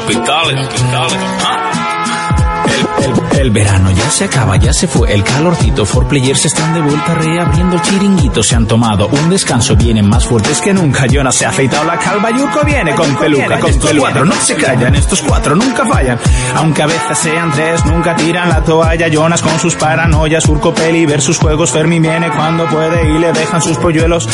capitales. capitales. El, verano ya se acaba, ya se fue el calorcito. For players están de vuelta reabriendo el chiringuito. Se han tomado un descanso, vienen más fuertes que nunca. Jonas se ha afeitado la calva, Yurko viene con peluca. Con estos cuatro no se callan, estos cuatro nunca fallan. Aunque a veces sean tres, nunca tiran la toalla. Jonas con sus paranoias, Urco Peli sus juegos. Fermi viene cuando puede y le dejan sus polluelos.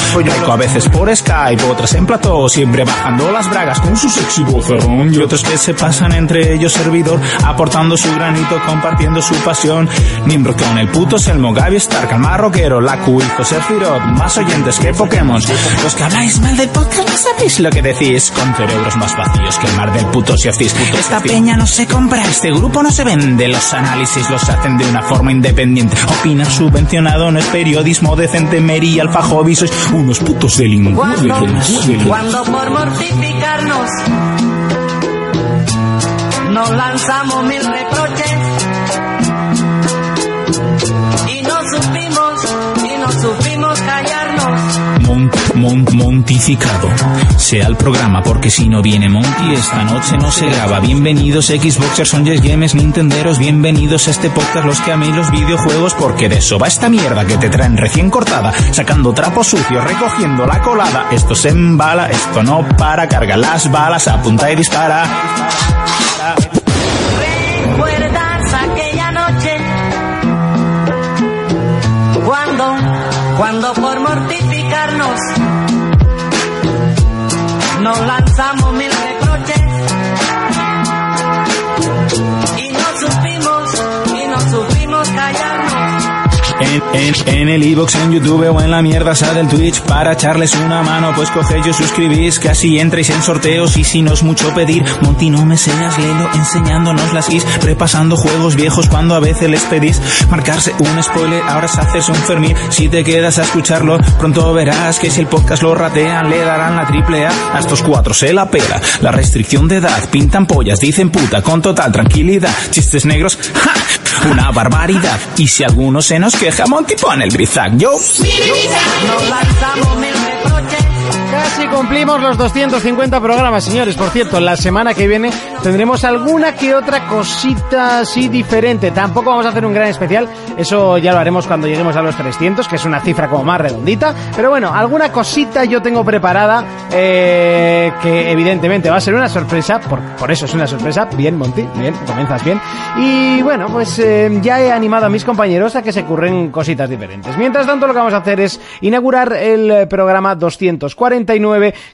A veces por Skype, otras en plató, siempre bajando las bragas con su sexy vocerrón. Y otros que se pasan entre ellos servidor, aportando su granito, compartiendo su pasión. Nimbro con el puto Selmo, Gaby Stark, el marroquero, la Q hizo Sephiroth, más oyentes que Pokémon. Los que habláis mal del podcast no sabéis lo que decís, con cerebros más vacíos que el mar del puto si hacéis puto. Esta peña no se compra, este grupo no se vende, los análisis los hacen de una forma independiente. Opinar subvencionado no es periodismo decente, Meri y Alfa Hobby sois unos putos delincuentes. Cuando, cuando por mortificarnos nos lanzamos mil reproches Mont, montificado. Sea el programa porque si no viene Monty esta noche no se graba. Bienvenidos Xboxers, son Yes Games, Nintenderos, bienvenidos a este podcast los que améis los videojuegos porque de eso va esta mierda que te traen recién cortada, sacando trapos sucios, recogiendo la colada. Esto se embala, esto no para, carga las balas, apunta y dispara. ¿Recuerdas aquella noche? Cuando, cuando por mortificarnos non lanciamo mille En, el iBox, en YouTube o en la mierda sale el Twitch para echarles una mano, pues cogéis y suscribís, que así entréis en sorteos y si no es mucho pedir, Monty no me seas lelo enseñándonos las keys, repasando juegos viejos cuando a veces les pedís marcarse un spoiler, ahora es hacerse un Fermín, si te quedas a escucharlo, pronto verás que si el podcast lo ratean, le darán la triple A, a estos cuatro se la pela, la restricción de edad, pintan pollas, dicen puta, con total tranquilidad, chistes negros, ¡ja! una barbaridad, y si alguno se nos queja, Monty pone el brizac, yo. Casi cumplimos los 250 programas, señores. Por cierto, la semana que viene tendremos alguna que otra cosita así diferente. Tampoco vamos a hacer un gran especial. Eso ya lo haremos cuando lleguemos a los 300, que es una cifra como más redondita. Pero bueno, alguna cosita yo tengo preparada eh, que evidentemente va a ser una sorpresa. Por, eso es una sorpresa. Bien, Monty. Bien, comienzas bien. Y bueno, pues eh, ya he animado a mis compañeros a que se curren cositas diferentes. Mientras tanto, lo que vamos a hacer es inaugurar el programa 240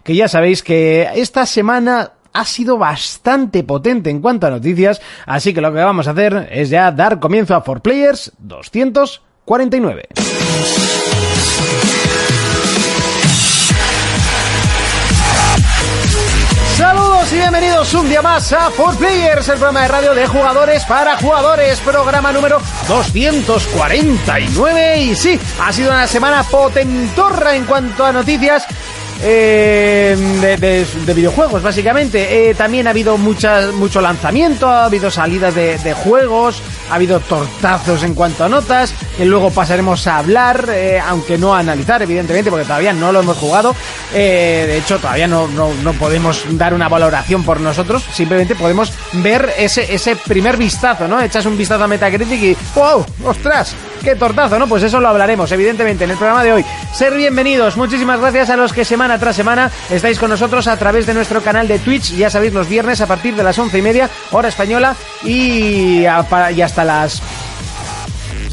que ya sabéis que esta semana ha sido bastante potente en cuanto a noticias, así que lo que vamos a hacer es ya dar comienzo a 4Players 249. Saludos y bienvenidos un día más a 4Players, el programa de radio de jugadores para jugadores, programa número 249. Y sí, ha sido una semana potentorra en cuanto a noticias, eh, de, de- de videojuegos, básicamente. Eh, también ha habido mucho lanzamiento, ha habido salidas de, juegos, ha habido tortazos en cuanto a notas, que luego pasaremos a hablar, eh, aunque no a analizar, evidentemente, porque todavía no lo hemos jugado. Eh, de hecho, todavía no, no, no podemos dar una valoración por nosotros, simplemente podemos ver ese, ese primer vistazo, ¿no? Echas un vistazo a Metacritic y ¡wow! ¡Ostras! ¡Qué tortazo! ¿no? Pues eso lo hablaremos, evidentemente, en el programa de hoy. Ser bienvenidos, muchísimas gracias a los que semana tras semana. Estáis con nosotros a través de nuestro canal de Twitch, ya sabéis, los viernes a partir de las once y media, hora española, y, hasta las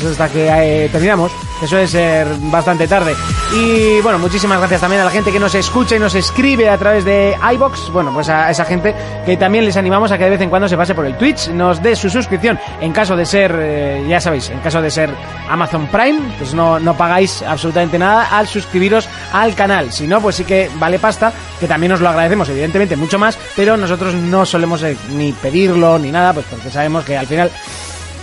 hasta que eh, terminamos, que suele ser bastante tarde. Y bueno, muchísimas gracias también a la gente que nos escucha y nos escribe a través de iBox. Bueno, pues a esa gente que también les animamos a que de vez en cuando se pase por el Twitch, nos dé su suscripción. En caso de ser, eh, ya sabéis, en caso de ser Amazon Prime, pues no, no pagáis absolutamente nada al suscribiros al canal. Si no, pues sí que vale pasta, que también os lo agradecemos, evidentemente, mucho más, pero nosotros no solemos eh, ni pedirlo ni nada, pues porque sabemos que al final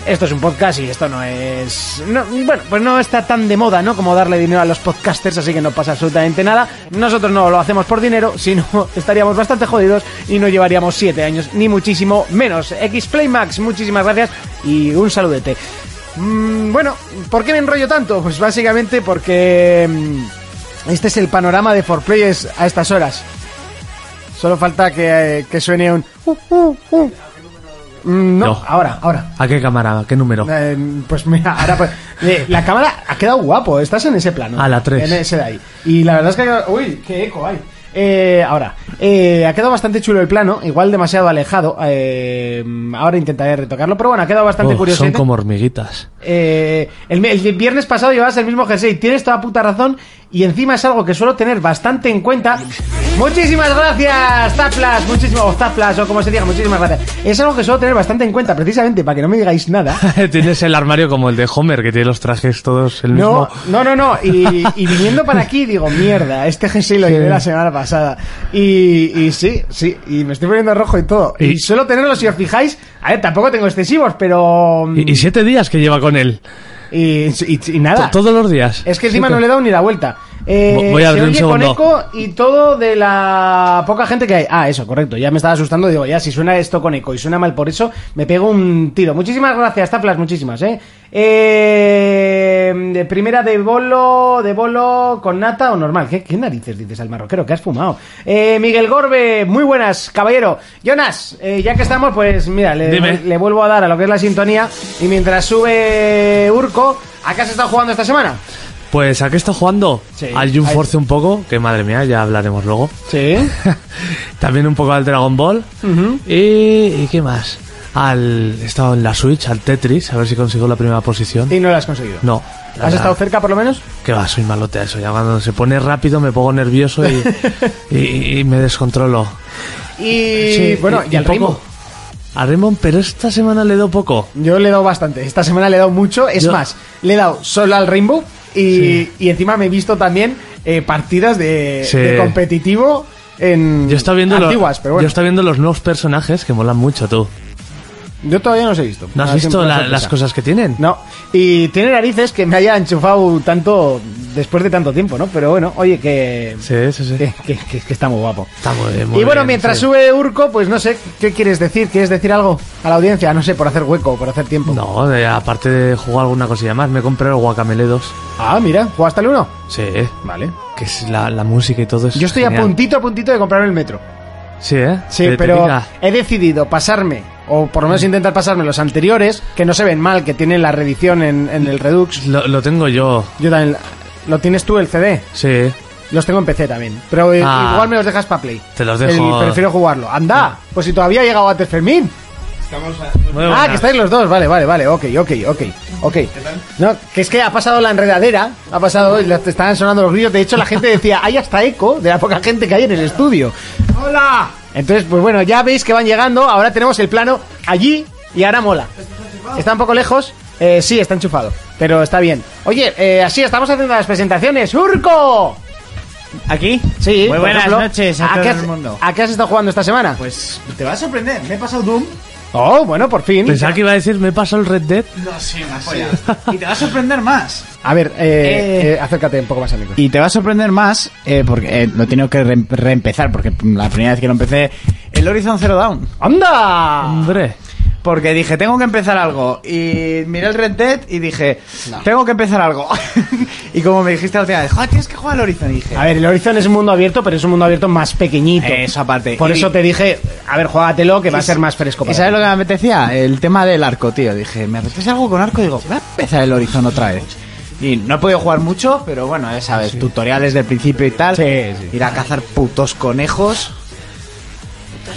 esto es un podcast y esto no es... no- bueno, pues no está tan de moda, ¿no? Como darle dinero a los podcasters, así que no pasa absolutamente nada. Nosotros no lo hacemos por dinero, sino estaríamos bastante jodidos y no llevaríamos siete años, ni muchísimo menos. Xplay Max, muchísimas gracias y un saludete. Mm, bueno, ¿por qué me enrollo tanto? Pues básicamente porque... mm, este es el panorama de 4Players a estas horas. Solo falta que, eh, suene un... uh, uh, uh. Mm, No, No. ahora, ahora. ¿A qué cámara? ¿A qué número? Eh, pues mira, ahora pues, eh, la cámara ha quedado guapo, estás en ese plano. Ah, la tres. En ese de ahí. Y la verdad es que... Uy, qué eco hay. Eh, ahora, eh, ha quedado bastante chulo el plano, igual demasiado alejado. eh, ahora intentaré retocarlo, pero bueno, ha quedado bastante Oh, curioso. son como hormiguitas. Eh, el, el viernes pasado llevabas el mismo jersey, tienes toda puta razón y encima es algo que suelo tener bastante en cuenta. Muchísimas gracias, Taplas, muchísimas, o Taplas, o como se diga, muchísimas gracias. Es algo que suelo tener bastante en cuenta, precisamente para que no me digáis nada. Tienes el armario como el de Homer, que tiene los trajes todos el No, mismo. no, no, no. Y, y viniendo para aquí digo, mierda, este jersey lo llevé la semana pasada. Y, y sí, sí, y me estoy poniendo rojo y todo. Y, Y- suelo tenerlo, si os fijáis, a ver, tampoco tengo excesivos, pero... Y, y siete días que lleva con él. Y, y- y nada. To- Todos los días. Es que encima Siete. no le he dado ni la vuelta. Eh, Vo- voy a se abrir un oye con segundo. eco y todo de la poca gente que hay. Ah, eso, correcto. Ya me estaba asustando. Digo, ya, si suena esto con eco y suena mal por eso, me pego un tiro. Muchísimas gracias, Taflas, muchísimas, ¿eh? eh de primera de bolo, de bolo con nata o normal. ¿Qué, qué narices dices al marroquero? que has fumado? Eh, Miguel Gorbe, muy buenas, caballero. Jonas, eh, ya que estamos, pues mira, le, le vuelvo a dar a lo que es la sintonía. Y mientras sube Urco, ¿a qué has estado jugando esta semana? Pues aquí está jugando Sí. al Jump Force un poco, que madre mía, ya hablaremos luego. Sí. También un poco al Dragon Ball. y, ¿y qué más? Al, he estado en la Switch, al Tetris, a ver si consigo la primera posición. Y no lo has conseguido. No. ¿Has estado cerca por lo menos? Que va, soy malote a eso. Ya cuando se pone rápido me pongo nervioso y, y- y me descontrolo. Y Sí, bueno, y, al. Rainbow. Al Rainbow, pero esta semana le doy poco. Yo le he dado bastante. Esta semana le he dado mucho. Es Yo- más, le he dado solo al Rainbow y, y encima me he visto también eh, partidas de, Sí. de competitivo en Yo viendo, lo- antiguas, pero bueno. yo estaba viendo los nuevos personajes que molan mucho, tú. Yo todavía no los he visto. ¿No has visto la- las cosas que tienen? No, y tiene narices que me haya enchufado tanto después de tanto tiempo, ¿no? Pero bueno, oye, que, Sí, sí, sí. que, que- que- que está muy guapo. Está muy bien, muy y bueno, bien, mientras sí. sube Urco, pues no sé, ¿qué quieres decir? ¿Quieres decir algo a la audiencia? No sé, por hacer hueco, por hacer tiempo. No, de- aparte de jugar alguna cosilla más, me compré el Guacamele 2. Ah, mira, ¿jugaste el 1? Sí, Vale. que es la, la música y todo eso. Yo estoy a puntito a puntito de comprarme el metro. Sí, ¿eh? Sí, te pero pica. he decidido pasarme, o por lo menos intentar pasarme los anteriores, que no se ven mal, que tienen la reedición en, en el Redux. Lo, lo tengo yo, Yo también. ¿Lo tienes tú el CD? sí. Los tengo en PC también. Pero eh, Ah. igual me los dejas para Play. Te los dejo. El- prefiero jugarlo. ¡Anda! Pues si todavía ha llegado antes Fermín. Muy Ah, buenas. que estáis los dos. Vale, vale, vale. Ok, ok, ok. Ok. No, que es que ha pasado la enredadera. Ha pasado. y Te estaban sonando los grillos. De hecho, la gente decía, hay hasta eco de la poca gente que hay en el estudio. ¡Hola! Entonces, pues bueno, ya veis que van llegando. Ahora tenemos el plano allí y ahora mola. Está un poco lejos. Eh, sí, está enchufado. Pero está bien. Oye, eh, así estamos haciendo las presentaciones. ¡Urco! ¿Aquí? Sí, Muy buenas ejemplo. noches a ¿A todo qué el has- mundo. ¿A qué has estado jugando esta semana? Pues te va a sorprender. Me he pasado Doom. Oh, bueno, por fin. Pensaba que iba a decir, me pasó el Red Dead. No sé, una polla. Y te va a sorprender más. A ver, eh, Eh. eh, acércate un poco más al micro. Y te va a sorprender más eh, porque eh, lo he tenido que re- reempezar porque la primera vez que lo empecé el Horizon Zero Dawn. ¡Anda! Hombre. Porque dije, tengo que empezar algo. Y miré el Red Dead y dije, tengo que empezar algo. y como me dijiste la última vez, "Joder, tienes que jugar al Horizon. Y dije, A ver, el Horizon es un mundo abierto, pero es un mundo abierto más pequeñito. Eso aparte. Por Y- eso te dije, a ver, juégatelo, que va a ser más fresco. ¿Y para sabes ti. lo que me apetecía? El tema del arco, tío. Dije, me apetece algo con arco. Digo, voy a empezar el Horizon otra vez. Y no he podido jugar mucho, pero bueno, ya sabes, tutoriales del principio y tal. Sí, sí. Ir a cazar putos conejos.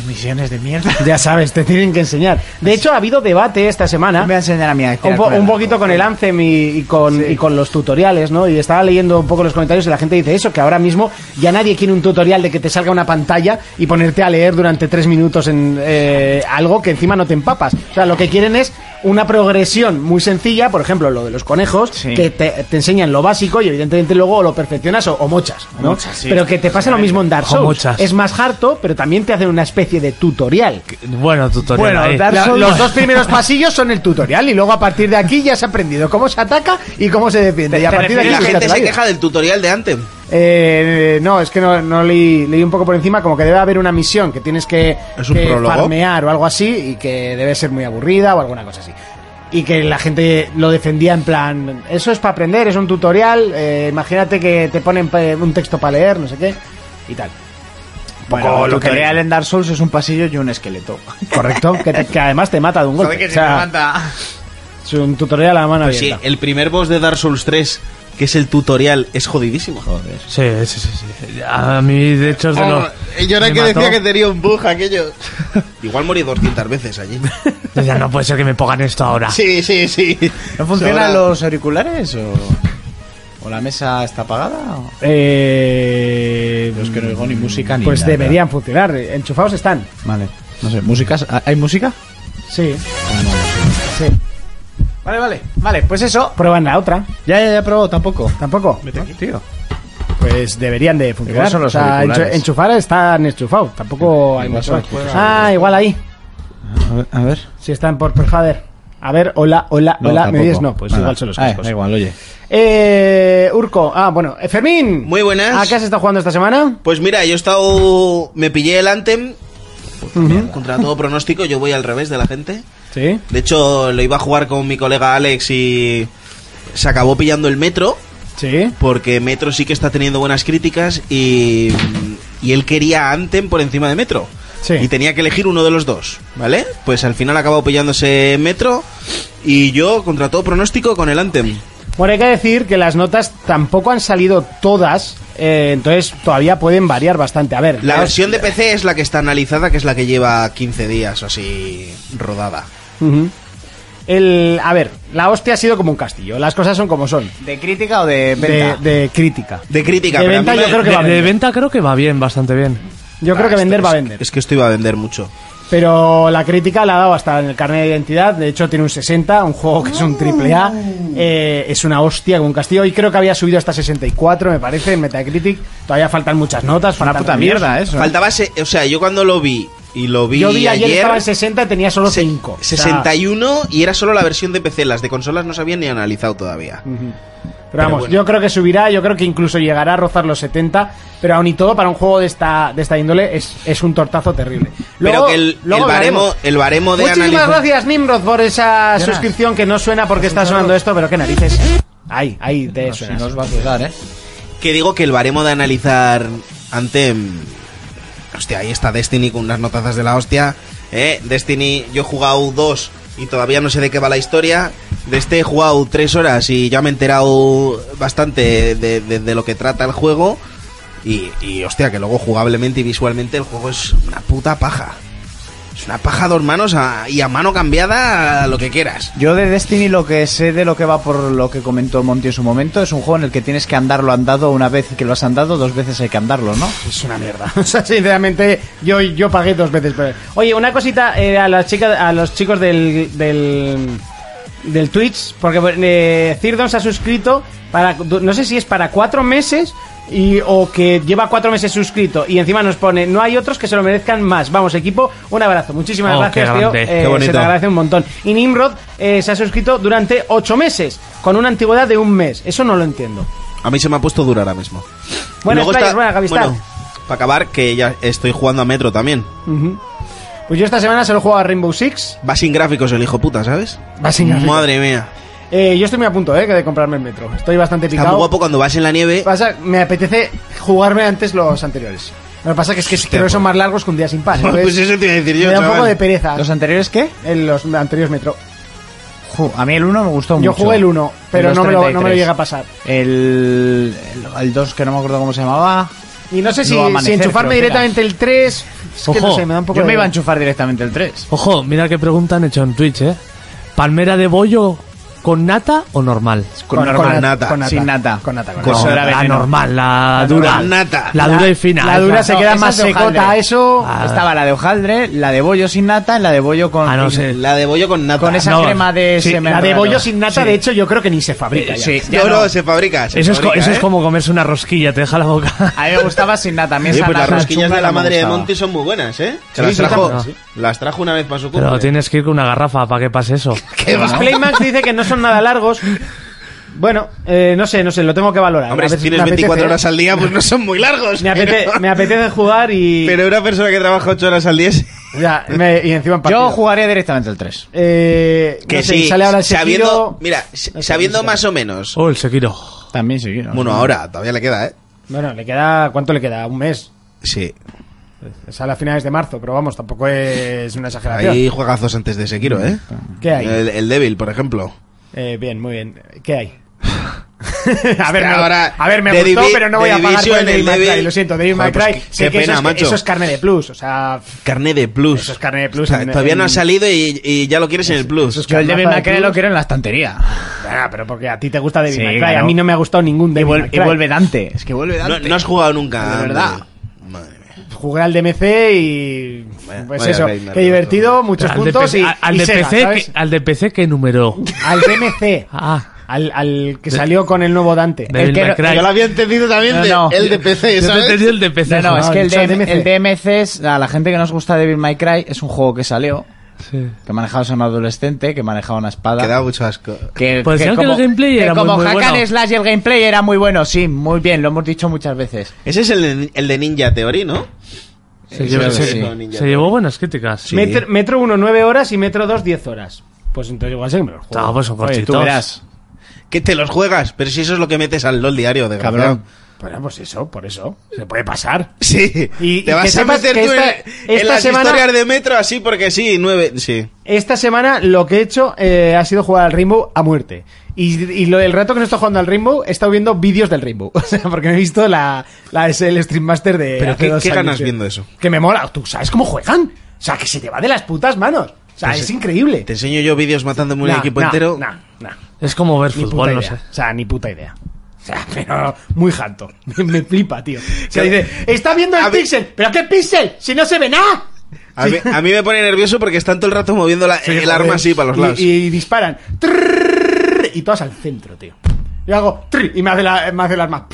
Misiones de mierda. Ya sabes, te tienen que enseñar. De hecho, ha habido debate esta semana. Me voy a enseñar a mí a Un, po- poquito con el Anthem y, y con, Sí. y con los tutoriales, ¿no? Y estaba leyendo un poco los comentarios y la gente dice eso, que ahora mismo ya nadie quiere un tutorial de que te salga una pantalla y ponerte a leer durante tres minutos en eh, algo que encima no te empapas. O sea, lo que quieren es una progresión muy sencilla, por ejemplo, lo de los conejos, Sí. que te, te enseñan lo básico y evidentemente luego lo perfeccionas o, o mochas, ¿no? Mochas, sí. pero que te pasa lo mismo en Dark Souls. mochas. Es más harto, pero también te hacen una especie de tutorial. Bueno, tutorial. Bueno, ahí. Dark La- Souls- los dos primeros pasillos son el tutorial y luego a partir de aquí ya se ha aprendido cómo se ataca y cómo se defiende. Y a partir de aquí la gente se queja del tutorial de Anthem. Eh, no, es que no, no leí, leí un poco por encima, como que debe haber una misión que tienes que, ¿Es un que farmear o algo así y que debe ser muy aburrida o alguna cosa así. Y que la gente lo defendía en plan, eso es para aprender, es un tutorial, eh, imagínate que te ponen un texto para leer, no sé qué, y tal. Bueno, lo que tutorial en Dark Souls es un pasillo y un esqueleto. Correcto, que, te- que además te mata de un golpe. O sea, es un tutorial a la mano Pues sí, abierta. el primer boss de Dark Souls 3, que es el tutorial, es jodidísimo. Joder. Sí, sí, sí, sí. A mí, de hecho, es de los... yo era que mató. decía que tenía un bug aquello. Igual morí 200 veces allí. Decía, no puede ser que me pongan esto ahora. Sí, sí, sí. ¿No funcionan los auriculares o, o la mesa está apagada? o- Eh, Los que no oigo ni música ni pues nada. deberían funcionar. Enchufados están. Vale. No sé, ¿músicas? ¿Hay música? Sí. Sí. Vale, vale. Vale, pues eso. Prueban la otra. Ya, ya, ya he probado tampoco. Tampoco. tío. Pues deberían de funcionar. Igual son los o sea, auriculares. enchu- enchufar están enchufados. Tampoco hay Igual mucho son más. los juegos. Ah, igual ahí. A ver. A ver. Si están por Perfader. A ver, hola, hola, No, hola. ¿Me tampoco. oyes? No, pues Nada. igual son los Ah, cascos. da igual, oye. Eh, Urco. Ah, bueno. eh, Fermín. Muy buenas. ¿A qué has estado jugando esta semana? Pues mira, yo he estado. Me pillé el Anthem. Contra todo pronóstico, yo voy al revés de la gente. Sí. De hecho, lo iba a jugar con mi colega Alex y. Se acabó pillando el Metro. Sí. Porque Metro sí que está teniendo buenas críticas y. Y él quería Anthem por encima de Metro. Sí. Y tenía que elegir uno de los dos, ¿vale? Pues al final acabó pillándose Metro. Y yo, contra todo pronóstico, con el Anthem. Bueno, hay que decir que las notas tampoco han salido todas, eh, entonces todavía pueden variar bastante. A ver, La versión de PC es la que está analizada, que es la que lleva 15 días o así rodada. El, a ver, la hostia ha sido como un castillo, las cosas son como son. ¿De crítica o de venta? de crítica. De crítica, De pero venta yo me- creo que De, va a de venta creo que va bien, bastante bien. Yo creo que Ah, vender va a vender. Es que esto iba a vender mucho. Pero la crítica la ha dado hasta en el carnet de identidad. De hecho, tiene un 60, un juego que es un triple A. Eh, es una hostia con un castillo. Y creo que había subido hasta 64, me parece, en Metacritic. Todavía faltan muchas notas. Una puta reviews. mierda eso. Faltaba, se- o sea, yo cuando lo vi y lo vi Yo vi ayer, ayer, estaba en 60 y tenía solo se- 5. 61 y era solo la versión de PC, las de consolas no se habían ni analizado todavía. Pero vamos, bueno. yo creo que subirá, yo creo que incluso llegará a rozar los 70, pero aún y todo para un juego de esta, de esta índole es, es un tortazo terrible. Pero que el, luego el baremo, el baremo de Muchísimas analizar- gracias, Nimrod, por esa suscripción que no suena porque está sonando esto, pero qué narices. Ahí, ahí te Si suena. no os va a ayudar, ¿eh? Que digo que el baremo de analizar Anthem. Hostia, ahí está Destiny con unas notazas de la hostia. ¿eh? Destiny, yo he jugado dos y todavía no sé de qué va la historia. De este he jugado tres horas y ya me he enterado bastante de, lo que trata el juego. Y, y, hostia, que luego jugablemente y visualmente el juego es una puta paja. Es una paja a dos manos a- y a mano cambiada a lo que quieras. Yo de Destiny lo que sé de lo que va por lo que comentó Monty en su momento es un juego en el que tienes que andarlo andado una vez que lo has andado, dos veces hay que andarlo, ¿no? Es una mierda. O sea, sinceramente, yo, yo pagué dos veces. Pero... Oye, una cosita eh, a las chicas, a los chicos del, del, del Twitch, porque eh, Cirdon se ha suscrito para, no sé si es para cuatro meses y, o que lleva cuatro meses suscrito y encima nos pone, no hay otros que se lo merezcan más. Vamos, equipo, un abrazo. Muchísimas Oh, gracias, tío. Eh. Se te agradece un montón. Y Nimrod eh, se ha suscrito durante ocho meses, con una antigüedad de un mes. Eso no lo entiendo. A mí se me ha puesto duro ahora mismo. Buenas buena, Gavistar. para acabar, que ya estoy jugando a Metro también. Pues yo esta semana se lo juego a Rainbow Six. Va sin gráficos el hijo puta, ¿sabes? Va sin gráficos. Madre mía. Eh, yo estoy muy a punto eh, de comprarme el metro. Estoy bastante Está muy picado. guapo cuando vas en la nieve. Pasa, me apetece jugarme antes los anteriores. Lo que pasa que es que creo que son más largos que un día sin pan. entonces Pues eso te iba a decir yo, me da un poco de pereza ¿Los anteriores qué? en los anteriores metro. A mí el 1 me gustó mucho. Yo jugué el 1, pero El no me, lo, no me lo 2.33. llega a pasar. El, el 2 que no me acuerdo cómo se llamaba. Y no sé si, Nuevo si Amanecer, enchufarme directamente el 3. Es que no Ojo, sé, me da un poco Yo me de- iba a enchufar directamente el 3. Ojo, mira qué pregunta han hecho en Twitch, ¿eh? ¿Palmera de bollo con nata o normal? Con, Con- normal. con nata. Con nata. Sin nata. Con nata, con nata. eso era la veneno. normal, la dura. Con nata. La dura y fina. La dura se queda más secota, eso. Ah. Estaba la de hojaldre, la de bollo sin nata y la de bollo con... Ah, no sé. La de bollo con nata. Con esa No, crema de sí, La de bollo sin nata, Sí. de hecho, yo creo que ni se fabrica. Eh, ya. sí, ya no, no. se fabrica. se Eso, es, eso es ¿eh? como comerse una rosquilla, te deja la boca. A mí me gustaba sin nata. A mí esa pues las rosquillas de la madre de. Monty son muy buenas, ¿eh? Las, trajo, las trajo una vez para su cumple. Pero tienes que ir con una garrafa para que pase eso. Playmax dice que no son nada largos. Bueno, eh, no sé, no sé, lo tengo que valorar. Hombre, si tienes me apetece, 24 ¿eh? horas al día, pues no son muy largos. Me apetece, pero- me apetece jugar y. Pero una persona que trabaja 8 horas al día es- Ya, me- y encima en partido. Yo jugaría directamente el 3. Eh, Que no sé, sí, sale ahora el sabiendo, Sekiro. mira, No sé, sabiendo no sé. más o menos. Oh, el Sekiro. También sí. ¿no? Bueno, ahora todavía le queda, ¿eh? Bueno, le queda. ¿Cuánto le queda? ¿Un mes? Sí. Sale a finales de marzo, pero vamos, tampoco es una exageración. Hay juegazos antes de Sekiro, ¿eh? ¿Qué hay? El, el Devil, por ejemplo. Eh, bien, muy bien. ¿Qué hay? a ver, que me, ahora a ver, me gustó, Divi- pero no voy a pagar por el Devil May Cry. Lo siento, Devil May Cry. pues qué- sé qué que eso, pena, es, macho. eso es carne de plus. O sea, Carne de plus. eso es carne de plus. O sea, en- todavía no ha salido y, y ya lo quieres en el plus. es Yo el Devil May de Cry lo quiero en la estantería. Ah, pero porque a ti te gusta Devil Sí, May Cry. claro. A mí no me ha gustado ningún Y, Devil May y Cry. vuelve Dante. Es que vuelve No, Dante. no has jugado nunca. De verdad. Madre mía. Jugué al DMC y... Vaya- pues vaya eso, qué divertido, muchos Al de puntos PC y, al y de Sega, PC, ¿sabes? que- al de PC que número. Al DMC. Ah, Al, al que salió con el nuevo Dante. Devil que. Yo lo había entendido también No, de no. el de PC, el de PC. No, no, es No, que el, el DM DMC. el DMC es, a la gente que nos gusta Devil May Cry, es un juego que salió, Sí. que manejaba a un adolescente, que manejaba una espada. Que da mucho asco. Que, Pues decían que el gameplay que era muy, como muy hack bueno. slash y el gameplay era muy bueno, sí, muy bien, lo hemos dicho muchas veces. Ese es el, de- el de Ninja Theory, ¿no? Se, llevó, se- se llevó buenas críticas. Sí. Metro, Metro 1, 9 horas y Metro 2, 10 horas. Pues entonces igual que me lo juego. Ah, pues son Oye, tú cortitos. verás. Que te los juegas, pero si eso es lo que metes al LOL diario, de Cabrón. Bueno, pues eso, por eso. Se puede pasar. Sí, Y- te y vas a meter tú esta- en, en esta las semana- historias de Metro así porque sí, nueve, sí. Esta semana lo que he hecho eh, ha sido jugar al Rainbow a muerte. Y, y lo, el rato que no estoy jugando al Rainbow, he estado viendo vídeos del Rainbow. O sea, porque me he visto la, la el Stream Master de. Pero hace ¿qué- dos qué años, ganas viendo eso? Que me mola. ¿Tú sabes cómo juegan? O sea, que se te va de las putas manos. O sea, es increíble. Te enseño yo vídeos matándome un equipo entero. nah, nah. Es como ver fútbol, no sé. O sea, ni puta idea. Sea, pero muy janto. Me, me flipa, tío. O sea, dice, está viendo el ver- pixel. ¿Pero qué pixel? Si no se ve nada. A, mí, a mí me pone nervioso porque están todo el rato moviendo la- Sí, el joder. arma así para los lados. Y, disparan. Y todas al centro, tío. Yo hago trrr, y me hace, la, me hace el arma.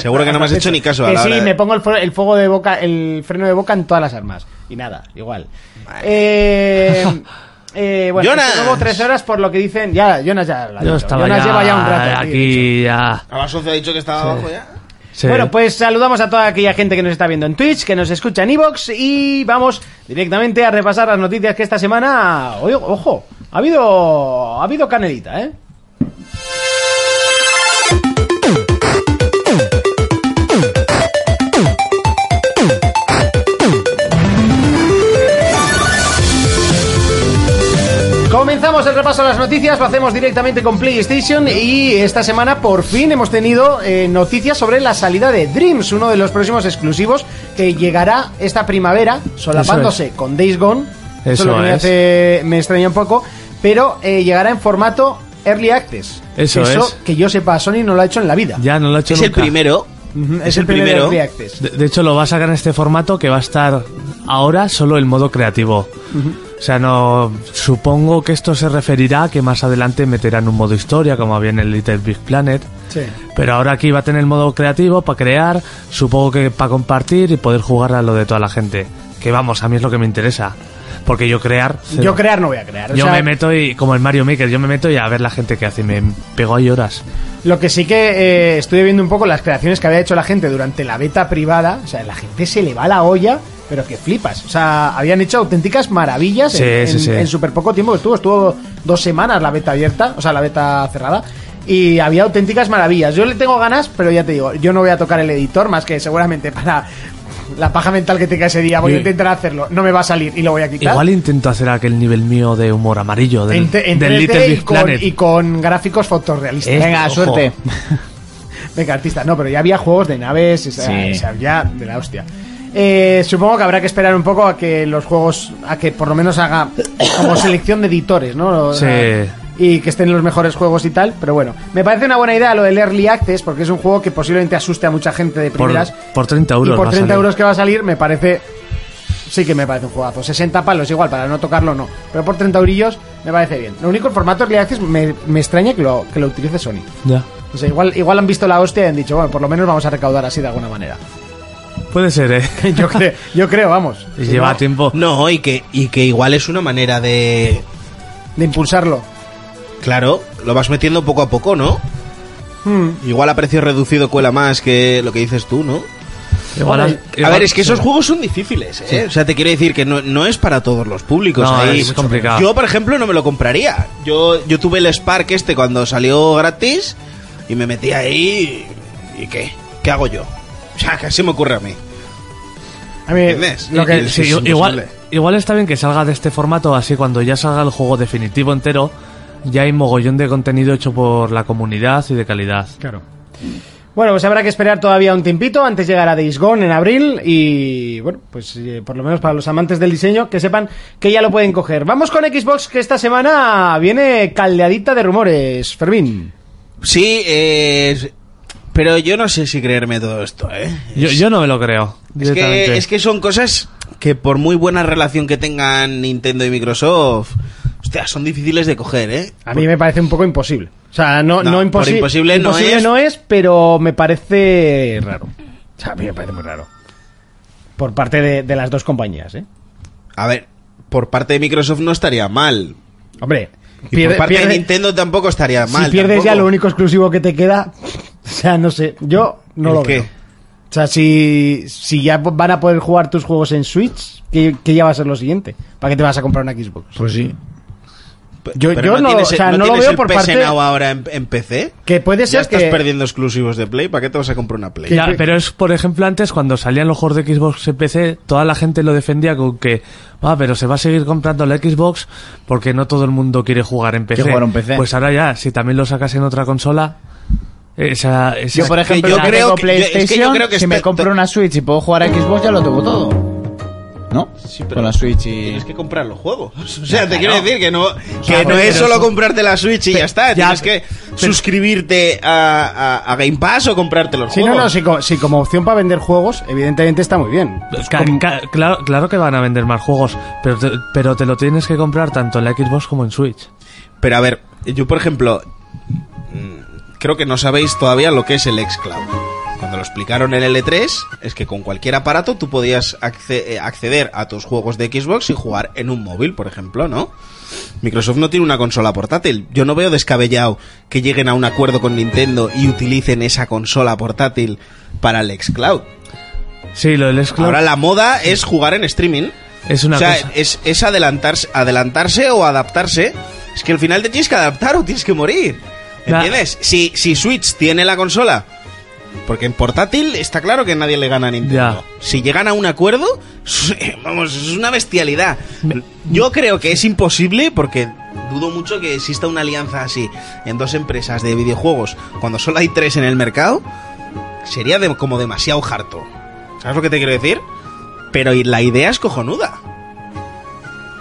Seguro que no me has hecho ni caso a Que la sí, hora de- me pongo el fuego de boca, el freno de boca en todas las armas. Y nada, igual. Eh, eh, bueno, Jonas. luego tres horas por lo que dicen. Ya, Jonas ya. lo ha Yo dicho. estaba Jonas ya, lleva ya un rato. aquí ya. A las 11 ha dicho que estaba abajo ya. Sí. Bueno, pues saludamos a toda aquella gente que nos está viendo en Twitch, que nos escucha en Evox y vamos directamente a repasar las noticias que esta semana, ojo, ha habido ha habido canelita, ¿eh? Comenzamos el repaso de las noticias, lo hacemos directamente con PlayStation y esta semana por fin hemos tenido eh, noticias sobre la salida de Dreams, uno de los próximos exclusivos que llegará esta primavera, solapándose con Days Gone. Eso, es Eso lo que me, es. hace, me extraña un poco, pero eh, llegará en formato Early Access. Eso que es. que yo sepa, Sony no lo ha hecho en la vida. Ya no lo he hecho Es el nunca. primero. Ujú, es el primero. Early Access. De, de hecho, lo va a sacar en este formato que va a estar ahora solo el modo creativo. O sea, no. Supongo que esto se referirá a que más adelante meterán un modo historia, como había en el Little Big Planet. Sí. Pero ahora aquí va a tener el modo creativo para crear, supongo que para compartir y poder jugar a lo de toda la gente. Que vamos, a mí es lo que me interesa. Porque yo crear. cero. Yo crear no voy a crear. o Yo sea, me meto y, como el Mario Maker, yo me meto y a ver la gente que hace. Me pego ahí horas. Lo que sí que eh, estoy viendo un poco las creaciones que había hecho la gente durante la beta privada. O sea, la gente se le va la olla, pero que flipas. O sea, habían hecho auténticas maravillas Sí, en, sí, en- sí. en súper poco tiempo. que Estuvo, estuvo dos semanas la beta abierta, o sea, la beta cerrada. Y había auténticas maravillas. Yo le tengo ganas, pero ya te digo, yo no voy a tocar el editor más que seguramente para la paja mental que tenga ese día. Voy a Sí. intentar hacerlo. No me va a salir y lo voy a quitar. Igual intento hacer aquel nivel mío de humor amarillo del, en, te- en del 3D Little y Big con, Planet. y con gráficos fotorrealistas. Eh, Venga, ojo. suerte. Venga, artista, no, pero ya había juegos de naves, o sea, Sí. o sea, ya de la hostia. Eh, supongo que habrá que esperar un poco a que los juegos, a que por lo menos haga como selección de editores, ¿no? Sí. Y que estén los mejores juegos y tal, pero bueno, me parece una buena idea lo del Early Access, porque es un juego que posiblemente asuste a mucha gente de por, primeras. por 30 euros. y por va a 30 salir. euros que va a salir, me parece. Sí que me parece un juegazo. 60 palos igual, para no tocarlo no. Pero por 30 eurillos me parece bien. Lo único, el formato Early Access me, me extraña que lo, que lo utilice Sony. Ya. O sea, igual, igual han visto la hostia y han dicho, bueno, por lo menos vamos a recaudar así de alguna manera. Puede ser, ¿eh? Yo creo, yo creo vamos. Y Si lleva no, tiempo. No, y que, y que igual es una manera de... De impulsarlo. Claro, lo vas metiendo poco a poco, ¿no? Hmm. Igual a precio reducido cuela más que lo que dices tú, ¿no? Igual- A igual- ver, es que esos sí. juegos son difíciles, ¿eh? O sea, te quiero decir que no, no es para todos los públicos. No, ahí. es complicado. Yo, por ejemplo, no me lo compraría. Yo, yo tuve el Spark este cuando salió gratis y me metí ahí. ¿Y qué? ¿Qué hago yo? O sea, ¿qué se me ocurre a mí? A mí, ¿Entiendes? lo que, Sí, igual, igual está bien que salga de este formato, así cuando ya salga el juego definitivo entero, ya hay mogollón de contenido hecho por la comunidad y de calidad. Claro. Bueno, pues habrá que esperar todavía un tiempito antes de llegar a Days Gone en abril y bueno, pues eh, por lo menos para los amantes del diseño que sepan que ya lo pueden coger. Vamos con Xbox que esta semana viene caldeadita de rumores, Fermín. Sí, eh, pero yo no sé si creerme todo esto, ¿eh? Yo, yo no me lo creo. Es directamente. que, es que son cosas que por muy buena relación que tengan Nintendo y Microsoft, hostia, son difíciles de coger, ¿eh? A mí me parece un poco imposible. O sea, no, No, no, por imposi- imposible no es. no es, pero me parece raro. O sea, a mí me parece muy raro. Por parte de, de las dos compañías, ¿eh? A ver, por parte de Microsoft no estaría mal. Hombre, Y pierde- por parte pierde- de Nintendo tampoco estaría mal. si pierdes ya lo único exclusivo que te queda, o sea, no sé, yo no ¿El lo qué? veo. O sea, si, si ya van a poder jugar tus juegos en Switch, ¿qué, qué ya va a ser lo siguiente? ¿Para qué te vas a comprar una Xbox? Pues sí. Yo, Pero yo no, tienes, o sea, ¿no no lo tienes veo el por PS parte... Now ahora en, en PC. Que puede Ya ser estás que... perdiendo exclusivos de Play. ¿Para qué te vas a comprar una Play? Ya, pero es, por ejemplo, antes cuando salían los juegos de Xbox en PC, toda la gente lo defendía con que, ah, pero se va a seguir comprando la Xbox porque no todo el mundo quiere jugar en PC. jugar en PC. Pues ahora ya, si también lo sacas en otra consola, esa, esa- Yo, por que ejemplo, yo creo tengo que- yo- es que yo PlayStation, creo que si me compro una Switch y puedo jugar a Xbox, ya lo tengo todo. ¿No? Sí, pero Con la Switch y... Tienes que comprar los juegos. O sea, te claro. quiero decir que no, que sea, no es eso- solo comprarte la Switch y ya está. ya, Tienes que suscribirte a, a- a Game Pass o comprarte los Sí, no, juegos. no, si, co- si como opción para vender juegos, evidentemente está muy bien. Pues Ca- como- ca- claro, claro que van a vender más juegos, pero te, pero te lo tienes que comprar tanto en la Xbox como en Switch. Pero a ver, yo por ejemplo, creo que no sabéis todavía lo que es el xCloud. Cuando lo explicaron en el L3, es que con cualquier aparato tú podías eh, acceder a tus juegos de Xbox y jugar en un móvil, por ejemplo, ¿no? Microsoft no tiene una consola portátil. Yo no veo descabellado que lleguen a un acuerdo con Nintendo y utilicen esa consola portátil para el xCloud. Sí, lo del Xcloud Ahora la moda es jugar en streaming. es una o sea, cosa. es, es adelantarse, adelantarse o adaptarse. Es que al final te tienes que adaptar o tienes que morir. ¿Entiendes? Si, si Switch tiene la consola, porque en portátil está claro que nadie le gana a Nintendo. Ya. Si llegan a un acuerdo, vamos, es una bestialidad. Yo creo que es imposible porque dudo mucho que exista una alianza así en dos empresas de videojuegos cuando solo hay tres en el mercado. Sería de- como demasiado harto. ¿Sabes lo que te quiero decir? Pero la idea es cojonuda.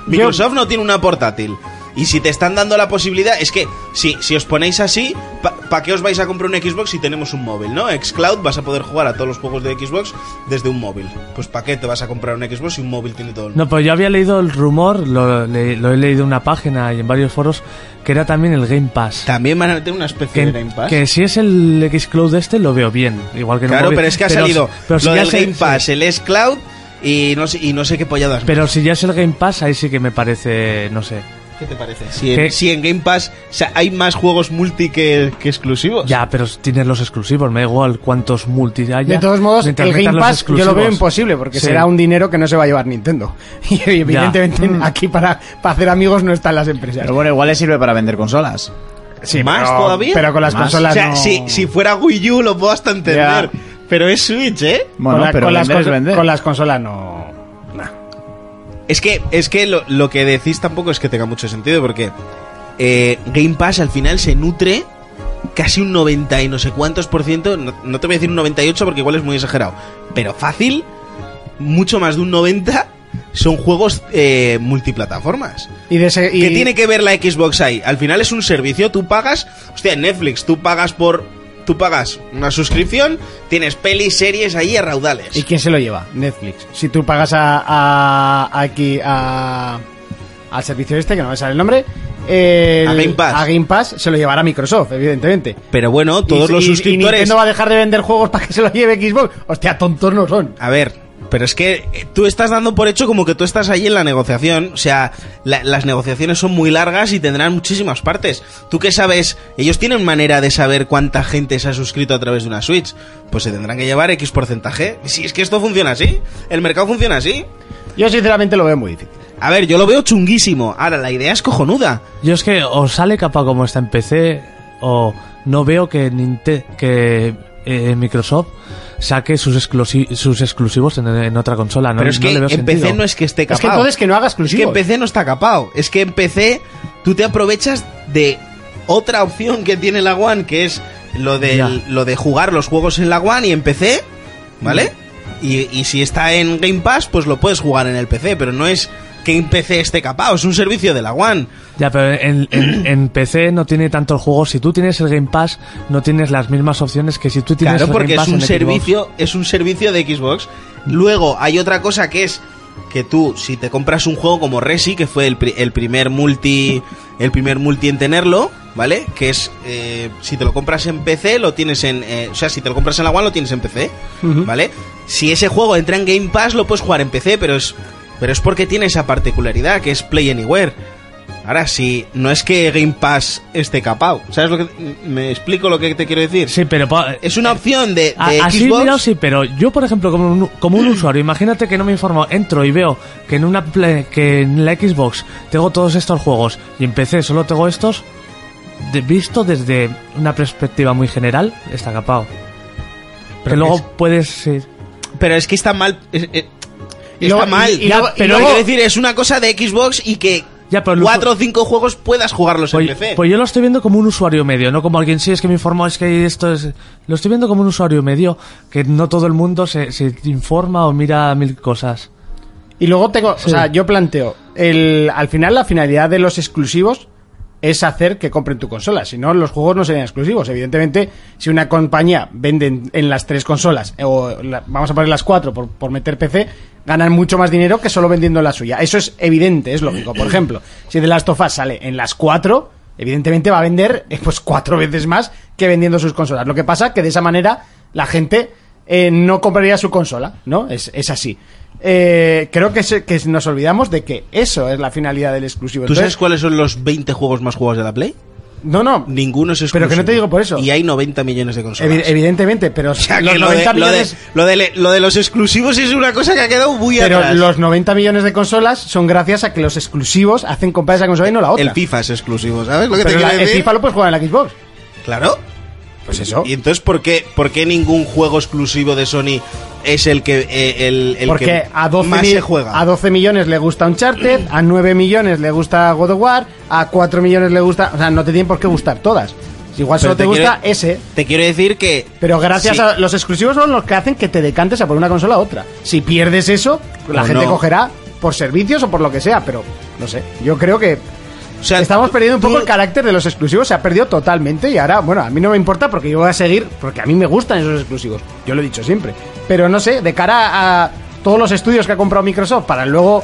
Microsoft no tiene una portátil. Y si te están dando la posibilidad, es que si, si os ponéis así, ¿para qué os vais a comprar un Xbox si tenemos un móvil, no? Xcloud vas a poder jugar a todos los juegos de Xbox desde un móvil. Pues ¿para qué te vas a comprar un Xbox si un móvil tiene todo el mundo? No, pero yo había leído el rumor, lo, le- lo he leído en una página y en varios foros, que era también el Game Pass. También van a meter una especie Que, de Game Pass. que si es el Xcloud este, lo veo bien. Igual que claro, pero es que ha salido pero si lo ya del Game Pass, el Xcloud y no sé, y no sé qué polladas. más. Pero si ya es el Game Pass, ahí sí que me parece, no sé. ¿Qué te parece? Si en, si en Game Pass o sea, hay más juegos multi que, que exclusivos. Ya, pero tienes los exclusivos, me da igual cuántos multi haya. De todos modos, el Game Pass yo lo veo imposible porque Sí. será un dinero que no se va a llevar Nintendo. Y evidentemente aquí para, para hacer amigos no están las empresas. Pero bueno, igual le sirve para vender consolas. Sí, ¿Más pero- todavía? Pero con las Más. consolas o sea, no- si, si fuera Wii U lo puedo hasta entender. Ya. Pero es Switch, ¿eh? Bueno, con, la- pero con las vender. con las consolas no... Es que, es que lo, lo que decís tampoco es que tenga mucho sentido, porque eh, Game Pass al final se nutre casi un 90 y no sé cuántos por ciento, no, no te voy a decir un 98 porque igual es muy exagerado, pero fácil, mucho más de un 90 son juegos eh, multiplataformas. Y de ese- y- ¿Qué tiene que ver la Xbox ahí? Al final es un servicio, tú pagas, hostia, Netflix, tú pagas por... Tú pagas una suscripción, tienes pelis, series ahí a raudales. ¿Y quién se lo lleva? Netflix. Si tú pagas a, a- aquí a, al servicio este, que no me sale el nombre, el- A Game Pass. a Game Pass se lo llevará Microsoft, evidentemente. Pero bueno, todos Y- los y- Y suscriptores... Nintendo va a dejar de vender juegos para que se lo lleve Xbox. Hostia, tontos no son. A ver, pero es que tú estás dando por hecho como que tú estás ahí en la negociación. O sea, la- las negociaciones son muy largas y tendrán muchísimas partes. ¿Tú qué sabes? Ellos tienen manera de saber cuánta gente se ha suscrito a través de una Switch. Pues se tendrán que llevar X porcentaje. Si es que esto funciona así, el mercado funciona así. Yo sinceramente lo veo muy difícil. A ver, yo lo veo chunguísimo. Ahora, la idea es cojonuda. Yo es que o sale capa como está en PC, o no veo que, Ninte- que eh, Microsoft saque sus, exclusi- sus exclusivos en, en otra consola. No, Pero es no que le veo en PC no es que esté Es que capado. entonces que no haga Es que en exclusivos. PC no está capado. Es que en PC tú te aprovechas de otra opción que tiene la One, que es lo de, lo de jugar los juegos en la One y en PC, ¿vale? Y, y si está en Game Pass, pues lo puedes jugar en el PC, pero no es que en PC esté capado, es un servicio de la One. Ya, pero en, en- en PC no tiene tantos juegos. Si tú tienes el Game Pass, no tienes las mismas opciones que si tú tienes Claro, el porque Game Pass es un en Xbox. servicio, es un servicio de Xbox. Luego hay otra cosa que es que tú, si te compras un juego como Resi, que fue el, pri- el primer multi, el primer multi en tenerlo, ¿vale? Que es, eh, si te lo compras en PC, lo tienes en, eh, o sea, si te lo compras en la One, lo tienes en PC, ¿vale? Si ese juego entra en Game Pass, lo puedes jugar en PC, pero es, pero es porque tiene esa particularidad, que es Play Anywhere. Ahora, si no es que Game Pass esté capado, ¿sabes lo que, me explico lo que te quiero decir? Sí, pero... Es una opción de, A- así mirado sí, pero yo por ejemplo como un, como un usuario, imagínate que no me informo, entro y veo que en una que en la Xbox tengo todos estos juegos y en PC solo tengo estos, de- visto desde una perspectiva muy general, está capado. Pero que luego es- puedes sí. Pero es que está mal. es- es- Y está mal. y- y luego- pero luego- quiero decir, es una cosa de Xbox y que Ya, pero cuatro o cinco juegos puedas jugarlos Pues, en PC. pues yo lo estoy viendo como un usuario medio, no como alguien sí es que me informó, es que esto es... Lo estoy viendo como un usuario medio, que no todo el mundo se, se informa o mira mil cosas. Y luego tengo, o sea, yo planteo, el, al final la finalidad de los exclusivos es hacer que compren tu consola, si no los juegos no serían exclusivos. Evidentemente, si una compañía vende en, las tres consolas, eh, o vamos a poner las cuatro por, por meter PC, ganan mucho más dinero que solo vendiendo la suya. Eso es evidente, es lógico. Por ejemplo, si The Last of Us sale en las cuatro, evidentemente va a vender eh, pues cuatro veces más que vendiendo sus consolas. Lo que pasa que de esa manera la gente eh, no compraría su consola, ¿no? Es, es así. Eh, creo que, se- que nos olvidamos de que eso es la finalidad del exclusivo. ¿Tú Entonces, sabes cuáles son los 20 juegos más jugados de la Play? No, no. Ninguno es exclusivo. Pero que no te digo por eso. Y hay 90 millones de consolas. evi- evidentemente, pero o sea, los que lo, 90 de, lo, de, millones... lo, de, le- lo de los exclusivos es una cosa que ha quedado muy Pero atrás. los 90 millones de consolas son gracias a que los exclusivos hacen comprar esa consola y no la otra. El FIFA es exclusivo, ¿sabes lo que te Pero quiero la- el? FIFA lo puedes jugar en la Xbox. Claro. Pues eso. Y entonces, ¿por qué, por qué ningún juego exclusivo de Sony es el que, eh, el, el Porque que a 12, más se juega? a 12 millones le gusta Uncharted, a 9 millones le gusta God of War, a 4 millones le gusta... O sea, no te tienen por qué gustar todas. Igual solo te, te gusta quiero- ese. Te quiero decir que... Pero gracias Sí. a los exclusivos son los que hacen que te decantes a por una consola a otra. Si pierdes eso, la O gente no. cogerá por servicios o por lo que sea, pero no sé. Yo creo que O sea, estamos perdiendo un tú- poco el carácter de los exclusivos, se ha perdido totalmente y ahora, bueno, a mí no me importa porque yo voy a seguir, porque a mí me gustan esos exclusivos. Yo lo he dicho siempre. Pero no sé, de cara a todos los estudios que ha comprado Microsoft para luego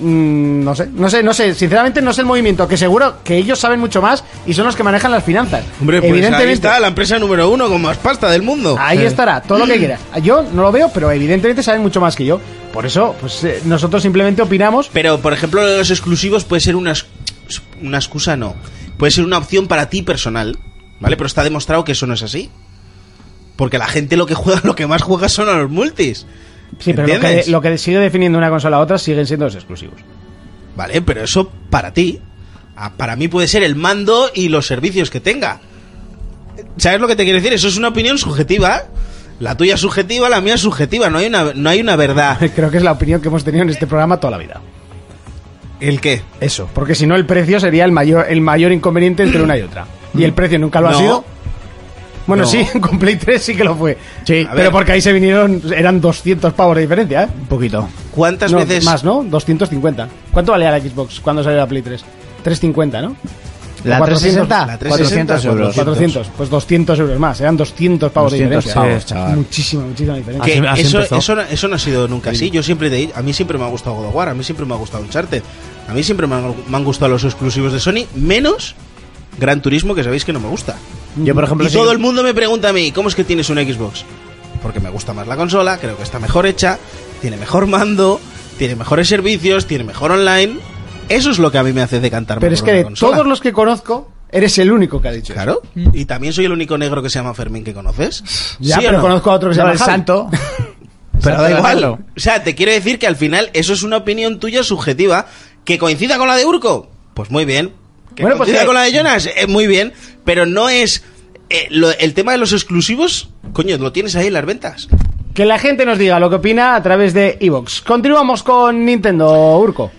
mm, no sé, no sé, no sé, sinceramente no sé el movimiento, que seguro que ellos saben mucho más y son los que manejan las finanzas. Hombre, pues ahí está la empresa número uno con más pasta del mundo. Ahí estará, todo lo que quieras. Yo no lo veo, pero evidentemente saben mucho más que yo. Por eso, pues eh, nosotros simplemente opinamos. Pero, por ejemplo, los exclusivos puede ser una, ex- una excusa, no. Puede ser una opción para ti personal, ¿vale? Pero está demostrado que eso no es así. Porque la gente lo que juega, lo que más juega son a los multis. Sí, pero lo que, ¿Entiendes? lo que sigue definiendo una consola a otra siguen siendo los exclusivos. Vale, pero eso para ti. Ah, Para mí puede ser el mando y los servicios que tenga. ¿Sabes lo que te quiero decir? Eso es una opinión subjetiva. La tuya es subjetiva, la mía es subjetiva. No hay una, no hay una verdad. Creo que es la opinión que hemos tenido en este programa toda la vida. ¿El qué? Eso, porque si no el precio sería el mayor, el mayor inconveniente entre una y otra. Y el precio nunca lo ha No. sido. Bueno, No. sí, con Play 3 sí que lo fue. Sí, pero porque ahí se vinieron, eran 200 pavos de diferencia, ¿eh? Un poquito. ¿Cuántas No, veces Más, ¿no? 250. ¿Cuánto valía la Xbox cuando salió la Play 3? 350, ¿no? La 400, 360, la 360, 400 euros. 400, pues 200 euros más, eran 200 pavos 200 de diferencia. pavos. Muchísima, muchísima diferencia. Que Así- así eso, eso, no- eso no ha sido nunca así. Yo siempre te, a mí siempre me ha gustado God of War, a mí siempre me ha gustado Uncharted, a mí siempre me han, me han gustado los exclusivos de Sony, menos Gran Turismo, que sabéis que no me gusta. Yo, por ejemplo, Y todo el mundo me pregunta a mí, ¿cómo es que tienes una Xbox? Porque me gusta más la consola, creo que está mejor hecha, tiene mejor mando, tiene mejores servicios, tiene mejor online. Eso es lo que a mí me hace decantarme Pero es que de consola. todos los que conozco, eres el único que ha dicho eso. Claro. Y también soy el único negro que se llama Fermín que conoces. Ya, ¿Sí pero no? conozco a otro que se No, llama el Javi. santo. Pero da Santo igual. O sea, te quiero decir que al final eso es una opinión tuya subjetiva que coincida con la de Urco. Pues muy bien. Que Bueno, pues coincida que- con la de Jonas, eh, muy bien. Pero no es eh, lo- el tema de los exclusivos, coño, lo tienes ahí en las ventas. Que la gente nos diga lo que opina a través de Evox. Continuamos con Nintendo, Urco.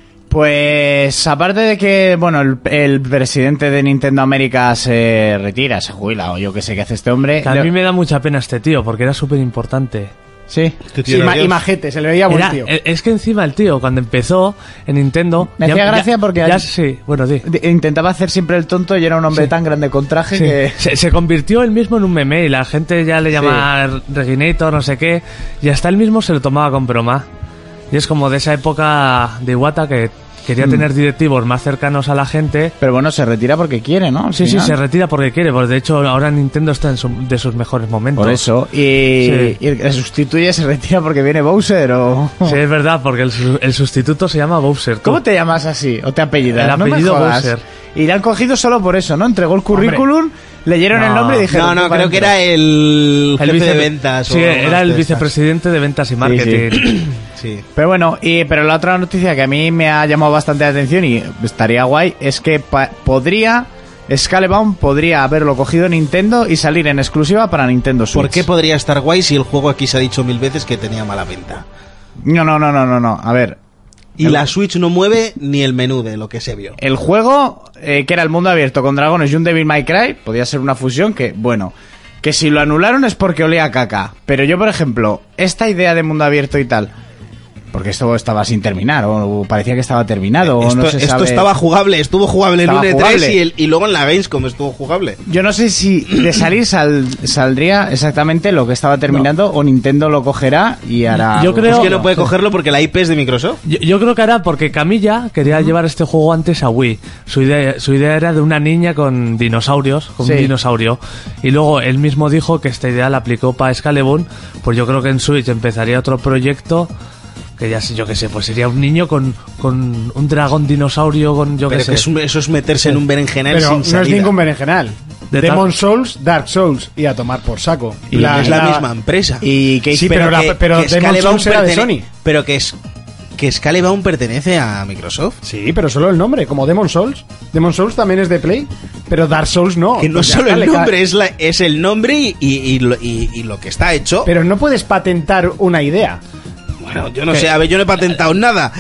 Pues aparte de que, bueno, el, el presidente de Nintendo América se retira, se jubila, o yo que sé qué hace este hombre. Que a mí me da mucha pena este tío, porque era súper importante. Sí. Sí, ma- y majete, se le veía buen Era- tío. e- es que encima el tío, cuando empezó en Nintendo... Me hacía gracia porque Ya, sí, bueno, di. De- Intentaba hacer siempre el tonto y era un hombre tan grande con traje Sí. que... Se, se convirtió él mismo en un meme y la gente ya le llama Reginator, no sé qué, y hasta él mismo se lo tomaba con broma. Y es como de esa época de Iwata que Mm. quería tener directivos más cercanos a la gente. Pero bueno, se retira porque quiere, ¿no? Al Sí, sí, se retira porque quiere, pues de hecho ahora Nintendo está en su- de sus mejores momentos. Por eso. Y, Sí. y el sustituye se retira porque viene Bowser o... Sí, es verdad, porque el, el sustituto se llama Bowser. tú. ¿Cómo te llamas así? ¿O te apellidas? El No me apellido jodas. Bowser. Y le han cogido solo por eso, ¿no? Entregó el currículum, leyeron el No. nombre y dijeron... No, no, "Tú para creo que adentro". era el jefe vice- de ventas. Sí, o algo era el vicepresidente de ventas y marketing. Sí. Pero bueno, y, pero la otra noticia que a mí me ha llamado bastante la atención y estaría guay es que podría, Scalebound podría haberlo cogido Nintendo y salir en exclusiva para Nintendo Switch. ¿Por qué podría estar guay si el juego aquí se ha dicho mil veces que tenía mala venta? No, no, no, no, no, no. A ver, Y la Switch no mueve ni el menú de lo que se vio. el juego, eh, que era el mundo abierto con dragones y un Devil May Cry, podía ser una fusión que, bueno, que si lo anularon es porque olía a caca. Pero yo, por ejemplo, esta idea de mundo abierto y tal, porque esto estaba sin terminar, o parecía que estaba terminado, o Esto, no se esto sabe. estaba jugable, estuvo jugable el Estaba lunes 3 jugable. y, el- y luego en la Gamescom estuvo jugable. Yo no sé si de salir sal- saldría exactamente lo que estaba terminando o Nintendo lo cogerá y hará. Yo creo- es que no puede cogerlo porque la IP es de Microsoft. Yo, yo creo que era porque Camilla quería llevar este juego antes a Wii. Su idea, su idea era de una niña con dinosaurios, con Sí. un dinosaurio. Y luego él mismo dijo que esta idea la aplicó para Scalebound. Pues yo creo que en Switch empezaría otro proyecto. Que ya sé, yo qué sé, pues sería un niño con, con un dragón dinosaurio, con yo qué sé. que es un- eso es meterse en un berenjenal Pero sin no es salida. ningún berenjenal. De Demon tal- Souls, Dark Souls y a tomar por saco. Y es la, misma empresa. Y que Sí, pero, la- que- pero que Demon Scalebound Souls era de pertene- Sony. Pero que es que Scalebound pertenece a Microsoft. Sí, pero solo el nombre, como Demon Souls. Demon Souls también es de Play, pero Dark Souls no. Que no Pues ya solo está, el le ca- nombre, es, la, es el nombre y, y- y lo, y- y lo que está hecho. Pero no puedes patentar una idea. Bueno, yo no sé, a ver, yo no he patentado nada.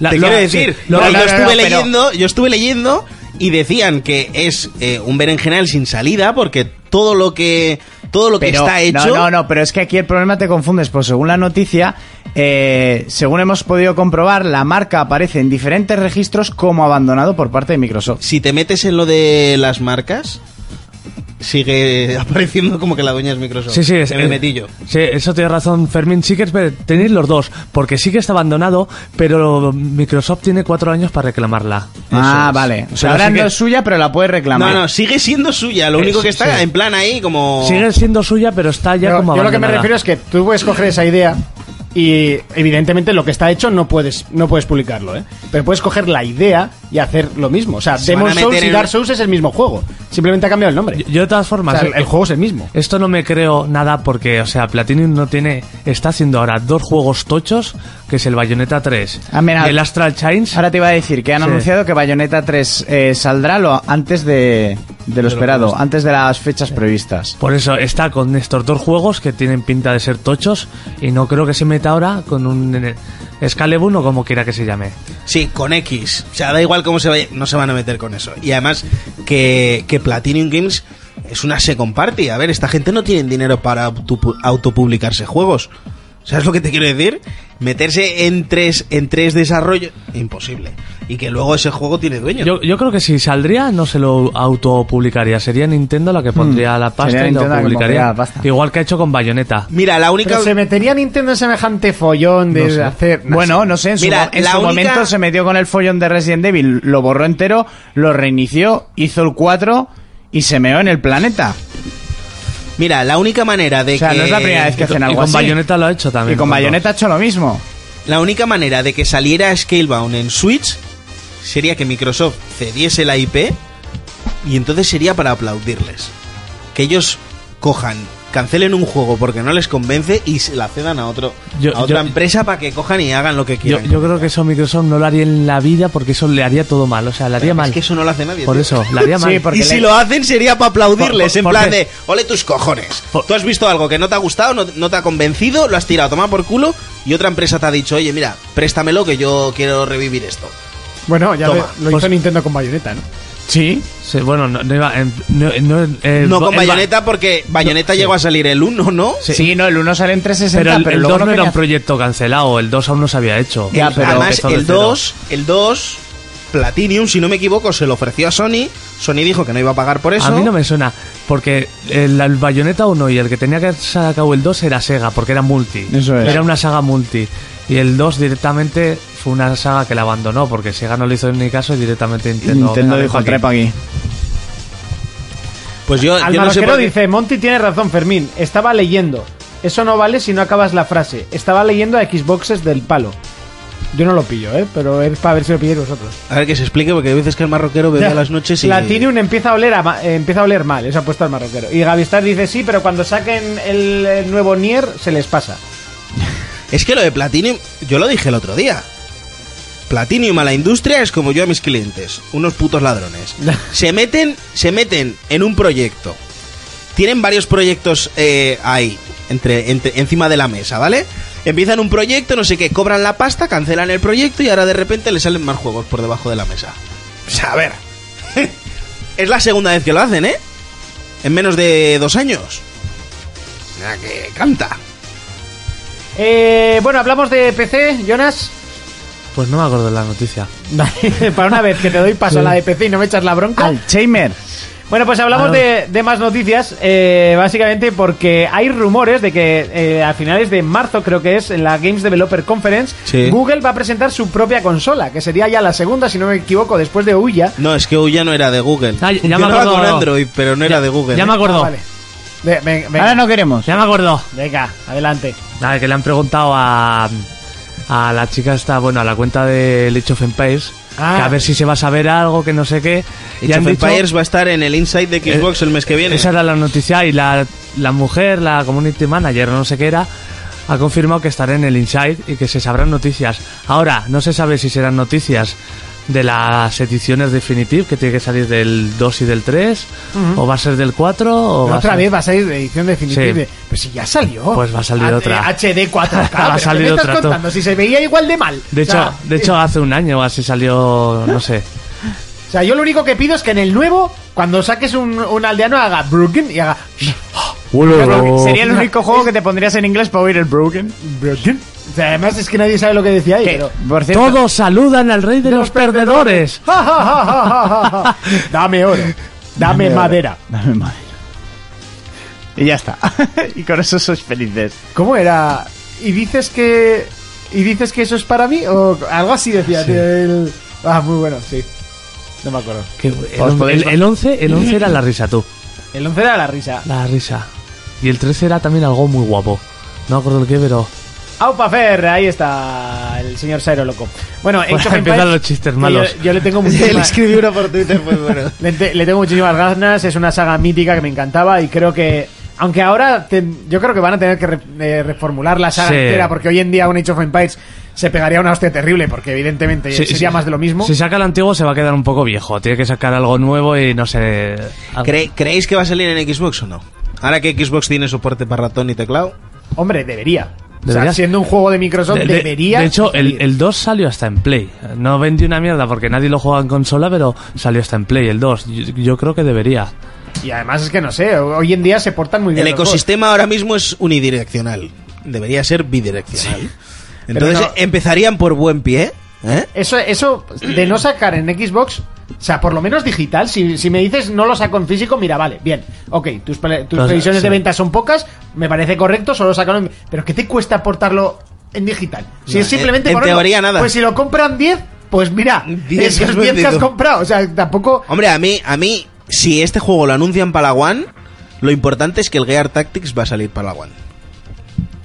La- Te lo- quiero sí, decir, lo- no, no, yo estuve no, pero- leyendo, yo estuve leyendo y decían que es eh, un berenjenal sin salida porque todo lo que todo lo que Pero- está hecho No, no, no, pero es que aquí el problema te confundes, pues según la noticia, eh, según hemos podido comprobar, la marca aparece en diferentes registros como abandonado por parte de Microsoft. si te metes en lo de las marcas sigue apareciendo como que la dueña es Microsoft. Sí, sí, es, en el metillo. Sí, eso tiene razón, Fermín. Sí que es tenéis los dos, porque sí que está abandonado, pero Microsoft tiene cuatro años para reclamarla. Ah, es. vale. O sea, ahora sí no que- es suya, pero la puede reclamar. No, no, sigue siendo suya. Lo Eh, único que está sí. en plan ahí como. Sigue siendo suya, pero está ya Pero como yo lo que me refiero es que tú puedes coger esa idea y evidentemente lo que está hecho no puedes no puedes publicarlo, ¿eh? Pero puedes coger la idea y hacer lo mismo. O sea, Se Demon Souls y Dark Souls es el mismo juego. Simplemente ha cambiado el nombre. Yo, yo de todas O formas, sea, el, el juego es el mismo. esto no me creo nada porque, o sea, Platinum no tiene, está haciendo ahora dos juegos tochos, que es el Bayonetta 3 Ah, mira, y el Astral Chains. Ahora te iba a decir que han Sí. anunciado que Bayonetta 3 eh, saldrá lo, antes de, de lo esperado, antes de las fechas previstas. Por eso está con estos dos juegos que tienen pinta de ser tochos y no creo que se meta ahora con un Scalebound o como quiera que se llame. Sí, con X. O sea, da igual cómo se vaya, no se van a meter con eso. Y además, que, que Platinum Games es una second party. A ver, esta gente no tiene dinero para auto- autopublicarse juegos. ¿Sabes lo que te quiero decir? Meterse en tres, en tres desarrollos, imposible. Y que luego ese juego tiene dueño. Yo, yo creo que si saldría no se lo autopublicaría, sería Nintendo la que pondría la pasta Hmm. Sería y lo Nintendo que publicaría. la pasta. Igual que ha hecho con Bayonetta. Mira, la única. Pero se metería Nintendo en semejante follón de No sé. hacer. Bueno, no sé, en su, Mira, en la su única- momento se metió con el follón de Resident Evil, lo borró entero, lo reinició, hizo el 4 y se meó en el planeta. Mira, la única manera de O sea, que. no es la primera vez que Y hacen con, y algo con así. Bayonetta lo ha hecho también. Y con. Bayonetta ha hecho lo mismo. La única manera de que saliera Scalebound en Switch sería que Microsoft cediese la IP y entonces sería para aplaudirles. Que ellos cojan cancelen un juego porque no les convence y se la cedan a otro Yo- a otra yo- empresa para que cojan y hagan lo que quieran. yo creo que eso Microsoft no lo haría en la vida porque eso le haría todo mal. O sea, le haría Es mal. que eso no lo hace nadie. Por tío. eso, le haría mal. Sí, y si lo hacen sería para aplaudirles, Por- en plan porque- de, ole tus cojones. Por- Tú has visto algo que no te ha gustado, no, no te ha convencido, lo has tirado, toma por culo, y otra empresa te ha dicho, oye, mira, préstamelo que yo quiero revivir esto. Bueno, ya Toma. lo, lo Pues- hizo Nintendo con Bayonetta, ¿no? Sí. Sí, bueno, no, no iba. no, no, eh, no con el- Bayonetta porque Bayonetta llegó a salir el 1, ¿no? Sí, no, el 1 sale en 360, Pero pero, el, el luego 2 no era quería- un proyecto cancelado, el 2 aún no se había hecho. Ya, El- pero además empezó de el cero. 2, el 2 Platinum, si no me equivoco, se lo ofreció a Sony. Sony dijo que no iba a pagar por eso. A mí no me suena, porque el, el Bayonetta 1 y el que tenía que sacar el 2 era Sega, porque era multi. Eso es. Era una saga multi. Y el 2 directamente fue una saga que la abandonó, porque Sega no le hizo ni caso y directamente Nintendo. Nintendo dijo, ven pa' trae pa' aquí. Pues yo, Al yo no sé marroquero por qué- dice, Monty tiene razón, Fermín. Estaba leyendo. Eso no vale si no acabas la frase. Estaba leyendo a Xboxes del palo. Yo no lo pillo, ¿eh? Pero es para ver si lo pilláis vosotros. A ver que se explique, porque hay veces que el marroquero bebe a las noches y... Platinum empieza a oler a ma- eh, empieza a oler mal, eso ha puesto el marroquero. Y Gavistar dice sí, pero cuando saquen el, el nuevo Nier se les pasa. Es que lo de Platinum, yo lo dije el otro día. Platinum a la industria es como yo a mis clientes, unos putos ladrones. Se meten, se meten en un proyecto. Tienen varios proyectos eh, ahí, entre, entre- encima de la mesa, ¿vale? Empiezan un proyecto, no sé qué, cobran la pasta, cancelan el proyecto y ahora de repente le salen más juegos por debajo de la mesa. O sea, a ver. es la segunda vez que lo hacen, ¿eh? En menos de dos años. Mira que canta. Eh, bueno, hablamos de PC, Jonas. Pues no me acuerdo de la noticia. Para una vez que te doy paso a la de PC y no me echas la bronca. Alzheimer. Bueno, pues hablamos de, de más noticias, eh, básicamente porque hay rumores de que eh, a finales de marzo, creo que es, en la Games Developer Conference, Sí. Google va a presentar su propia consola, que sería ya la segunda, si no me equivoco, después de Ouya. No, es que Ouya no era de Google. Ah, ya me acuerdo. con Android, pero no era de Google. Ya ¿eh? me acuerdo. Ah, vale. Ven- Ahora no queremos. Ya me acuerdo. venga, adelante. Nada, que le han preguntado a, a la chica esta, bueno, a la cuenta de Age of Empires, Ah. que a ver si se va a saber algo, que no sé qué. Han of dicho- Empires va a estar en el Inside de Xbox el mes que viene. Esa era la noticia y la, la mujer, la community manager, no sé qué era, ha confirmado que estará en el Inside y que se sabrán noticias. Ahora, no se sabe si serán noticias de las ediciones definitive, que tiene que salir del 2 y del 3, o va a ser del 4, o va a otra ser- vez va a salir de edición definitiva. Sí. de- Pues si ya salió. Pues va a salir H- otra. HD 4K. Va a ¿pero salir ¿qué me estás otra, tú. contando? Si se veía igual de mal. De O sea, hecho, de hecho hace un año o así salió, no sé. O sea, yo lo único que pido es que en el nuevo, cuando saques un, un aldeano, haga Broken y haga. Sería el único juego que te pondrías en inglés para oír el Broken. Broken. Además es que nadie sabe lo que decía ahí, pero. por cierto, Todos saludan al rey de los perdedores. Dame oro. Dame madera. Dame madera. Y ya está. y con eso sois felices. ¿Cómo era? ¿Y dices que. ¿Y dices que eso es para mí? O algo así decía. el- Ah, muy bueno, sí. No me acuerdo. Que el 11, el 11 era la risa, tú. El 11 era la risa. La risa. Y el 13 era también algo muy guapo. No me acuerdo el qué, pero... Aupa Fer, ahí está el señor Sairo Loco. Bueno, Age Pues of empiezan Empires, los chistes malos. Yo, yo le tengo Él muchísimas, escribió uno por Twitter muy bueno. le, te- le tengo muchísimas ganas. Es una saga mítica que me encantaba y creo que. Aunque ahora te- yo creo que van a tener que re- eh, reformular la saga Sí. entera porque hoy en día un Age of Empires se pegaría una hostia terrible porque evidentemente Sí, sería sí. más de lo mismo. Si saca el antiguo se va a quedar un poco viejo. Tiene que sacar algo nuevo y no sé... algo- ¿Cre- ¿Creéis que va a salir en Xbox o no? Ahora que Xbox tiene soporte para ratón y teclado. Hombre, debería. O sea, Debería. siendo un juego de Microsoft, De, de- debería. de hecho, el, el 2 salió hasta en Play. No vendió una mierda porque nadie lo juega en consola, pero salió hasta en Play, el 2. Yo, yo creo que debería. Y además es que no sé, hoy en día se portan muy bien. El ecosistema ahora mismo es unidireccional. Debería ser bidireccional. Entonces no- empezarían por buen pie. ¿Eh? Eso, eso de no sacar en Xbox, o sea, por lo menos digital, si, si me dices no lo saco en físico, mira, vale, bien, ok, tus, pre- tus previsiones de sí. ventas son pocas, me parece correcto, solo sacarlo en... Pero ¿qué te cuesta aportarlo en digital? Si No, es simplemente... en- en teoría nada. Pues si lo compran 10, pues mira, 10 es que has es 10 que has comprado, o sea, tampoco... Hombre, a mí, a mí, si este juego lo anuncian para la One, lo importante es que el Gear Tactics va a salir para la One.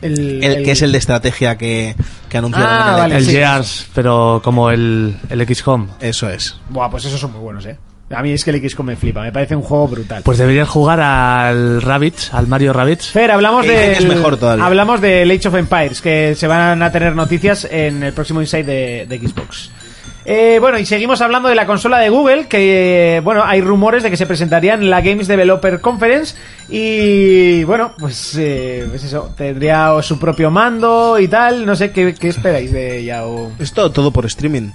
El, El, que es el de estrategia que, que anunciaron Ah, en el vale, El sí. Gears, pero como el, el XCOM. Eso es. Buah, pues esos son muy buenos, ¿eh? A mí es que el XCOM me flipa, me parece un juego brutal. Pues deberías jugar al Rabbids, al Mario Rabbids. Fer, hablamos de que es mejor todavía. hablamos de Age of Empires, que se van a tener noticias en el próximo Inside de, de Xbox. Eh, bueno, y seguimos hablando de la consola de Google, que eh, bueno, hay rumores de que se presentaría en la Games Developer Conference y bueno, pues, eh, pues eso, tendría su propio mando y tal, no sé qué, qué esperáis de ella o... Esto todo por streaming.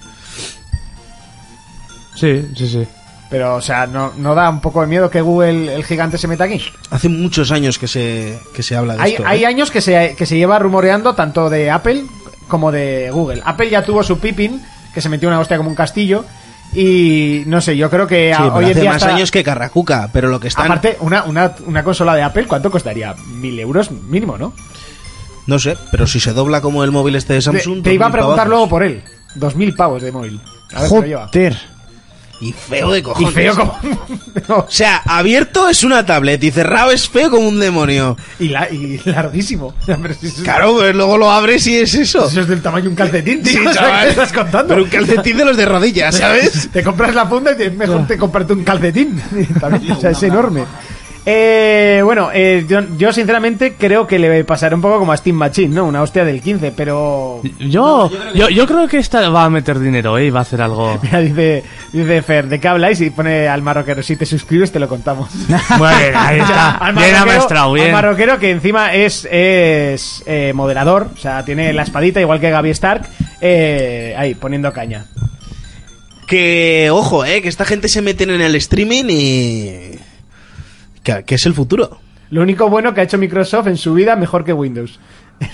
Sí, sí, sí. Pero, o sea, ¿no, ¿no da un poco de miedo que Google, el gigante, se meta aquí? Hace muchos años que se, que se habla de Hay, esto. hay ¿eh? años que se, que se lleva rumoreando tanto de Apple como de Google. Apple ya tuvo su Pippin, que se metió una hostia como un castillo. Y no sé, yo creo que Sí, a- pero hoy en hace día. más está- años que Carracuca, pero lo que están... Aparte, una, una, una consola de Apple, ¿cuánto costaría? Mil euros mínimo, ¿no? No sé, pero si se dobla como el móvil este de Te, Samsung... te iba a 2000 preguntar luego por él. Dos mil pavos de móvil. A ver, si lo lleva. Y feo de Y cojones. feo como. No, O sea, abierto es una tablet y cerrado es feo como un demonio. y, la, y larguísimo. Claro, pues luego lo abres y es eso. Eso es del tamaño de un calcetín, tío. Sí, O sea, chaval. ¿qué estás contando? Pero un calcetín de los de rodillas, ¿sabes? Te compras la funda y te- mejor te comprarte un calcetín. También, o sea, es enorme. Eh, bueno, eh, yo, yo sinceramente creo que le pasará un poco como a Steam Machine, ¿no? Una hostia del 15, pero... Yo, yo, yo creo que esta va a meter dinero, ¿eh? Y va a hacer algo. Mira, dice, dice Fer, ¿de qué habláis? Y pone al marroquero, si te suscribes te lo contamos. Bueno, ahí está. al Bien marroquero, amaestrado, al bien. marroquero que encima es, es eh, moderador, o sea, tiene la espadita igual que Gaby Stark, eh, ahí, poniendo caña. Que, ojo, eh, que esta gente se meten en el streaming y... Que, que es el futuro. Lo único bueno que ha hecho Microsoft en su vida mejor que Windows.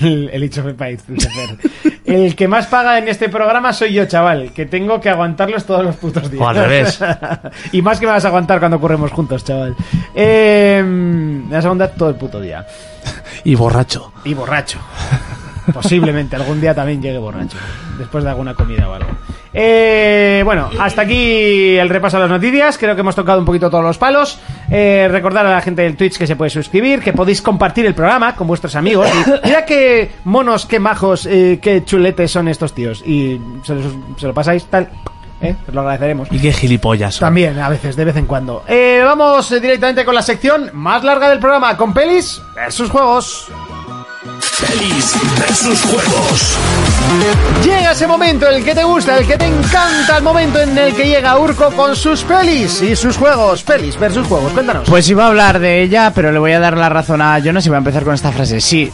El, Empires, dice Fer. El que más paga en este programa soy yo, chaval, que tengo que aguantarlos todos los putos días. O al revés. y más que me vas a aguantar cuando corremos juntos, chaval. Eh, me vas a aguantar todo el puto día. Y borracho. Y borracho. Posiblemente algún día también llegue borracho. Después de alguna comida o algo. Eh, bueno, hasta aquí el repaso a las noticias. Creo que hemos tocado un poquito todos los palos. Eh, recordar a la gente del Twitch que se puede suscribir, que podéis compartir el programa con vuestros amigos. Y mira qué monos, qué majos, eh, qué chuletes son estos tíos. Y se, los- se lo pasáis tal. ¿eh? Os lo agradeceremos. Y qué gilipollas. son. También, a veces, de vez en cuando. Eh, vamos directamente con la sección más larga del programa, con pelis versus juegos. Pelis versus juegos. Llega ese momento, el que te gusta, el que te encanta, el momento en el que llega Urco con sus pelis y sus juegos. Pelis versus juegos, cuéntanos. Pues iba a hablar de ella, pero le voy a dar la razón a Jonas y voy a empezar con esta frase. Sí,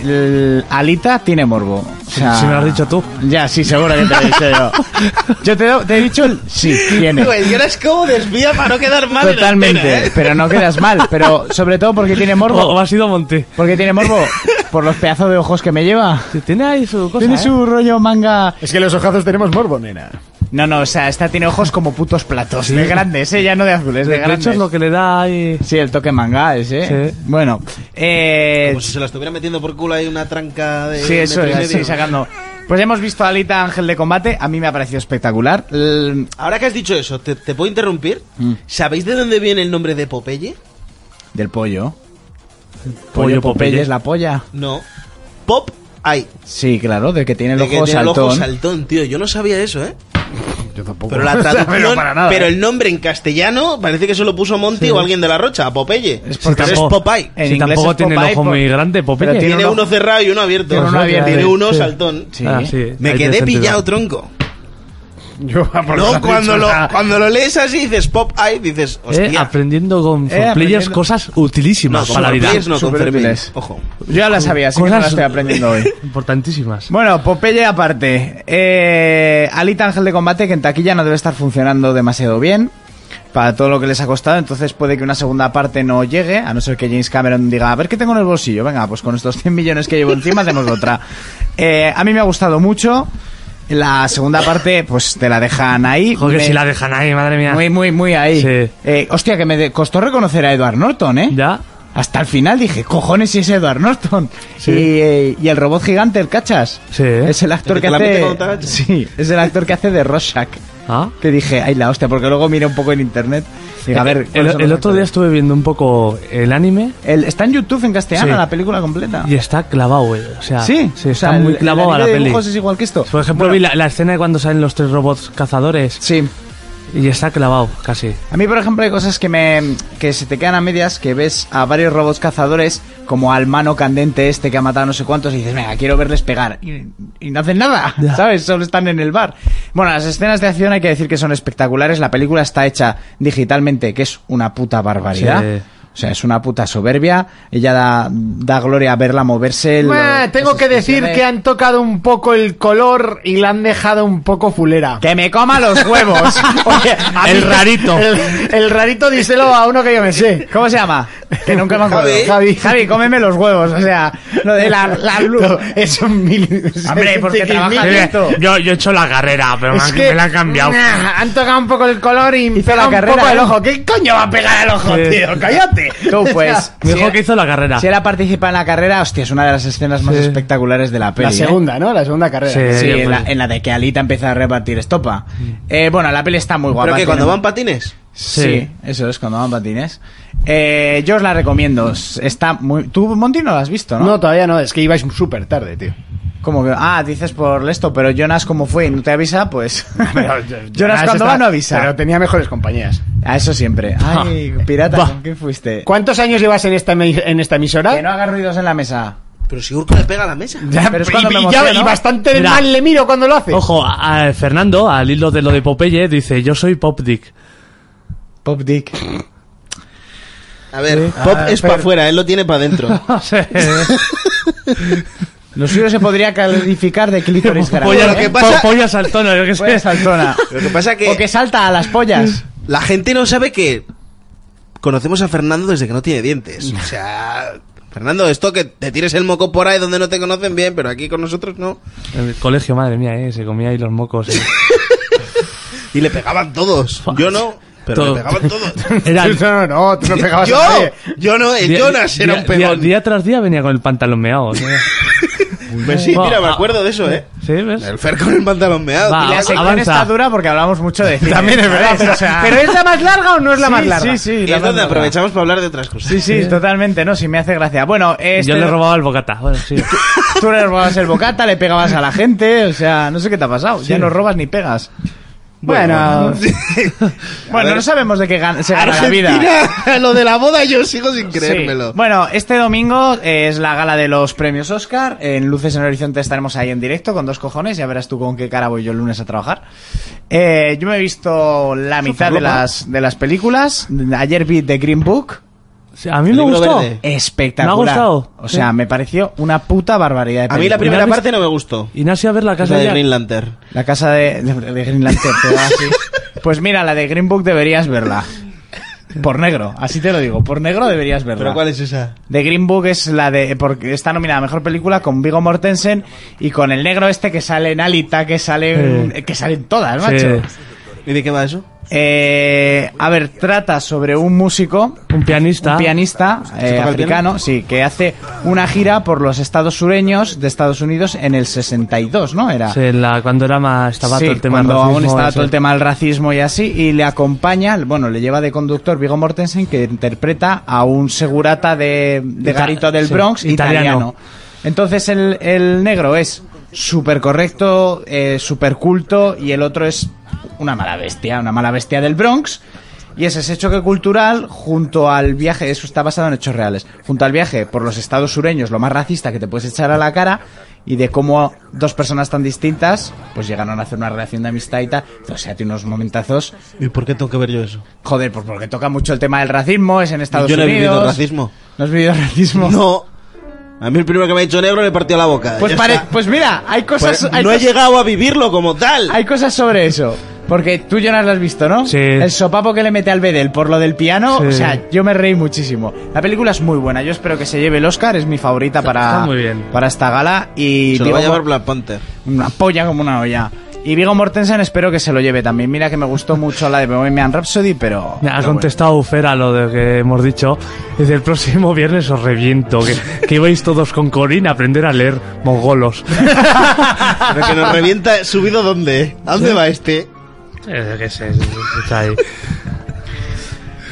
Alita tiene morbo. O sea, Si me lo has dicho tú. Ya, sí, seguro que te lo he dicho yo. Yo te, te he dicho el sí, tiene. Güey, y ahora es como desvía para no quedar mal en la Totalmente, antena, ¿eh? pero no quedas mal. Pero sobre todo porque tiene O, o morbo. ha sido Monte. Porque tiene morbo por los pedazos de ojos que me lleva. Tiene ahí su cosa. Tiene ¿eh? su rollo manga. Es que los ojazos tenemos morbo, nena. No, no, o sea, esta tiene ojos como putos platos. De grandes, ¿eh? Ya no de azules, de De hecho, grandes. es lo que le da ahí. Sí, el toque manga ese. Sí. Bueno, eh, Como si se la estuviera metiendo por culo ahí una tranca de. Sí, eso es, medio. sí, sacando. Pues hemos visto a Alita Ángel de Combate, a mí me ha parecido espectacular. L- Ahora que has dicho eso, ¿te, te puedo interrumpir? Mm. ¿Sabéis de dónde viene el nombre de Popeye? del pollo. Pollo Popeye es la polla. No. Pop Eye. Sí, claro, de que tiene el De que ojo tiene el ojo saltón. tío. Yo no sabía eso, ¿eh? Yo tampoco. Pero la O sea, traducción. pero para nada, pero ¿eh? el nombre en castellano parece que se lo puso Monty o alguien de la Rocha, a Popeye. Es porque porque es tampoco- Popeye. En si inglés tampoco es tiene el ojo por- muy grande, Popeye. pero Tiene un uno cerrado y uno abierto. Tiene uno abierto. Tiene uno Sí. saltón. Sí. Ah, sí, Me ahí quedé pillado, tronco. Yo, que No, cuando lo, cuando lo lees así dices Pop Eye, dices, Eh, hostia. aprendiendo con Eh, Players aprendiendo. cosas no, utilísimas con para la vida. No, con. Ojo. Yo ya la sabía, así que no la Cosas estoy aprendiendo hoy. Importantísimas. Bueno, Popeye aparte. Eh, Alita Ángel de Combate, que en taquilla no debe estar funcionando demasiado bien. Para todo lo que les ha costado, entonces puede que una segunda parte no llegue, a no ser que James Cameron diga, a ver qué tengo en el bolsillo, venga, pues con estos 100 millones que llevo encima hacemos otra. Eh, a mí me ha gustado mucho. La segunda parte, pues te la dejan ahí. Joder, Me- si la dejan ahí, madre mía. Muy, muy, muy ahí. Sí. Eh, hostia, que me de- costó reconocer a Edward Norton, ¿eh? Ya. Hasta el final dije, cojones, si es Edward Norton. Sí. Y, eh, y el robot gigante, el cachas. Sí. Es el actor ¿El que que la mete hace. Sí, es el actor que hace de Rorschach. Ah. Que dije, ay la hostia, porque luego miré un poco en internet. Digo, a ver, el, ¿cuáles son el otro día estuve viendo un poco el anime El- está en YouTube en castellano, Sí. la película completa. y está clavado, güey. O sea, Sí, sí, o está sea, muy clavado el a la anime de peli. dibujos es igual que esto. Por ejemplo, Bueno, vi la, la escena de cuando salen los tres robots cazadores. Sí, Y está clavado, casi. A mí, por ejemplo, hay cosas que me que se te quedan a medias, que ves a varios robots cazadores, como al mano candente este que ha matado no sé cuántos, y dices, venga, quiero verles pegar. Y, y no hacen nada, ¿sabes? Solo están en el bar. Bueno, las escenas de acción hay que decir que son espectaculares. La película está hecha digitalmente, que es una puta barbaridad. Sí. O sea, es una puta soberbia. Ella da, da gloria a verla moverse. lo- tengo que decir que han tocado un poco el color y la han dejado un poco fulera. ¡Que me coma los huevos! Oye, a El mí- rarito. El, el rarito díselo a uno que yo me sé. ¿Cómo se llama? Que nunca me acuerdo. Javi. Javi. Javi, cómeme los huevos. O sea, lo de la, la luz. Es un mil... Hombre, porque trabaja esto. yo, yo he hecho la carrera, pero me, Es han- que me la han cambiado. nah, han tocado un poco el color y Hizo pega la un carrera, poco el ¿eh? ojo. ¿Qué coño va a pegar el ojo, Sí. tío? Cállate. Tú, pues. Dijo era- que hizo la carrera. Si era participa en la carrera, hostia, es una de las escenas más espectaculares de la peli. La ¿eh? segunda, ¿no? La segunda carrera. Sí. Sí, en la, pues- en la de que Alita empieza a repartir estopa. Eh, bueno, la peli está muy guapa. Pero que cuando van patines. Sí, Sí. eso es, cuando van patines. Eh, yo os la recomiendo. Está muy... ¿Tú, Monty, no la has visto, no? No, todavía no. Es que ibais súper tarde, tío. ¿Cómo que? Ah, dices por esto, pero Jonas, como fue y no te avisa, pues. Jonas, Ah, cuando eso va, está- no avisa. Pero tenía mejores compañías. A eso siempre. Ay, pirata. ¿con qué fuiste? ¿Cuántos años llevas en esta, en esta emisora? Que no haga ruidos en la mesa. Pero si Urco le pega a la mesa. Ya, Pero es y- cuando me y, ya- emociono. y bastante Mira. mal le miro cuando lo hace. Ojo, a, a Fernando, al hilo de lo de Popeye, dice, yo soy Pop Dick. Pop Dick. A ver, Pop es para afuera, él lo tiene para adentro. Lo suyo se podría calificar de clítoris grande. Polla, lo que pasa- po- polla saltona, yo qué sé. Polla saltona. Lo que pasa que O que salta a las pollas. la gente no sabe que conocemos a Fernando desde que no tiene dientes. O sea, Fernando, esto que te tires el moco por ahí donde no te conocen bien, pero aquí con nosotros no. En el colegio, madre mía, eh, se comía ahí los mocos. eh. Y le pegaban todos. Yo no, pero Todo. le pegaban todos. Era, No, no, no, tú no pegabas Yo, a nadie. yo no, el día- Jonas era día- un pegón. Día, día tras día venía con el pantalón meado. ¿sí? Pues sí, mira, me Va, acuerdo de eso, eh. ¿Sí, ves? El Fer con el pantalón meado. Va. La sección está dura porque hablamos mucho de cine. También es verdad, ¿sabes? pero, O sea, ¿pero es la más larga o no es la sí, más larga? Sí, sí. Y la es donde larga. aprovechamos para hablar de otras cosas. Sí, sí, totalmente, ¿no? Sí, me hace gracia. Bueno, este, Yo le robaba el bocata. Bueno, sí. tú le robabas el bocata, le pegabas a la gente, o sea, no sé qué te ha pasado. Ya no robas ni pegas. Bueno, Bueno, no sabemos de qué gan- se gana la vida. Argentina, lo de la boda yo sigo sin Sí. creérmelo. Bueno, este domingo es la gala de los premios Oscar. En Luces en el Horizonte estaremos ahí en directo con dos cojones. Ya verás tú con qué cara voy yo el lunes a trabajar. Eh, yo me he visto la mitad de las, de las películas. Ayer vi The Green Book. A mí me gustó. verde. Espectacular. Me ha gustado. O sea, me pareció una puta barbaridad de A mí la película. primera ¿La has parte no me gustó. Y Nasia a ver la casa la de de. Green Lantern. La casa de, de, de Green Lantern, te va así. Pues mira, la de Green Book deberías verla. Por negro, así te lo digo. Por negro deberías verla. ¿Pero cuál es esa? The Green Book es la de. porque está nominada a mejor película con Vigo Mortensen y con el negro este que sale en Alita, que sale. Sí. que salen todas, Sí. macho. ¿Y de qué va eso? Eh, a ver, trata sobre un músico. Un pianista. Un pianista eh, africano, sí, que hace una gira por los estados sureños de Estados Unidos en el 62, ¿no? Era. Sí, la, cuando era más, estaba Sí, todo el tema cuando del aún racismo, estaba eso. todo el tema del racismo y así, y le acompaña, bueno, le lleva de conductor Vigo Mortensen, que interpreta a un segurata de, de Ita- garito del sí, Bronx, italiano. italiano. Entonces el, el negro es súper correcto, eh, súper culto, y el otro es una mala bestia, una mala bestia del Bronx. Y es ese choque cultural junto al viaje, eso está basado en hechos reales, junto al viaje por los estados sureños, lo más racista que te puedes echar a la cara, y de cómo dos personas tan distintas pues llegaron a hacer una relación de amistad y tal. O sea, tiene unos momentazos. ¿Y por qué tengo que ver yo eso? Joder, pues porque toca mucho el tema del racismo, es en Estados yo no he Unidos. vivido racismo. ¿No has vivido racismo? No. A mí el primero que me ha dicho negro le partió la boca. Pues, pare- pues mira, hay cosas, Pues hay, no he llegado a vivirlo como tal. hay cosas sobre eso. Porque tú, Jonas, lo has visto, ¿no? Sí. El sopapo que le mete al Bedel por lo del piano, Sí. o sea, yo me reí muchísimo. La película es muy buena, yo espero que se lleve el Oscar, es mi favorita para, está muy bien. para esta gala. Y Se lo va a llevar Black Panther. una polla como una olla. Y Vigo Mortensen espero que se lo lleve también. Mira que me gustó mucho la de Bohemian Rhapsody, pero... Me ha pero contestado Fer a lo de que hemos dicho. Dice, el próximo viernes os reviento. Que, que ibais todos con Corín a aprender a leer mongolos. Pero que nos revienta subido dónde. ¿A dónde va este? Eh, qué sé, está ahí.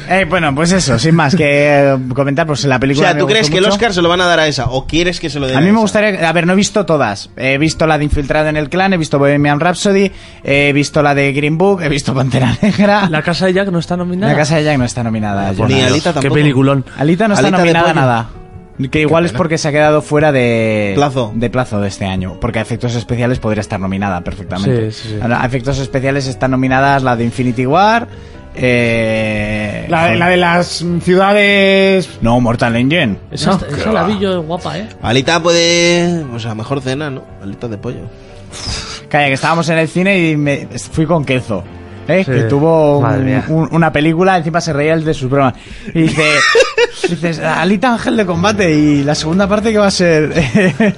Eh, bueno, pues eso, sin más que eh, comentar, pues la O película. sea, me ¿tú crees gustó que el mucho. Oscar se lo van a dar a esa? ¿O quieres que se lo den A mí me esa? gustaría, a ver, no he visto todas. He visto la de Infiltrado en el Clan, he visto Bohemian Rhapsody, he visto la de Green Book, he visto Pantera Negra. La casa de Jack no está nominada. La Casa de Jack no está nominada. Por Ni Alita Qué tampoco. peliculón. Alita no está Alita de nominada a pollo. nada. Que igual es pena. porque se ha quedado fuera de Plazo. de plazo de este año. Porque a efectos especiales podría estar nominada perfectamente. Sí, sí, sí. A efectos especiales están nominadas la de Infinity War. Eh... La, de- la de las ciudades... No, Mortal Engine. Esa, No, esa la vi yo guapa, ¿eh? Alita puede... O sea, mejor cena, ¿no? Alita de pollo. Calla, que estábamos en el cine y me fui con Kelzo. ¿Eh? Sí. Que tuvo un- una película, encima se reía el de sus bromas. Y dice, dices, Alita Ángel de combate y la segunda parte que va a ser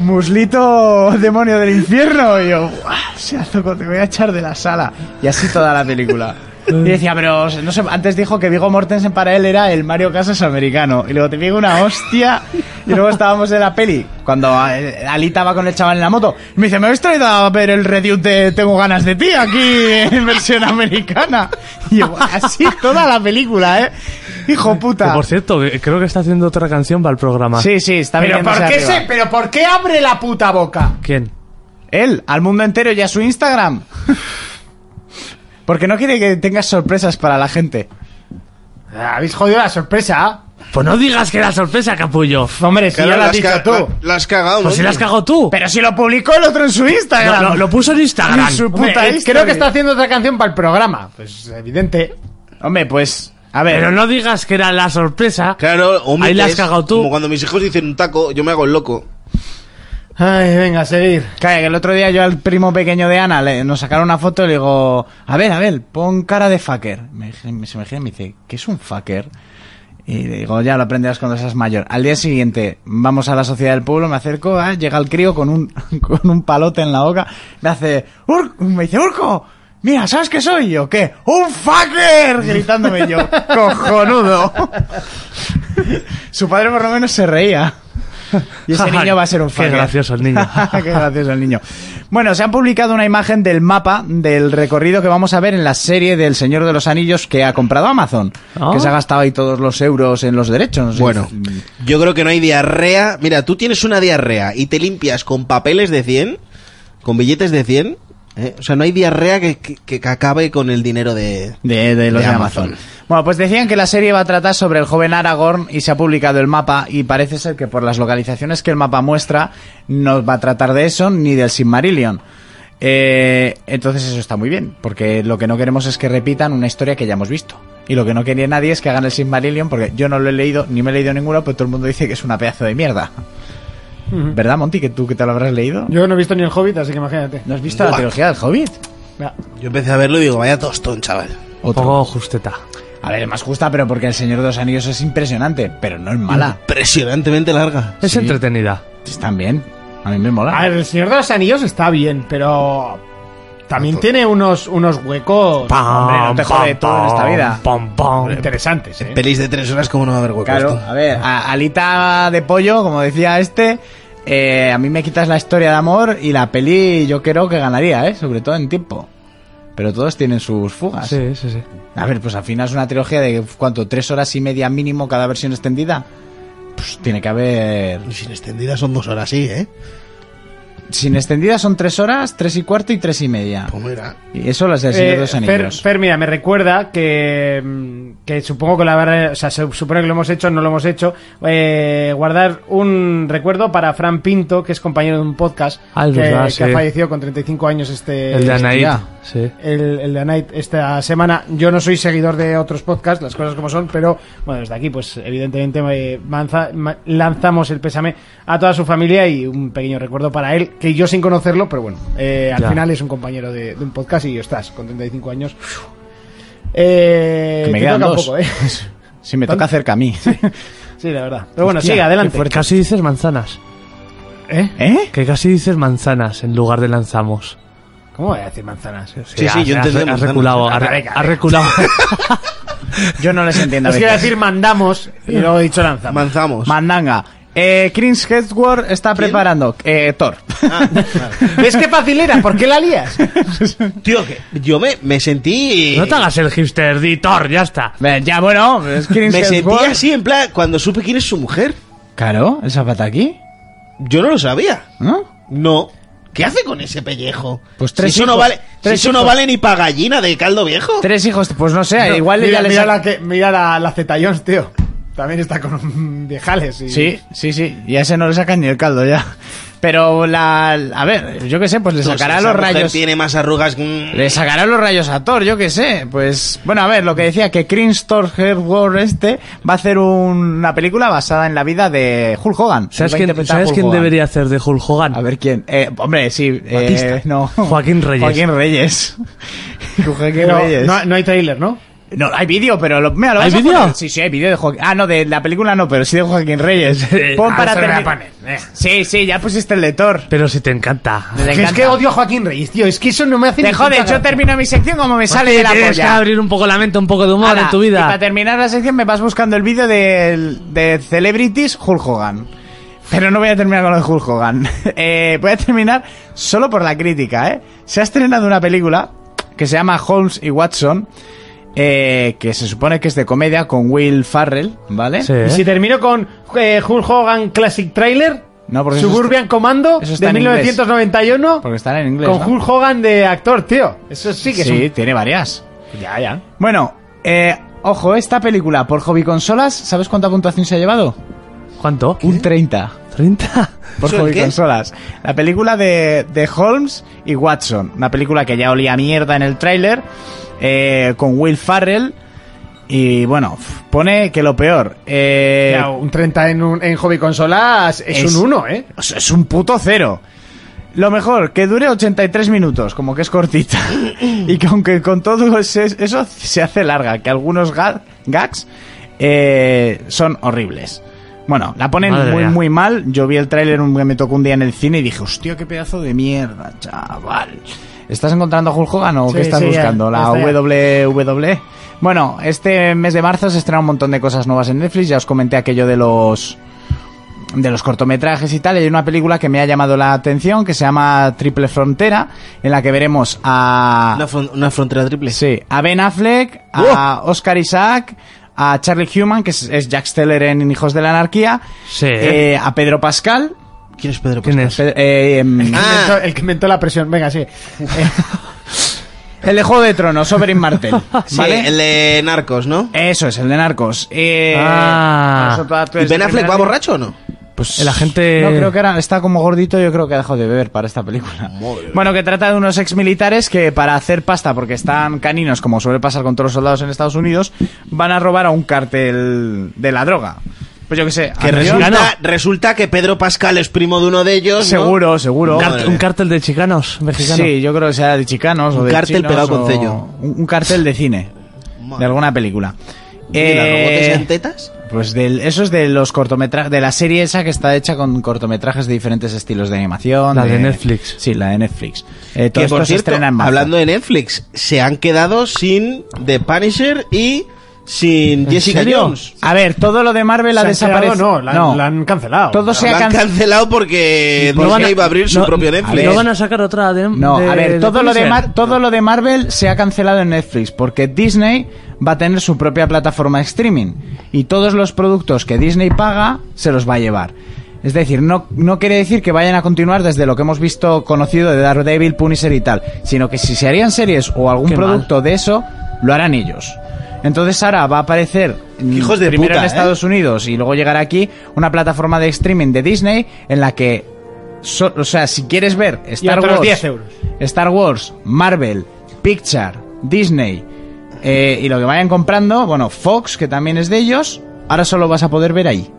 Muslito demonio del infierno. Y yo, "Buah, se azoco, te voy a echar de la sala. Y así toda la película. Y decía, pero no sé, antes dijo que Vigo Mortensen para él era el Mario Casas americano. Y luego te pego una hostia. Y luego estábamos en la peli, cuando eh, Alita va con el chaval en la moto. Y me dice, ¿me habéis traído a ver el review de Tengo ganas de ti aquí en versión americana? Y yo, así toda la película, ¿eh? Hijo Que, puta. por cierto, que creo que está haciendo otra canción para el programa. Sí, sí, está ¿Pero viniéndose por, qué se, ¿Pero por qué abre la puta boca? ¿Quién? Él, al mundo entero y a su Instagram. Porque no quiere que tengas sorpresas para la gente. Habéis jodido la sorpresa. Pues no digas que era sorpresa, capullo. Hombre, si ya lo la has has dicho ca- tú. la- la has cagado, Pues si la has cagado tú. Pero si lo publicó el otro en su Instagram. lo, lo- lo puso en Instagram. En su Hombre, puta eh, history. creo que está haciendo otra canción para el programa. Pues evidente. Hombre, pues. A ver. Pero no digas que era la sorpresa. Claro, omites, Ahí la has cagado tú. Como cuando mis hijos dicen un taco, yo me hago el loco. Ay, venga, a seguir. Calla, que el otro día yo al primo pequeño de Ana le, nos sacaron una foto y le digo, a ver, a ver, pon cara de fucker. Me, me- se me gira y me dice, ¿qué es un fucker? Y le digo, ya lo aprenderás cuando seas mayor. Al día siguiente, vamos a la sociedad del pueblo, me acerco, ah, llega el crío con un, con un palote en la boca, me hace, "Ur-", me dice, Urco, mira, ¿sabes qué soy? Yo, ¿qué? ¡Un fucker! Gritándome yo, cojonudo. Su padre por lo menos se reía. Y ese niño va a ser un Qué fucker. gracioso el niño. Qué gracioso el niño. Bueno, se ha publicado una imagen del mapa del recorrido que vamos a ver en la serie del Señor de los Anillos que ha comprado Amazon. Ah. Que se ha gastado ahí todos los euros en los derechos. Bueno, yo creo que no hay diarrea. Mira, tú tienes una diarrea y te limpias con papeles de 100, con billetes de 100. ¿Eh? O sea, no hay diarrea que, que- que acabe con el dinero de... De, de los de de, Amazon. Amazon. Bueno, pues decían que la serie va a tratar sobre el joven Aragorn y se ha publicado el mapa y parece ser que por las localizaciones que el mapa muestra no va a tratar de eso ni del Silmarillion. Eh, entonces eso está muy bien, porque lo que no queremos es que repitan una historia que ya hemos visto. Y lo que no quería nadie es que hagan el Silmarillion, porque yo no lo he leído, ni me he leído ninguno, pero todo el mundo dice que es una pedazo de mierda. ¿Verdad, Monty? Que tú que te lo habrás leído. Yo no he visto ni el Hobbit, así que imagínate. ¿No has visto la trilogía del Hobbit? Yo empecé a verlo y digo, vaya tostón, chaval. Un poco justeta. A ver, es más justa, pero porque El Señor de los Anillos es impresionante, pero no es mala. Impresionantemente larga. Es Sí. entretenida. Están bien. A mí me mola. A ver, el Señor de los Anillos está bien, pero también tiene unos, unos huecos Hombre, no te jode todo en esta vida. Pam, pam. interesantes, ¿eh? Pelis de tres horas, como no va a haber huecos? Claro, a ver, a- alita de pollo, como decía este, eh, a mí me quitas la historia de amor y la peli yo creo que ganaría, ¿eh? Sobre todo en tiempo. Pero todos tienen sus fugas. Sí, sí, sí. A ver, pues al final es una trilogía de, ¿cuánto? ¿Tres horas y media mínimo cada versión extendida? Pues tiene que haber... Y sin extendida son dos horas, sí, ¿eh? Sin extendida son tres horas, tres y cuarto y tres y media. Pues mira. Y eso las del Señor de Eh, los Anillos. Fer, mira, me recuerda que, mm, que supongo que la verdad, o sea, se supone que lo hemos hecho, no lo hemos hecho, eh, guardar un recuerdo para Fran Pinto, que es compañero de un podcast, Ah, que, verdad, que sí. ha fallecido con 35 años este... El de Anaid. Sí. el, el de Night esta semana. Yo no soy seguidor de otros podcasts, las cosas como son, pero bueno, desde aquí, pues evidentemente eh, manza- ma- lanzamos el pésame a toda su familia y un pequeño recuerdo para él, que yo sin conocerlo, pero bueno, eh, al Ya. final es un compañero de, de un podcast y estás con 35 años. Eh, Que me quedan toca un dos. poco, ¿eh? Si me toca cerca a mí. sí, la verdad. Pero bueno, Hostia, sigue, adelante. Casi dices manzanas. ¿Eh? ¿Eh? Que casi dices manzanas en lugar de lanzamos. ¿Cómo voy a decir manzanas? Sí, sí, has- yo entendí Has reculado, has, reculado. Yo no les entiendo Es que decir mandamos y luego he dicho lanzamos. Manzamos. Mandanga. Eh, Chris Hemsworth está preparando... Eh, Thor. Ah, vale. ¿Ves qué fácil era? ¿Por qué la lías? Tío, que yo me, me sentí... No te hagas el hipster, di Thor, ya está. Eh, ya, bueno, es Chris Me sentí Hemsworth. así en plan cuando supe quién es su mujer. Claro, el zapataki. Yo no lo sabía. ¿No? No. ¿Qué hace con ese pellejo? Pues tres si eso no hijos. vale, si Tres eso no hijos. vale ni para gallina de caldo viejo. Tres hijos, pues no sé, igual mira, ella le mira la, que, mira la, la Zeta Jones, tío. También está con viejales. Y... Sí, sí, sí. Y a ese no le sacan ni el caldo ya. Pero la... A ver, yo qué sé, pues le Pues sacará los rayos... tiene más arrugas que un... Le sacará los rayos a Thor, yo qué sé. Pues, bueno, a ver, lo que decía, que Chris Thor este va a hacer un- una película basada en la vida de Hulk Hogan. ¿Sabes quién, ¿sabes Hulk quién Hogan. debería hacer de Hulk Hogan? A ver quién. Eh, hombre, sí. eh, no. Joaquín Reyes. Joaquín Reyes. Joaquín Reyes. no, no hay trailer, ¿no? No, hay vídeo, pero lo, mira, lo ¿Hay vas a vídeo? Sí, sí, hay vídeo de Joaquín. Ah, no, de la película no, pero sí de Joaquín Reyes. Pon Ah, para se lo voy a terminar. eh. Sí, sí, ya pusiste el de Thor. Pero si te encanta. Me es encanta. que odio a Joaquín Reyes, tío. Es que eso no me hace Te ni jode, yo termino mi sección como me sale de la Tienes que polla. abrir un poco la mente, un poco de humor en tu Y para vida. terminar la sección me vas buscando el vídeo de, de Celebrities Hulk Hogan. Pero no voy a terminar con lo de Hulk Hogan. Eh, voy a terminar solo por la crítica, ¿eh? Se ha estrenado una película que se llama Holmes y Watson, eh, que se supone que es de comedia con Will Farrell, ¿vale? Sí, Y si termino con eh, Hulk Hogan Classic Trailer, No, porque eso Suburban Commando eso está de en inglés. 1991, Porque están en inglés, con ¿no? Hulk Hogan de actor, tío. Eso sí que Sí, es tiene varias. un... Ya, ya. Bueno, eh, ojo, esta película por hobby consolas, ¿sabes cuánta puntuación se ha llevado? ¿Cuánto? Un 30. ¿30? por ¿Eso el hobby qué? consolas. La película de, de Holmes y Watson. Una película que ya olía a mierda en el tráiler. Eh, con Will Farrell. Y bueno, pone que lo peor. eh, un 30 en, un, en hobby consolas es, Es- un 1, ¿eh? es- un puto cero. Lo mejor, que dure 83 minutos, como que es cortita. y que aunque con todo ese- eso se hace larga, que algunos ga- gags eh, son horribles. Bueno, la ponen Madre muy, muy mal. Yo vi el tráiler me tocó un día en el cine y dije, hostia, qué pedazo de mierda, chaval. ¿Estás encontrando a Hulk Hogan o Sí, qué estás sí, buscando? ya ¿La ya. WWE? Bueno, este mes de marzo se estrena un montón de cosas nuevas en Netflix. Ya os comenté aquello de los de los cortometrajes y tal, y hay una película que me ha llamado la atención que se llama Triple Frontera, en la que veremos a Una, fron- una frontera triple. sí, a Ben Affleck, a Oscar Isaac, a Charlie Human, que es, es Jack Steller en Hijos de la Anarquía, Sí. eh, a Pedro Pascal, ¿Quién es Pedro ¿Quién es? Eh, em, El que Ah. inventó- el que inventó la presión. Venga, sí. el de Juego de Tronos, Sovereign Martel, Sí, ¿vale? el de Narcos, ¿no? Eso es, el de Narcos. Eh, Ah. por eso toda tu ¿Y Ben Affleck va borracho o no? Pues El agente- No, creo que era, está como gordito, yo creo que ha dejado de beber para esta película. Bueno, que trata de unos ex militares que para hacer pasta, porque están caninos, como suele pasar con todos los soldados en Estados Unidos, van a robar a un cartel de la droga. Pues yo qué sé, Que resulta, resulta que Pedro Pascal es primo de uno de ellos. ¿no? Seguro, seguro. Un, Madre cart- un cártel de chicanos mexicanos. Sí, yo creo que sea de chicanos o Un de cartel chinos pegado con o- sello. Un, cartel de cine, de alguna película. ¿Y las Eh, robotes en tetas? Pues del, eso es de los cortometrajes, de la serie esa que está hecha con cortometrajes de diferentes estilos de animación. La de Netflix. Sí, la de Netflix. Eh, todo Que esto por se estrena en marzo. hablando de Netflix, se han quedado sin The Punisher y sin Jessica serio? Jones. A ver, todo lo de Marvel ha ¿Se han desaparecido. No, la, han- la han cancelado. Todo se Lo ha han cancelado. porque No van a- Disney va a abrir su no- propio Netflix. ¿No van a sacar otra de No, de- a ver, de todo lo de? Mar- todo lo de Marvel se ha cancelado en Netflix porque Disney va a tener su propia plataforma de streaming y todos los productos que Disney paga se los va a llevar. Es decir, no, no quiere decir que vayan a continuar desde lo que hemos visto conocido de Daredevil, Punisher y tal, sino que si se harían series o algún Qué producto de eso, lo harán ellos. Entonces ahora va a aparecer mm, Hijos de primero puta, en ¿eh? Estados Unidos y luego llegará aquí una plataforma de streaming de Disney en la que, so- o sea, si quieres ver Star Wars, 10 euros. Star Wars, Marvel, Pixar, Disney eh, y lo que vayan comprando, bueno, Fox, que también es de ellos, ahora solo vas a poder ver ahí.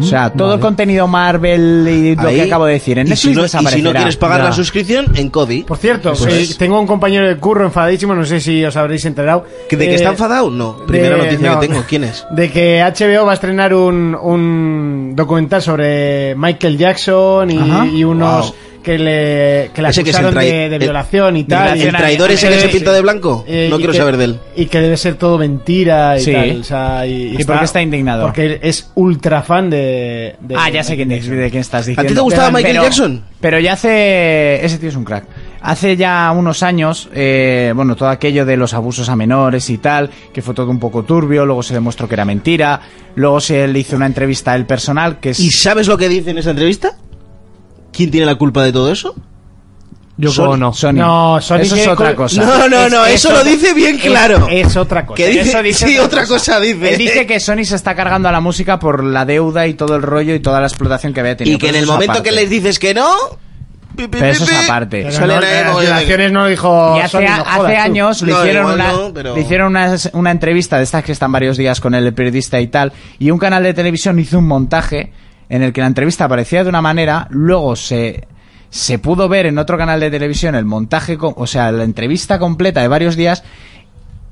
O sea, todo el contenido Marvel y lo Ahí. que acabo de decir en y Netflix si, no, y si no quieres pagar Ya. la suscripción, en Cody. Por cierto, Eso eh, tengo un compañero de curro enfadadísimo, no sé si os habréis enterado. ¿Que ¿De que Eh, está enfadado? No. Primera de- noticia no, que tengo. ¿Quién es? De que HBO va a estrenar un, un documental sobre Michael Jackson y, y unos Wow. Que le, que le acusaron el de, de el- violación y ¿El, tal. el Y- traidor ese que se pintó de blanco? Eh, no quiero que- saber de él. Y que debe ser todo mentira y Sí. tal. o sea, y, ¿Y por qué está indignado? Porque es ultra fan de. de- Ah, ya sé quién, de, de quién estás diciendo. ¿A ti te gustaba Michael Pero- Jackson? Pero ya hace... Ese tío es un crack. Hace ya unos años, eh, bueno, todo aquello de los abusos a menores y tal, que fue todo un poco turbio, luego se demostró que era mentira, luego se le hizo una entrevista a él personal, que es... ¿Y sabes lo que dice en esa entrevista? ¿Quién tiene la culpa de todo eso? Yo Sony- no. Sony. No, Sony Eso es que- otra cosa. No, no, no, Es- eso es lo otra- dice bien claro. Es, otra cosa. ¿Qué dice? Eso dice sí, otra cosa dice. Él dice que Sony se está cargando a la música por la deuda y todo el rollo y toda la explotación que había tenido. Y que en el momento aparte. que les dices que no... Pero eso es aparte. Pero no, las mogollón de- violaciones no lo dijo Y hace, Sony, no hace jodas tú. años le No, hicieron, una, no, pero- le hicieron una, una entrevista de estas que están varios días con el periodista y tal, y un canal de televisión hizo un montaje en el que la entrevista aparecía de una manera, luego se, se pudo ver en otro canal de televisión el montaje, o sea, la entrevista completa de varios días,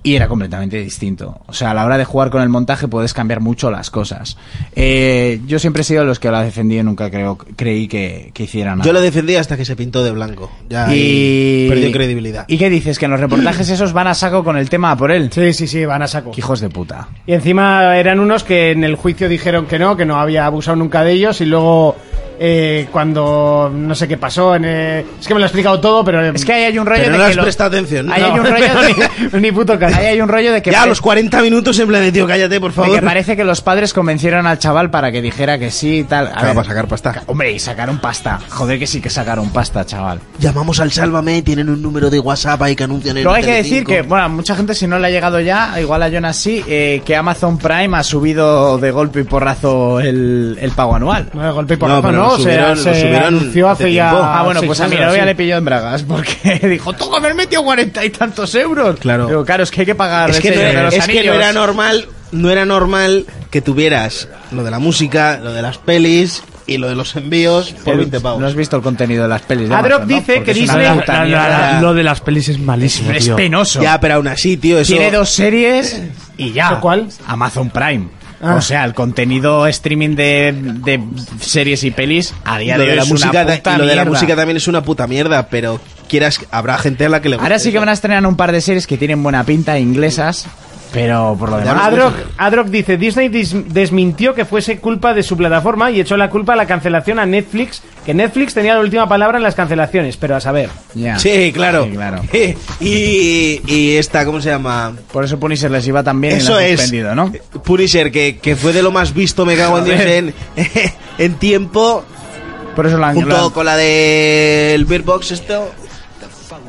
y era completamente distinto. O sea, a la hora de jugar con el montaje puedes cambiar mucho las cosas. Eh, yo siempre he sido de los que la defendí y nunca creo, creí que, que hicieran nada. Yo lo defendí hasta que se pintó de blanco. Ya y perdió credibilidad. ¿Y qué dices? Que en los reportajes esos van a saco con el tema a por él. Sí, sí, sí, van a saco. Qué hijos de puta. Y encima eran unos que en el juicio dijeron que no, que no había abusado nunca de ellos y luego eh, cuando no sé qué pasó, en, eh, es que me lo he explicado todo, pero Es que ahí hay un rollo Pero de no que has lo- prestado atención. Ahí No. hay un rollo de... ni, ni puto caso. Ahí hay un rollo de que, ya a los 40 minutos en plan de tío, cállate, por de favor. que parece que los padres convencieron al chaval para que dijera que sí y tal. A Claro, ver, para sacar pasta. Hombre, y sacaron pasta. Joder que sí que sacaron pasta, chaval. Llamamos al Sálvame, tienen un número de WhatsApp ahí que anuncian en Luego hay que decir que, bueno, mucha gente si no le ha llegado ya, igual a Jonas sí, eh, que Amazon Prime ha subido de golpe y porrazo el, el pago anual. No, de golpe y No, porrazo, pero no, lo se, subieron- se subieron anunció hace ya. Ah, bueno, pues a mi novia le pilló en bragas porque dijo, tú me metió cuarenta y tantos euros. Claro. Digo, claro, es que hay que pagar Es que, no, sello de los es que no anillos. era normal, no era normal que tuvieras lo de la música, lo de las pelis y lo de los envíos por El- 20 pavos. No has visto el contenido de las pelis de Amazon, ¿no? dice Porque que Disney- La- la- mierda. la- lo de las pelis es malísimo, es tío. penoso. Ya, pero aún así, tío, eso... Tiene dos series y ya. ¿Eso cuál? Amazon Prime. Ah. O sea, el contenido streaming de, de series y pelis a día lo de de hoy la es música una ta- puta lo de la mierda. música también es una puta mierda, pero quieras habrá gente a la que le guste. Ahora sí que van a estrenar un par de series que tienen buena pinta, inglesas, pero por lo demás... Adrock, Adrock dice, Disney dis- desmintió que fuese culpa de su plataforma y echó la culpa a la cancelación a Netflix, que Netflix tenía la última palabra en las cancelaciones, pero a saber. Ya. Sí, claro. Sí, claro. y, y esta, ¿cómo se llama? Por eso Punisher les iba tan bien y Eso es. suspendido, ¿no? Punisher, que, que fue de lo más visto, me cago en Dios, en, en tiempo, Por eso la han... junto la han- con la del Beer Box esto,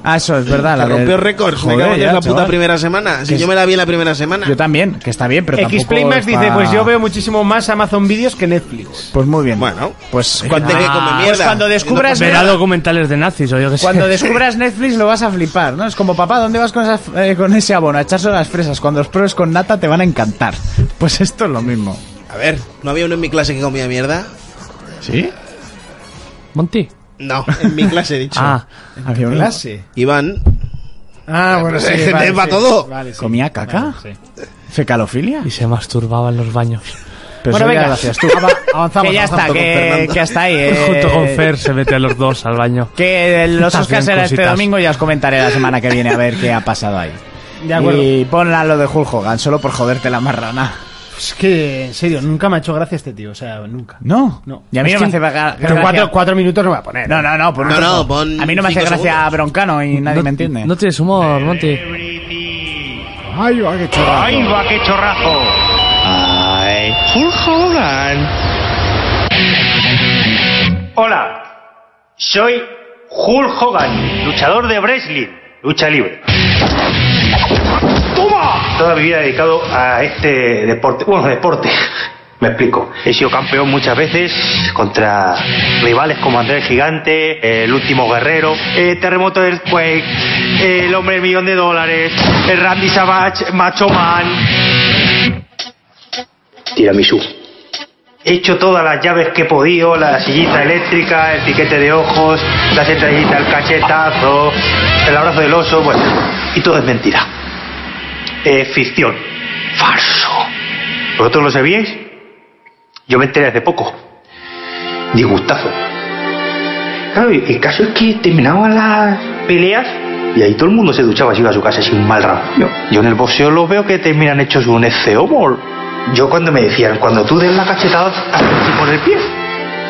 Ah, eso es verdad. que La del- rompió récords, me Joder, cago en ya, la puta chaval. primera semana. Si Que yo me la vi en la primera semana. Yo también, que está bien, pero tampoco Xplaymax es dice, pues yo veo muchísimo más Amazon Vídeos que Netflix. Pues muy bien. Bueno, pues que come pues mierda. cuando descubras No Verá Netflix- documentales de nazis o yo qué sé. Cuando descubras Netflix lo vas a flipar, ¿no? Es como, papá, ¿dónde vas con, esas- eh, con ese abono? A echarse las fresas. Cuando los pruebes con nata te van a encantar. Pues esto es lo mismo. A ver, ¿no había uno en mi clase que comía mierda? ¿Sí? Monty. No, en mi clase he dicho. Ah, ¿Había un Clase. Iván, Ah, bueno, sí. Gente vale, va sí. todo. Vale, sí. ¿Comía caca? Vale, sí. ¿Fecalofilia? y se masturbaba en los baños. Pero Bueno, venga, lo hacías tú. Ava- avanzamos. que ya está, junto con que, que hasta ahí. eh, Junto con Fer se mete a los dos al baño. Que los Oscars era este domingo y ya os comentaré la semana que viene a ver qué ha pasado ahí. De acuerdo. Y ponla lo de Hulk Hogan, solo por joderte la marrana. Es que, en serio, nunca me ha hecho gracia este tío, o sea, nunca. No, No. Y a mí Es no me hace gra- Pero gracia- cuatro, cuatro minutos no voy a poner. No, no, no, por No, no, pon A mí no me hace cinco gracia segundos. Broncano y nadie no, me entiende. No tienes humor, Monty. Ay, va, qué chorrazo. ¡Ay, va, qué chorrazo! ¡Ay! Hulk Hogan. Hola, soy Hulk Hogan, luchador de wrestling, lucha libre. ¡Toma! Toda mi vida dedicado a este deporte. Bueno, deporte. Me explico. He sido campeón muchas veces contra rivales como Andrés Gigante, el último guerrero, eh, Terremoto del Quake, el hombre del millón de dólares, el Randy Savage, Macho Man. Tiramisú. He hecho todas las llaves que he podido, la sillita eléctrica, el piquete de ojos, la sentadilla, el cachetazo, el abrazo del oso, bueno, y todo es mentira. Es ficción. Falso. ¿Vosotros lo sabíais? Yo me enteré hace poco. Disgustazo. Claro, el caso es que terminaban las peleas y ahí todo el mundo se duchaba y se iba a su casa sin un mal rato. Yo en el boxeo los veo que terminan hechos un esceomol. Yo cuando me decían, cuando tú des la cachetada, así con el pie.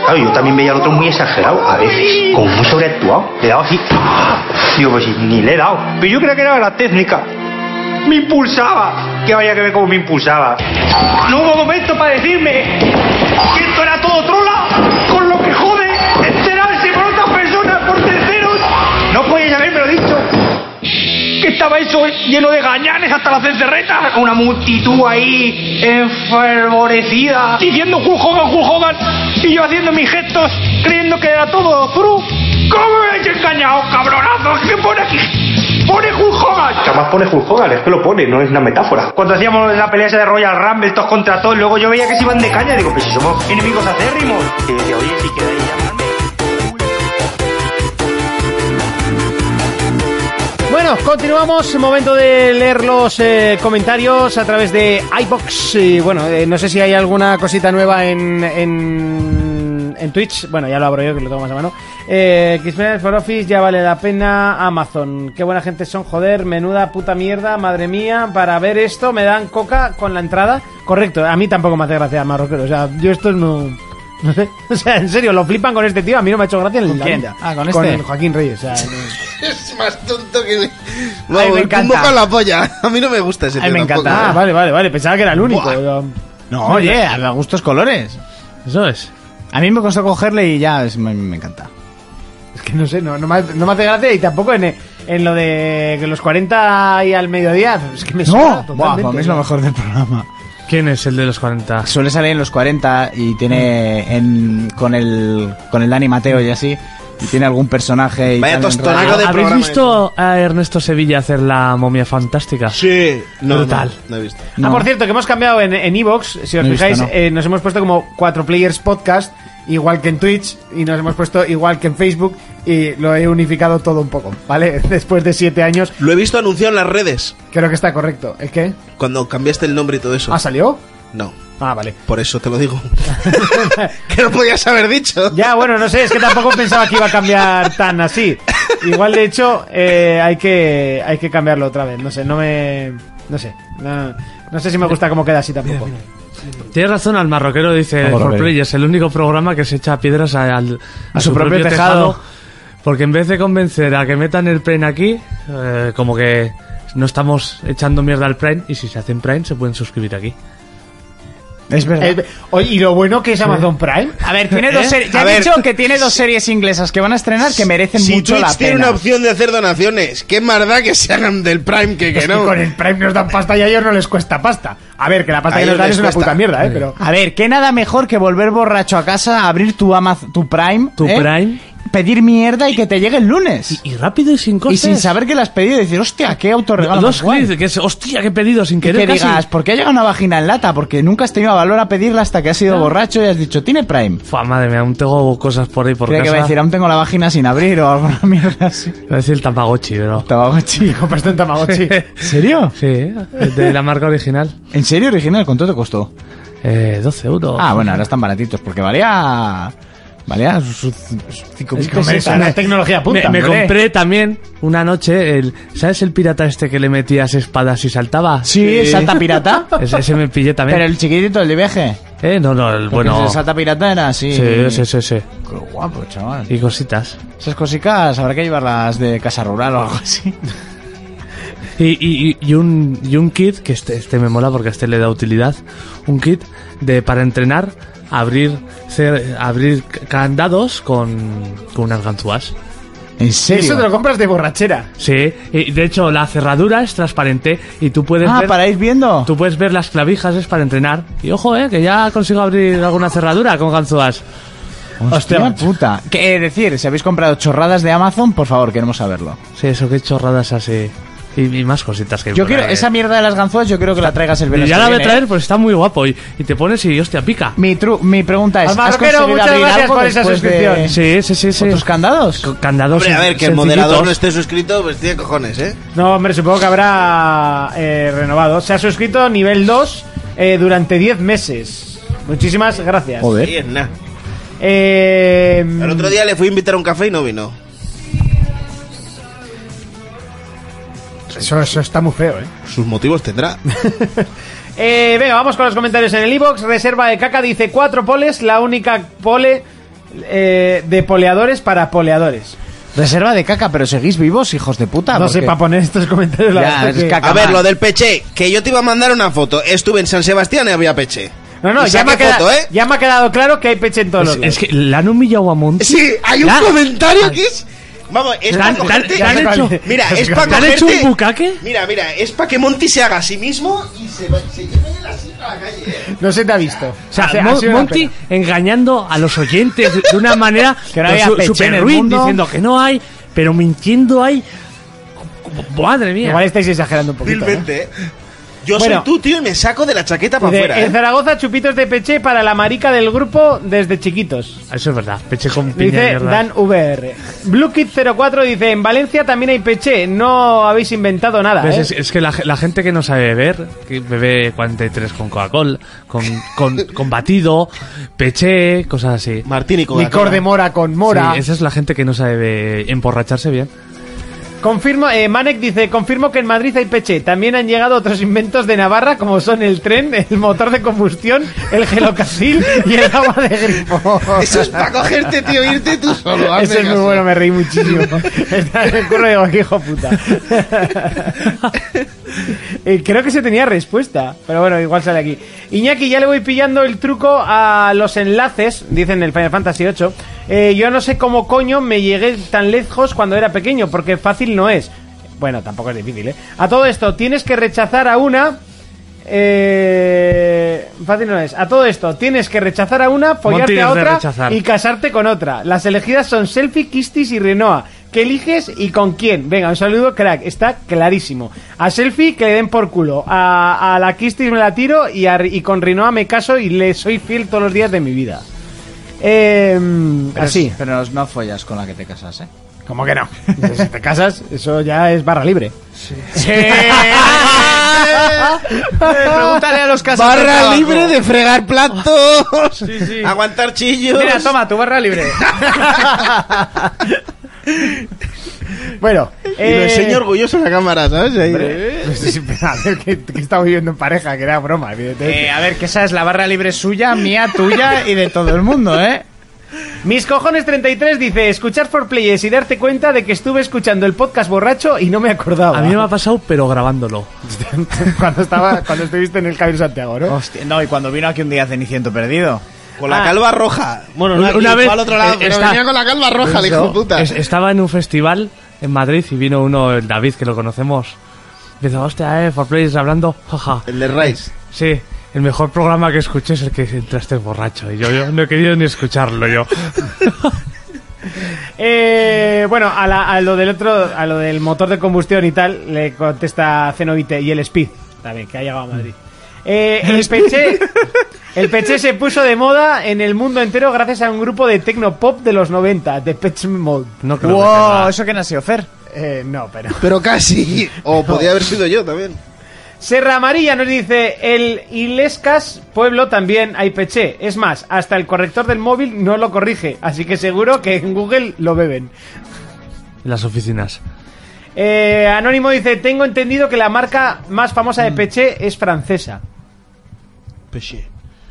Claro, yo también veía al otro muy exagerado, a veces, como muy sobreactuado. Le daba así. ¡ah! Digo, pues ni le he dado. Pero yo creía que era la técnica. Me impulsaba. Que vaya que ver cómo me impulsaba. No hubo momento para decirme que esto era todo trola. Con lo que jode enterarse por otras personas, por terceros. No podíais haberme lo dicho. Que estaba eso lleno de gañanes hasta las cencerretas. Una multitud ahí enfervorecida. Diciendo Hulk Hogan. Y yo haciendo mis gestos creyendo que era todo true. ¿Cómo me habéis engañado, cabronazo? ¿Qué pone aquí? Pone Hulk Hogan. Jamás pone Hulk Hogan, es que lo pone, no es una metáfora. Cuando hacíamos la pelea esa de Royal Rumble, todos contra todos, luego yo veía que se iban de caña. Digo, pues si somos enemigos acérrimos. Y decía, oye, si queréis llamarme. Continuamos. Momento de leer los eh, comentarios a través de iBox. Y bueno, eh, no sé si hay alguna cosita nueva en, en, en Twitch. Bueno, ya lo abro yo que lo tengo más a mano. Eh, for Office ya vale la pena. Amazon, qué buena gente son, joder. Menuda puta mierda, madre mía. Para ver esto me dan coca con la entrada. Correcto, a mí tampoco me hace gracia Marroquero. O sea, yo esto no. No sé, o sea, en serio, lo flipan con este tío. A mí no me ha hecho gracia en la quién? vida. Ah, ¿con Con este? el Joaquín Reyes. O sea, no- Es más tonto que... me Vamos, el encanta. pumbo con la polla. A mí no me gusta ese Ay, tío me tampoco. encanta. Ah, vale, vale, vale. Pensaba que era el único. Buah. Yo- No, oye, a gustos colores. Eso es. A mí me costó cogerle y ya es- me, me encanta. Es que no sé, no, no, me, hace- no me hace gracia y tampoco en, en lo de que los 40 y al mediodía. Es que me No, suena Buah, totalmente. para mí es lo mejor del programa. ¿Quién es el de los 40? Suele salir en los 40 y tiene en, con el con el Dani Mateo y así. Y tiene algún personaje y Vaya tostonaco de ¿Habéis programa visto a Ernesto Sevilla hacer la momia fantástica? Sí. No, Brutal. No, no he visto. Ah, No. por cierto, que hemos cambiado en en Evox. si os No he fijáis, visto, no. eh, nos hemos puesto como 4 Players Podcast, igual que en Twitch, y nos hemos puesto igual que en Facebook, y lo he unificado todo un poco, ¿vale? Después de 7 años, Lo he visto anunciado en las redes. creo que está correcto. ¿El qué? Cuando cambiaste el nombre y todo eso. ¿Ah, salió? No. Ah, vale. Por eso te lo digo. que no podías haber dicho. Ya, bueno, no sé, es que tampoco pensaba que iba a cambiar tan así. Igual, de hecho, eh, hay que hay que cambiarlo otra vez. No sé, no me... No sé. No, no sé si me gusta cómo queda así tampoco. Tienes razón, al marroquero dice Vamos For. Players, el único programa que se echa piedras a, a su propio tejado. Porque en vez de convencer a que metan el Prime aquí, eh, como que no estamos echando mierda al Prime, y si se hacen Prime se pueden suscribir aquí. Es verdad. Eh, oye, y lo bueno que es Amazon Prime. a ver, tiene dos ¿Eh? series. Ya A he ver. dicho que tiene dos series inglesas que van a estrenar que merecen Si mucho Twitch la tiene pena. una opción de hacer donaciones, qué más da que se hagan del Prime que que Es que no. con el Prime nos dan pasta y a ellos no les cuesta pasta. A ver, que la pasta A que nos ellos dan les es una cuesta. puta mierda, ¿eh? Pero... A ver, ¿qué nada mejor que volver borracho a casa, abrir tu Amazon, tu Prime, Tu ¿eh? Prime. Pedir mierda y que te llegue el lunes? Y rápido y sin Y, costes. sin saber que la has pedido y decir, hostia, qué autorregalo Dos clics, que es, hostia, he pedido sin Y querer que casi. digas, ¿por qué ha llegado una vagina en lata? Porque nunca has tenido valor a pedirla hasta que has sido borracho y has dicho, ¿tiene Prime? Fua, madre mía, aún tengo cosas por ahí por Creo que va a decir, aún tengo la vagina sin abrir o alguna mierda así. Va a decir el Tamagotchi, pero... Tamagotchi. Compraste un Tamagotchi. ¿En serio? Sí, de la marca original. ¿En serio original? ¿Cuánto te costó? Eh, 12 euros. Ah, bueno, ahora están baratitos, porque valía... Valía sus, sus cinco Es mil que, hombre, es pesetas. una tecnología me, punta. me compré también una noche el ¿sabes el pirata este que le metías espadas y saltaba? Sí, salta pirata. Ese, ese me pillé también. Pero el chiquitito, el de viaje. Eh, no, no, el bueno. el salta pirata era así. Sí, sí, sí, sí. Qué guapo, chaval. Y cositas. Esas cositas habrá que llevarlas de casa rural o algo así. Y, y, y un, y un kit, que este, este me mola porque a este le da utilidad, un kit de para entrenar, abrir, cer- abrir candados con, con unas ganzúas. ¿En Y serio? eso te lo compras de borrachera. Sí, y de hecho la cerradura es transparente y tú puedes Ah, ver... para ir viendo. Tú puedes ver las clavijas, es para entrenar. Y ojo, eh, que ya consigo abrir alguna cerradura con ganzúas. Hostia puta. Que, eh, decir, si habéis comprado chorradas de Amazon, por favor, queremos saberlo. Sí, eso, qué chorradas así. Y, y más cositas que Yo quiero, ahí. esa mierda de las ganzúas, yo creo que la traigas el Y verano. ya que la voy a traer, pues está muy guapo. Y, y te pones y, hostia, pica. Mi, tru- mi pregunta es, Al ¿has conseguido muchas abrir gracias algo por esa después de- suscripción. Sí, sí, sí, sí. ¿Con tus candados? Con Candados Hombre, a ver, que el sencillitos. moderador no esté suscrito, pues tiene cojones, ¿eh? No, hombre, supongo que habrá eh, renovado. Se ha suscrito nivel 2 eh, durante 10 meses. Muchísimas gracias. Joder. Ahí es nada. Eh, El otro día le fui a invitar a un café y no vino. Eso, eso está muy feo, ¿eh? Sus motivos tendrá. Eh, venga, vamos con los comentarios en el iBox. Reserva de caca dice cuatro poles, la única pole eh, de poleadores para poleadores. Reserva de caca, pero seguís vivos, hijos de puta. no porque- sé, para poner estos comentarios la Ya, verdad es que- caca. A ver, mal. lo del peche, que yo te iba a mandar una foto. Estuve en San Sebastián y había peche. No, no, ya me, ha saqué quedado, foto, ¿eh? ya me ha quedado claro que hay peche en todos Es, los es que le han humillado a Monty. Sí, hay un comentario que es... Vamos, es ¿Te para cogerte... te han hecho-. Mira, es para ¿Te han hecho cogerte... un bucaque? Mira, mira, es para que Monty se haga a sí mismo y se, va- se lleve así a la calle. ¿eh? No se te ha visto. O sea, Ha sido- Mon- ha sido una Monty pena. engañando a los oyentes de, de una manera Que no había su- peche super el ruin, mundo. diciendo que no hay, pero mintiendo hay. Madre mía. Igual estáis exagerando un poquito. Vilmente, ¿eh? Yo Bueno. soy tú, tío, y me saco de la chaqueta para afuera. En ¿eh? Zaragoza, chupitos de peche para la marica del grupo desde chiquitos. Eso es verdad. Peche con piña Dice mierda. Dan VR. BlueKid04 dice, en Valencia también hay peche, no habéis inventado nada. ¿Ves? ¿eh? Es, es que la, la gente que no sabe beber, que bebe 43 con Coca-Cola, con, con, con batido, peché, cosas así. Martín y Licor de mora con mora. Sí, esa es la gente que no sabe be- emborracharse bien. Confirmo, eh, Manek dice, confirmo que en Madrid hay peche. También han llegado otros inventos de Navarra como son el tren, el motor de combustión, el gelocasil y el agua de grifo. Eso es para cogerte, tío, irte tú solo. Ese es muy bueno, me reí muchísimo. Está en el curro y digo, "Qué hijo puta. Eh, Creo que se tenía respuesta, pero bueno, igual sale aquí. Iñaki, ya le voy pillando el truco a los enlaces, dicen el Final Fantasy VIII. Eh, yo no sé cómo coño me llegué tan lejos cuando era pequeño, porque fácil no es. Bueno, tampoco es difícil, ¿eh? A todo esto, tienes que rechazar a una... Eh, fácil no es. A todo esto, tienes que rechazar a una, follarte a otra y casarte con otra. Las elegidas son Selfie, Kistis y Renoa. ¿Qué eliges y con quién? Venga, un saludo, crack. Está clarísimo. A Selfie que le den por culo. A, a la Kistis me la tiro y, a- y con Renoa me caso y le soy fiel todos los días de mi vida. Eh, Pero así. es- Pero no follas con la que te casas, ¿eh? ¿Cómo que no? Si te casas, eso ya es barra libre. Pregúntale a los casados. Barra libre de fregar platos, aguantar chillos. Mira, toma, tu barra libre. Bueno, Y lo eh, enseño orgulloso en la cámara, ¿sabes? Ahí, eh. pues sí, pero a ver, que, que estamos viviendo en pareja, que era broma, evidentemente. Eh, a ver, que esa es la barra libre suya, mía, tuya y de todo el mundo, ¿eh? Mis cojones 33 dice, escuchar for players y darte cuenta de que estuve escuchando el podcast borracho y no me acordaba. A mí me ha pasado, pero grabándolo. cuando estaba cuando estuviste en el de Santiago, ¿no? Hostia, no, y cuando vino aquí un día Ceniciento perdido. Con la Ah. calva roja. Bueno, Una- una vez, al otro lado, eh, pero está- venía con la calva roja, el hijo de puta. Es- estaba en un festival en Madrid y vino uno, el David, que lo conocemos. Dice, hostia, eh, for players hablando, jaja. El de Rice. Sí, el mejor programa que escuché es el que entraste borracho. Y yo, yo no he querido ni escucharlo yo. Eh, bueno, a, la- a lo del otro, a lo del motor de combustión y tal, le contesta Zenobite y el Speed, también, que ha llegado a Madrid. Eh, el peche, el peche se puso de moda en el mundo entero gracias a un grupo de techno pop de los 90, de Pech Mode. No creo que Wow, ¿eso que ha sido Fer? Eh, no, pero. Pero casi. O podía haber sido yo también. Serra Amarilla nos dice, el Ilescas pueblo también hay peché. Es más, hasta el corrector del móvil no lo corrige, así que seguro que en Google lo beben. en las oficinas. Eh, Anónimo dice, tengo entendido que la marca más famosa de peché es francesa.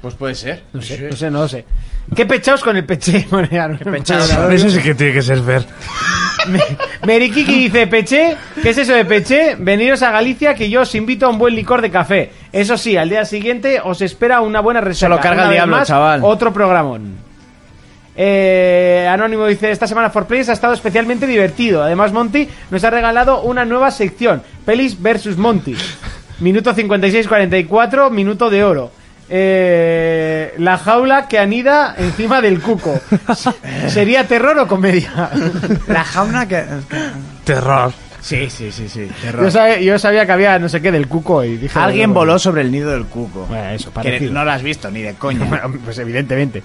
Pues puede ser. No sé, no sé, no lo sé. ¿Qué pechaos con el peché? ¿Qué pechaos? Eso sí que tiene que ser ver. Merikiki dice, Peché, ¿qué es eso de Peché? Veniros a Galicia que yo os invito a un buen licor de café. Eso sí, al día siguiente os espera una buena resaca. lo carga el diablo, más, chaval. Otro programón. Eh, Anónimo dice, esta semana For Players ha estado especialmente divertido. Además, Monty nos ha regalado una nueva sección, Pelis versus Monty. Minuto 56-44, minuto de oro. Eh, la jaula que anida encima del cuco. ¿Sería terror o comedia? La jauna que... Terror. Sí, sí, sí, sí. Yo sabía, yo sabía que había no sé qué del cuco y dije... Alguien bueno, voló sobre el nido del cuco. Bueno, eso, Que no lo has visto ni de coña. Bueno, pues evidentemente.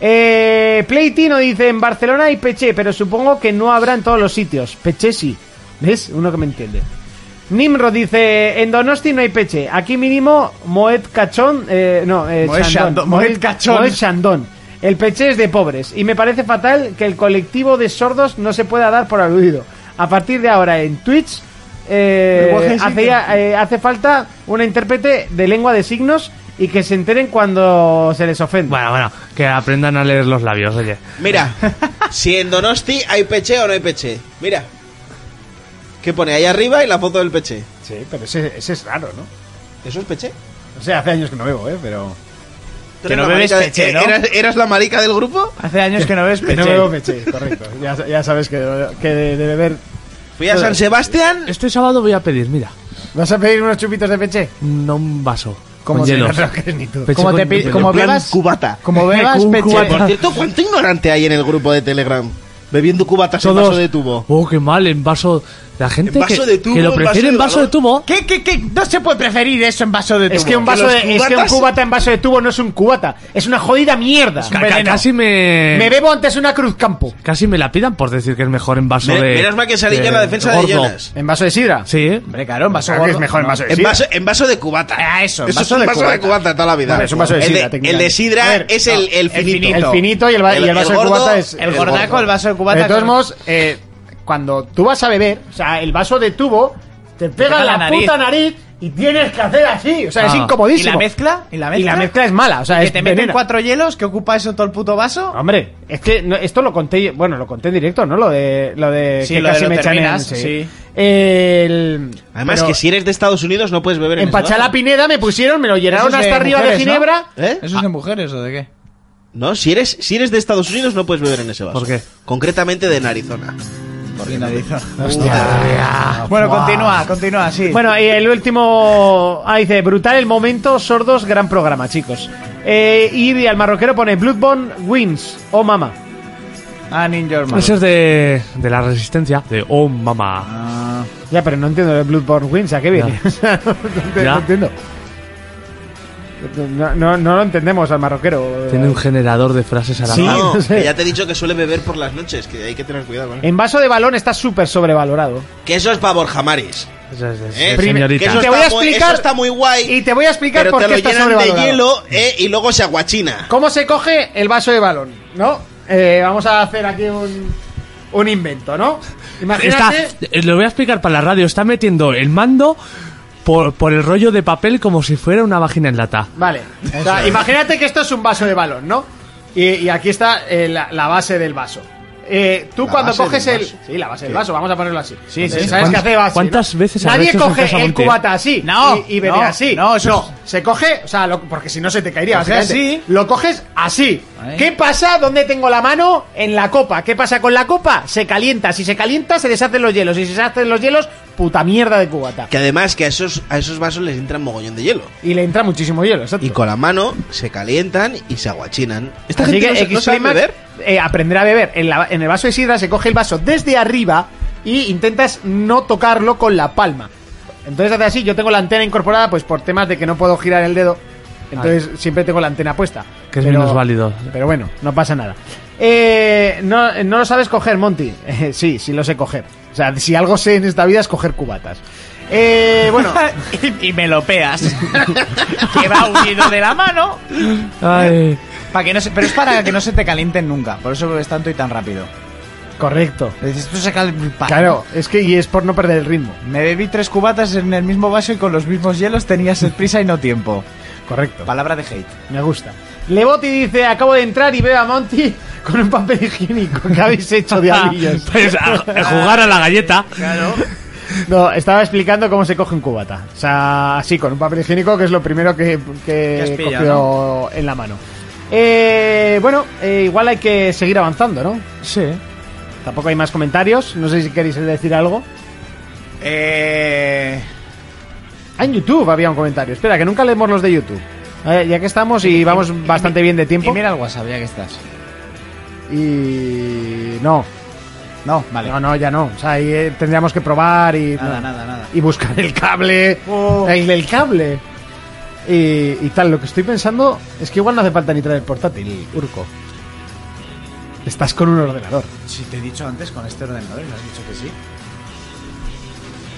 Eh, Playtino dice, en Barcelona hay Peché, pero supongo que no habrá en todos los sitios. Peché sí. ¿Ves? Uno que me entiende. Nimrod dice, en Donosti no hay Peché. Aquí mínimo Moet Cachón... Eh, no, eh, Moet Chandón. Chandón, Moet Cachón. Moet Chandón. El peché es de pobres y me parece fatal que el colectivo de sordos no se pueda dar por aludido. A partir de ahora en Twitch eh, hacía- eh, hace falta una intérprete de lengua de signos y que se enteren cuando se les ofende. Bueno, bueno, que aprendan a leer los labios, oye. Mira, si en Donosti hay peche o no hay peche. Mira. ¿Qué pone ahí arriba y la foto del peche? Sí, pero ese, ese es raro, ¿no? ¿Eso es peche? O sea, hace años que no bebo, ¿eh? Pero... ¿Tú Que no bebes de- peche, ¿no? ¿Eras, eras la marica del grupo? Hace años que no ves Que peche. no bebo peché, correcto. Ya, ya sabes que, que de, de beber... Fui a San Sebastián. Este sábado voy a pedir, mira, ¿Vas a pedir unos chupitos de peché? no un vaso. Como no te ni tú. Peche Como te como en bebas cubata. Como bebas peche. cubata. Por cierto, ¿cuánto ignorante hay en el grupo de Telegram? Bebiendo cubatas en Todos. vaso de tubo. Oh, qué mal, en vaso. La gente que, de tubo, que lo en vaso prefiere de en vaso de tubo. ¿Qué, qué, qué? No se puede preferir eso en vaso de tubo. Es que un vaso de, es que un cubata en vaso de tubo no es un cubata, es una jodida mierda. Ca- ca- casi me. Me bebo antes una cruz campo. Casi me la pidan por decir que es mejor en vaso Me- de. menos mal que salí yo en la defensa de gordo. Jonas. ¿En vaso de sidra? Sí. Hombre, claro, en vaso Claro es mejor en vaso de En sidra. vaso, en vaso de cubata. Ah, eso, en Eso vaso es un de vaso de cubata. cubata toda la vida. Vale, es un vaso de el, sidra, de, el de sidra ver, es el, el finito. El finito y el, vaso de cubata es... El gordaco, el vaso de cubata. de todos modos, eh, cuando tú vas a beber, o sea, el vaso de tubo te pega en la la, nariz. puta nariz y tienes que hacer así. O sea, es Ah. incomodísimo. ¿Y la mezcla? ¿Y la mezcla? Y la mezcla es mala, o sea, ¿Que es te meten cuatro hielos? ¿Que ocupa eso todo el puto vaso? Hombre, es que no- esto lo conté, bueno, lo conté en directo, ¿no? Lo de, lo de Sí, que lo de casi lo me echan en- terminas, sí. El, Además, pero que si eres de Estados Unidos no puedes beber en en ese vaso. Pachala Pineda me pusieron, me lo llenaron de hasta arriba de mujeres, ¿no? ginebra. ¿Eh? ¿Eso es de mujeres o de qué? No, si eres, si eres de Estados Unidos no puedes beber en ese vaso. ¿Por qué? Concretamente de Arizona. Bueno, continúa, continúa, sí. Bueno, y el último. Ah, dice: brutal el momento, sordos, gran programa, chicos. Eh, y al marroquero pone: Bloodborne wins. Oh, mama. Ah, Ninja Hermano. Ese es de, de la resistencia. De Oh Mamá. Ah, Ya, pero no entiendo de Bloodborne wins. ¿A qué viene? No entiendo. No, no, no lo entendemos al marroquero. Tiene un generador de frases a la Sí. No, que ya te he dicho que suele beber por las noches, que hay que tener cuidado con eso. En vaso de balón está súper sobrevalorado. Que eso es para Borja Maris. Eso es ¿eh? señorita. Que eso, Te está voy a muy, explicar- eso está muy guay. Y te voy a explicar pero por te qué lo está llenan de sobrevalorado. hielo eh, y luego se aguachina. ¿Cómo se coge el vaso de balón? ¿No? Eh, vamos a hacer aquí un, un invento, ¿no? Está, Imagínate. eh, lo voy a explicar para la radio. Está metiendo el mando por, por el rollo de papel como si fuera una vagina en lata. Vale. O sea, imagínate que esto es un vaso de balón, ¿no? Y, y aquí está eh, la, la base del vaso. Eh, tú La cuando coges el. Sí, la base del vaso, vamos a ponerlo así. Sí, sí. ¿Sabes qué hace base? ¿Cuántas no? veces Nadie hecho coge el Monte? cubata así No, y, y bebe no, así. no, eso se coge, o sea, lo- porque si no se te caería. Básicamente. así. Lo coges así. ¿Qué pasa? ¿Dónde tengo la mano? En la copa. ¿Qué pasa con la copa? Se calienta. Si se calienta, se deshacen los hielos. Y si se deshacen los hielos, puta mierda de cubata. Que además que a esos, a esos vasos les entra mogollón de hielo. Y le entra muchísimo hielo, exacto. Y con la mano se calientan y se aguachinan. Esta Así gente que no, sa- no sabe beber. eh, aprender a beber. En, la- en el vaso de sidra se coge el vaso desde arriba y intentas no tocarlo con la palma. Entonces hace así, yo tengo la antena incorporada pues por temas de que no puedo girar el dedo. Entonces siempre tengo la antena puesta. Que es menos válido. Pero bueno, no pasa nada. Eh, no, no lo sabes coger, Monty. Eh, sí, sí lo sé coger. O sea, si algo sé en esta vida es coger cubatas. Eh, bueno, y, y me lo peas. que va unido de la mano. Ay. Para que no se, pero es para que no se te calienten nunca. Por eso bebes tanto y tan rápido. correcto. Esto se calienta. Claro, es que y es por no perder el ritmo. Me bebí tres cubatas en el mismo vaso y con los mismos hielos tenías prisa y no tiempo. Correcto. Palabra de hate. Me gusta. Levoti dice, acabo de entrar y veo a Monty con un papel higiénico que habéis hecho de alillos. Pues a, a jugar a la galleta. No, estaba explicando cómo se coge un cubata. O sea, así, con un papel higiénico, que es lo primero que, que cogió en la mano. Eh, bueno, eh, igual hay que seguir avanzando, ¿no? Sí. Tampoco hay más comentarios. No sé si queréis decir algo. Eh... Ah, en YouTube había un comentario. Espera, que nunca leemos los de YouTube. Eh, ya que estamos y vamos bastante bien de tiempo. Y mira el WhatsApp, ya que estás. Y no, No, vale. no, no, ya no. O sea, ahí eh, tendríamos que probar y, Nada, no. nada, nada. y buscar el cable. Oh. El del cable. Y, y tal, lo que estoy pensando es que igual no hace falta ni traer el portátil, Urco. Estás con un ordenador. Si te he dicho antes con este ordenador y me has dicho que sí.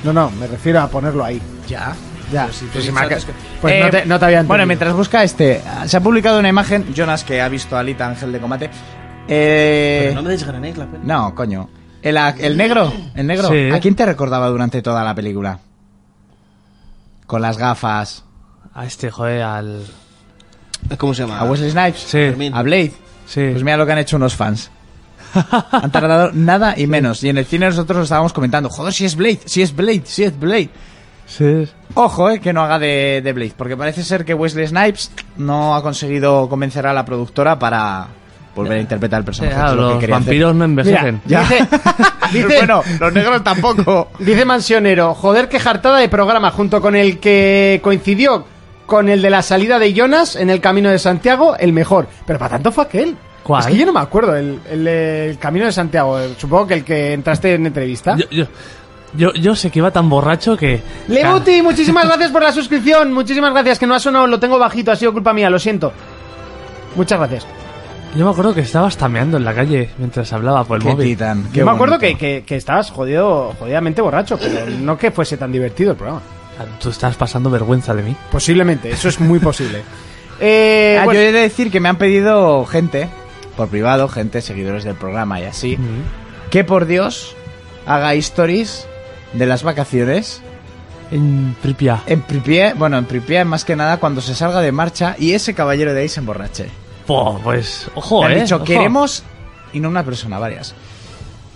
No, no, me refiero a ponerlo ahí. Ya. Ya, Pero si tú pues antes que- pues no te- no te había Bueno, entendido. mientras busca este, se ha publicado una imagen, Jonas, que ha visto a Alita Ángel de Combate. Eh, Pero no me desgranéis la peli. no, coño. El, el negro, el negro. Sí. ¿A quién te recordaba durante toda la película? Con las gafas. A este, joder, al... ¿Cómo se llama? A Wesley Snipes. Sí, Fermín. A Blade. sí. Pues mira lo que han hecho unos fans. Han tardado nada y menos. Y en el cine nosotros lo estábamos comentando. Joder, si es Blade, si es Blade, si es Blade. Sí. Ojo, eh, que no haga de, de Blade. Porque parece ser que Wesley Snipes no ha conseguido convencer a la productora para volver a interpretar el personaje. Claro, lo que los quería hacer. vampiros no envejecen. Mira, dice, dice, bueno, los negros tampoco. dice Mansionero, joder, qué jartada de programa, junto con el que coincidió con el de la salida de Jonas en el Camino de Santiago, el mejor. Pero para tanto fue aquel. ¿Cuál? Es que yo no me acuerdo, el, el, el Camino de Santiago, supongo que el que entraste en entrevista. Yo, yo, yo, yo sé que iba tan borracho que... Lebuti, muchísimas gracias por la suscripción, muchísimas gracias, que no ha sonado, lo tengo bajito, ha sido culpa mía, lo siento. Muchas gracias. Yo me acuerdo que estaba tameando en la calle mientras hablaba por el Qué móvil. titán. qué Yo me acuerdo que, que, que estabas jodido, jodidamente borracho, pero no que fuese tan divertido el programa. Tú estás pasando vergüenza de mí. Posiblemente, eso es muy posible. Eh, Ah, bueno, Yo he de decir que me han pedido gente, por privado, gente, seguidores del programa y así, que por Dios haga stories de las vacaciones En Pripia. en Pripyat, bueno, en Pripyat más que nada cuando se salga de marcha y ese caballero de ahí se emborrache. Po, pues, ojo, Me han eh. dicho, ojo. queremos, y no una persona, varias.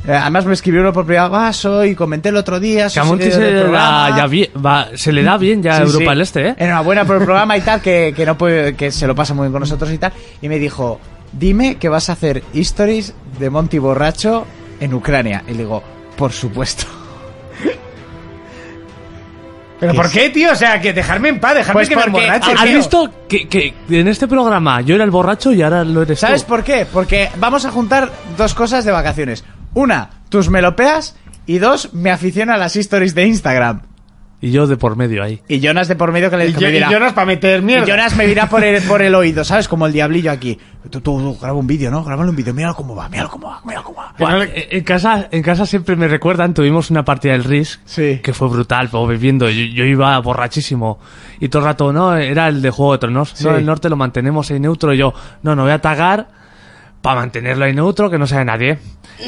Eh, además me escribió uno por privado, ah, soy, comenté el otro día, Que a soy Monty seguidor se le, da programa". ya bien, va- se le da bien ya Sí, Europa sí. del Este, ¿eh? Enhorabuena por el programa y tal, que, que no puede, que se lo pasa muy bien con nosotros y tal. Y me dijo, dime que vas a hacer stories de Monty borracho en Ucrania. Y le digo, por supuesto. ¿Pero por qué, tío? O sea, que dejarme en paz, dejarme Pues que me emborrache, ¿Has tío. visto que, que en este programa yo era el borracho y ahora lo eres tú? ¿Sabes por qué? Porque vamos a juntar dos cosas de vacaciones. Una, tus melopeas. Y dos, me aficiona a las stories de Instagram. Y yo de por medio ahí. Y Jonas de por medio que le Y, que me y Jonas para meter mierda. Y Jonas me dirá por el, por el oído, ¿sabes? Como el diablillo aquí. Tú, tú, tú, graba un vídeo, ¿no? Grábalo un vídeo, míralo cómo va, míralo cómo va, míralo cómo va. Buah, en- En casa, en casa siempre me recuerdan, tuvimos una partida del Risk Sí. que fue brutal, pues bebiendo, yo, yo iba borrachísimo y todo el rato, no, era el de Juego de Tronos, Sí. no, el norte lo mantenemos ahí neutro, y yo, no, no voy a tagar para mantenerlo ahí neutro, que no sea nadie.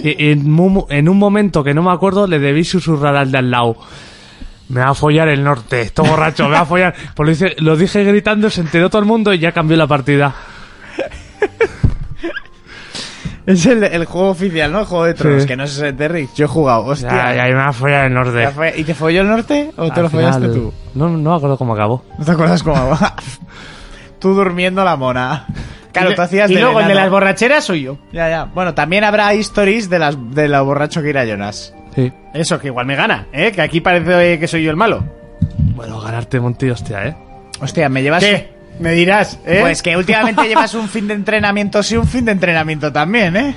Y, y en, en un momento que no me acuerdo, le debí susurrar al de al lado. Me va a follar el norte, todo borracho, me va a follar. Pues lo, hice- lo dije gritando, se enteró todo el mundo y ya cambió la partida. Es el, el juego oficial, ¿no? El juego de tronos, Sí. que no es de Rick. Yo he jugado, hostia. Ya, ya, me va a follar el norte. Ya fue- ¿Y te folló el norte o te Al lo follaste final, tú? No, no me acuerdo cómo acabó. ¿No te acuerdas cómo? tú durmiendo la mona. Claro, tú hacías y de luego el de enano. las borracheras soy yo. Ya, ya. Bueno, también habrá stories de las de la borracho que irá Jonas. Sí. Eso, que igual me gana, ¿eh? Que aquí parece que soy yo el malo. Bueno, ganarte Monty, hostia, ¿eh? Hostia, me llevas... ¿Qué? Me dirás, ¿eh? Pues que últimamente llevas un fin de entrenamiento sí, un fin de entrenamiento también, ¿eh?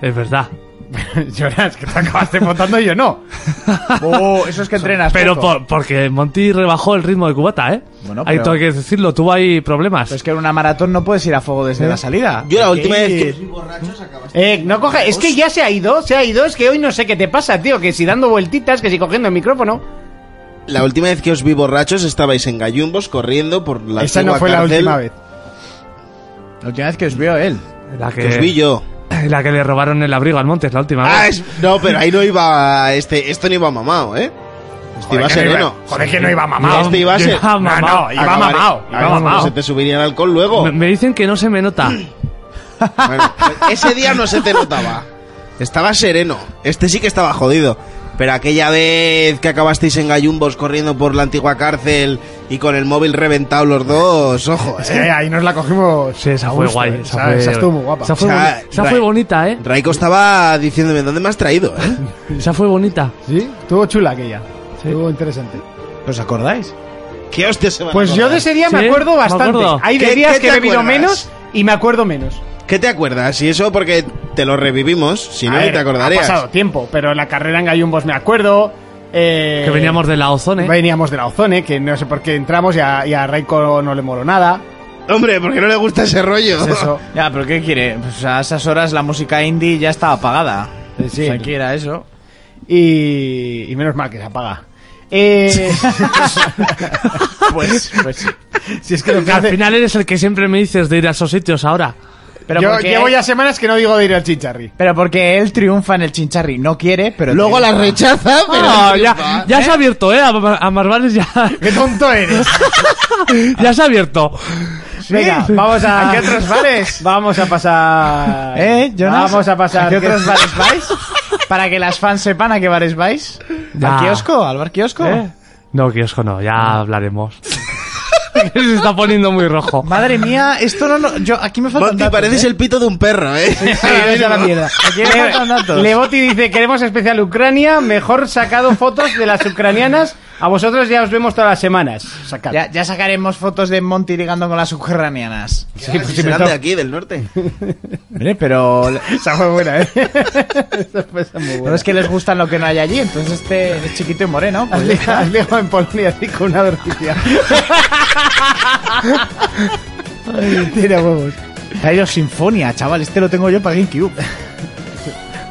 Es verdad. Jonas, que te acabaste votando y yo no. Oh, eso es que entrenas Pero poco. por- porque Monty rebajó el ritmo de cubata, ¿eh? Bueno, pero- que decirlo, tuvo ahí problemas. Pero es que en una maratón no puedes ir a fuego desde la salida. Yo la última que vez que... Eh, no coge, es que ya se ha ido, se ha ido, es que hoy no sé qué te pasa, tío, que si dando vueltitas, que si cogiendo el micrófono. La última vez que os vi borrachos estabais en gallumbos corriendo por la Esa no fue la última vez. La última vez que os veo él. la Que os vi que, yo. La que le robaron el abrigo al Montes la última Ah, vez. es- no, pero ahí no iba... Este, esto no iba mamado, ¿eh? Este iba que no iba- sereno. joder, que no iba mamado. Este iba a ser... iba mamado. No, no, iba Acabaré- mamado, iba Ah, mamado. Se te subiría el alcohol luego. Me, me dicen que no se me nota. Bueno, ese día no se te notaba. Estaba sereno. Este sí que estaba jodido. Pero aquella vez que acabasteis en gallumbos corriendo por la antigua cárcel y con el móvil reventado los dos, ojo, Sí, eh. ahí nos la cogimos. Sí, esa fue gusto, guay. Esa, Esa, fue, esa estuvo muy guapa. Esa fue, O sea, boni- esa Ra- fue bonita, ¿eh? Raiko estaba diciéndome, ¿dónde me has traído, eh? Esa fue bonita. Sí, estuvo chula aquella. Sí. Estuvo interesante. ¿Os acordáis? ¿Qué hostia se van a Pues yo de ese día me Sí, acuerdo me bastante. acuerdo. Hay ¿Qué- de días qué que he bebido menos y me acuerdo menos. ¿Qué te acuerdas? Y eso porque te lo revivimos, si no ni ver, te acordarías. Ha pasado tiempo, pero en la carrera en Gallumbos me acuerdo. eh, Que veníamos de la Ozone. Veníamos de la Ozone, que no sé por qué entramos y a, y a Raiko no le moló nada. Hombre, porque no le gusta ese rollo. Es eso. Ya, pero ¿qué quiere? Pues a esas horas la música indie ya estaba apagada. Sí. O sea, ¿qué era eso? Y, y menos mal que se apaga. Eh, Pues, pues. si es que lo que Al hace- final eres el que siempre me dices de ir a esos sitios ahora. Pero yo porque, llevo ya semanas que no digo de ir al chicharri. pero porque él triunfa en el chincharri. No quiere, pero. Luego la triunfa. rechaza, pero. No, ya, ya se ha abierto, ¿eh? A, a Marvales ya, ¡Qué tonto eres! ya se ha abierto. Venga, vamos a... ¿A qué otros bares? Vamos a pasar... ¿Eh, Jonas? Vamos a pasar... ¿A qué otros bares vais? Para que las fans sepan a qué bares vais. Ya. ¿Al kiosco? ¿Al bar kiosco? ¿Eh? No, kiosco no, ya hablaremos. Se está poniendo muy rojo. Madre mía, esto no lo... Yo, aquí me faltan Monty, datos, pareces ¿eh? el pito de un perro, ¿eh? Sí, vete a la mierda. Aquí me faltan datos. Levoti dice, queremos especial Ucrania, mejor sacado fotos de las ucranianas. A vosotros ya os vemos todas las semanas. Sacad. Ya, ya sacaremos fotos de Monty ligando con las ucranianas. Sí, pues Si me serán to- de aquí, del norte. Hombre, pero... Esa fue buena, ¿eh? Esa fue esa muy No buena. es que les gusta lo que no hay allí, entonces este es chiquito y moreno. Has Pues ligado- has ligado en Polonia así con una dormicia. Tira huevos. Traído Sinfonia, chaval, este lo tengo yo para GameCube.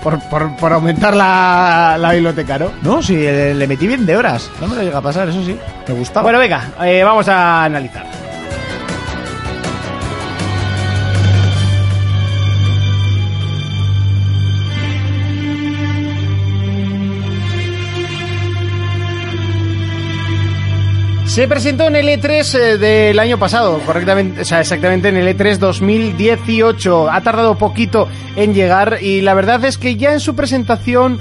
Por, por, por aumentar la, la biblioteca, ¿no? No, sí, le, metí bien de horas. No me lo llega a pasar, eso sí. Me gustaba. Bueno, venga, eh, vamos a analizar. Se presentó en el E3 eh, del año pasado, correctamente, o sea, exactamente en el E3 2018. Ha tardado poquito en llegar y la verdad es que ya en su presentación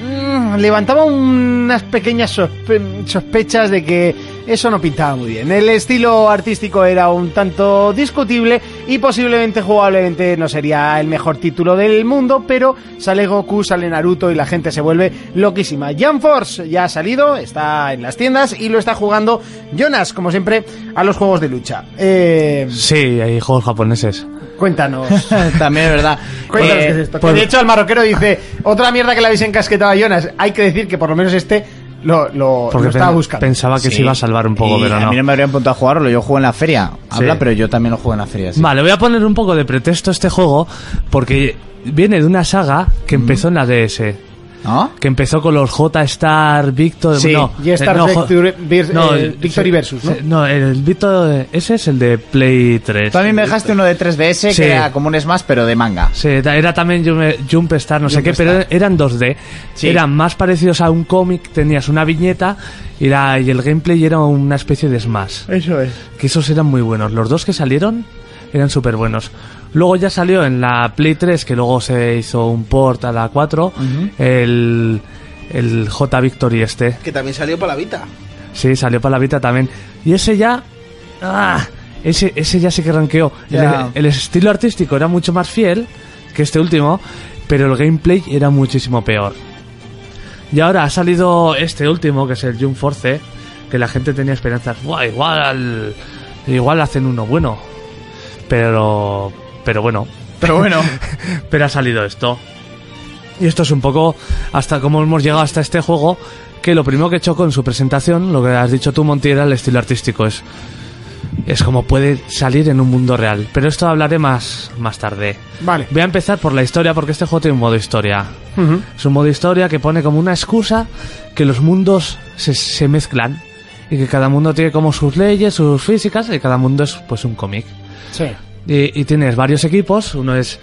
mm, levantaba unas pequeñas sospe- sospechas de que eso no pintaba muy bien. El estilo artístico era un tanto discutible y posiblemente jugablemente no sería el mejor título del mundo, pero sale Goku, sale Naruto y la gente se vuelve loquísima. Jump Force ya ha salido, está en las tiendas y lo está jugando Jonas, como siempre, a los juegos de lucha. Eh, Sí, hay juegos japoneses. cuéntanos. También es verdad. Cuéntanos Eh, qué es esto. Que pues- de hecho, el marroquero dice: Otra mierda que le habéis encasquetado a Jonas. Hay que decir que por lo menos este lo, lo, Porque lo estaba buscando. pensaba que sí. se iba a salvar un poco, Y pero A no. mí no me habrían punto a jugarlo, yo juego en la feria. Habla, Sí. pero yo también lo juego en la feria. sí. Vale, voy a poner un poco de pretexto a este juego porque viene de una saga que empezó en la DS. ¿No? Que empezó con los J-Star, Victor... Sí, no, J-Star eh, no, Victory- no, eh, el- Victory sí, Versus, ¿no? No, el Victor... Ese es el de Play 3. Tú a mí me dejaste uno de 3DS Sí. que era como un Smash, pero de manga. Sí, era también Jump, Star, no sé qué, pero Star. eran 2D. Sí. Eran más parecidos a un cómic, tenías una viñeta y, la- y el gameplay era una especie de Smash. Eso es. Que esos eran muy buenos. Los dos que salieron eran súper buenos. Luego ya salió en la Play 3, que luego se hizo un port a la 4, el, el J Victory este. Que también salió para la Vita. Sí, salió para la Vita también. Y ese ya... ¡ah! Ese, ese ya sí que ranqueó. El, estilo artístico era mucho más fiel que este último, pero el gameplay era muchísimo peor. Y ahora ha salido este último, que es el Jump Force, que la gente tenía esperanzas. Buah, igual, igual hacen uno bueno. Pero, pero bueno, Pero bueno. pero ha salido esto. Y esto es un poco hasta cómo hemos llegado hasta este juego, que lo primero que chocó en su presentación, lo que has dicho tú, Monty, era el estilo artístico. Es, es como puede salir en un mundo real. Pero esto hablaré más, más tarde. Vale. Voy a empezar por la historia, porque este juego tiene un modo historia. Es un modo historia que pone como una excusa que los mundos se, se mezclan. Y que cada mundo tiene como sus leyes, sus físicas, y cada mundo es pues un cómic. Sí. Y, y tienes varios equipos, uno es,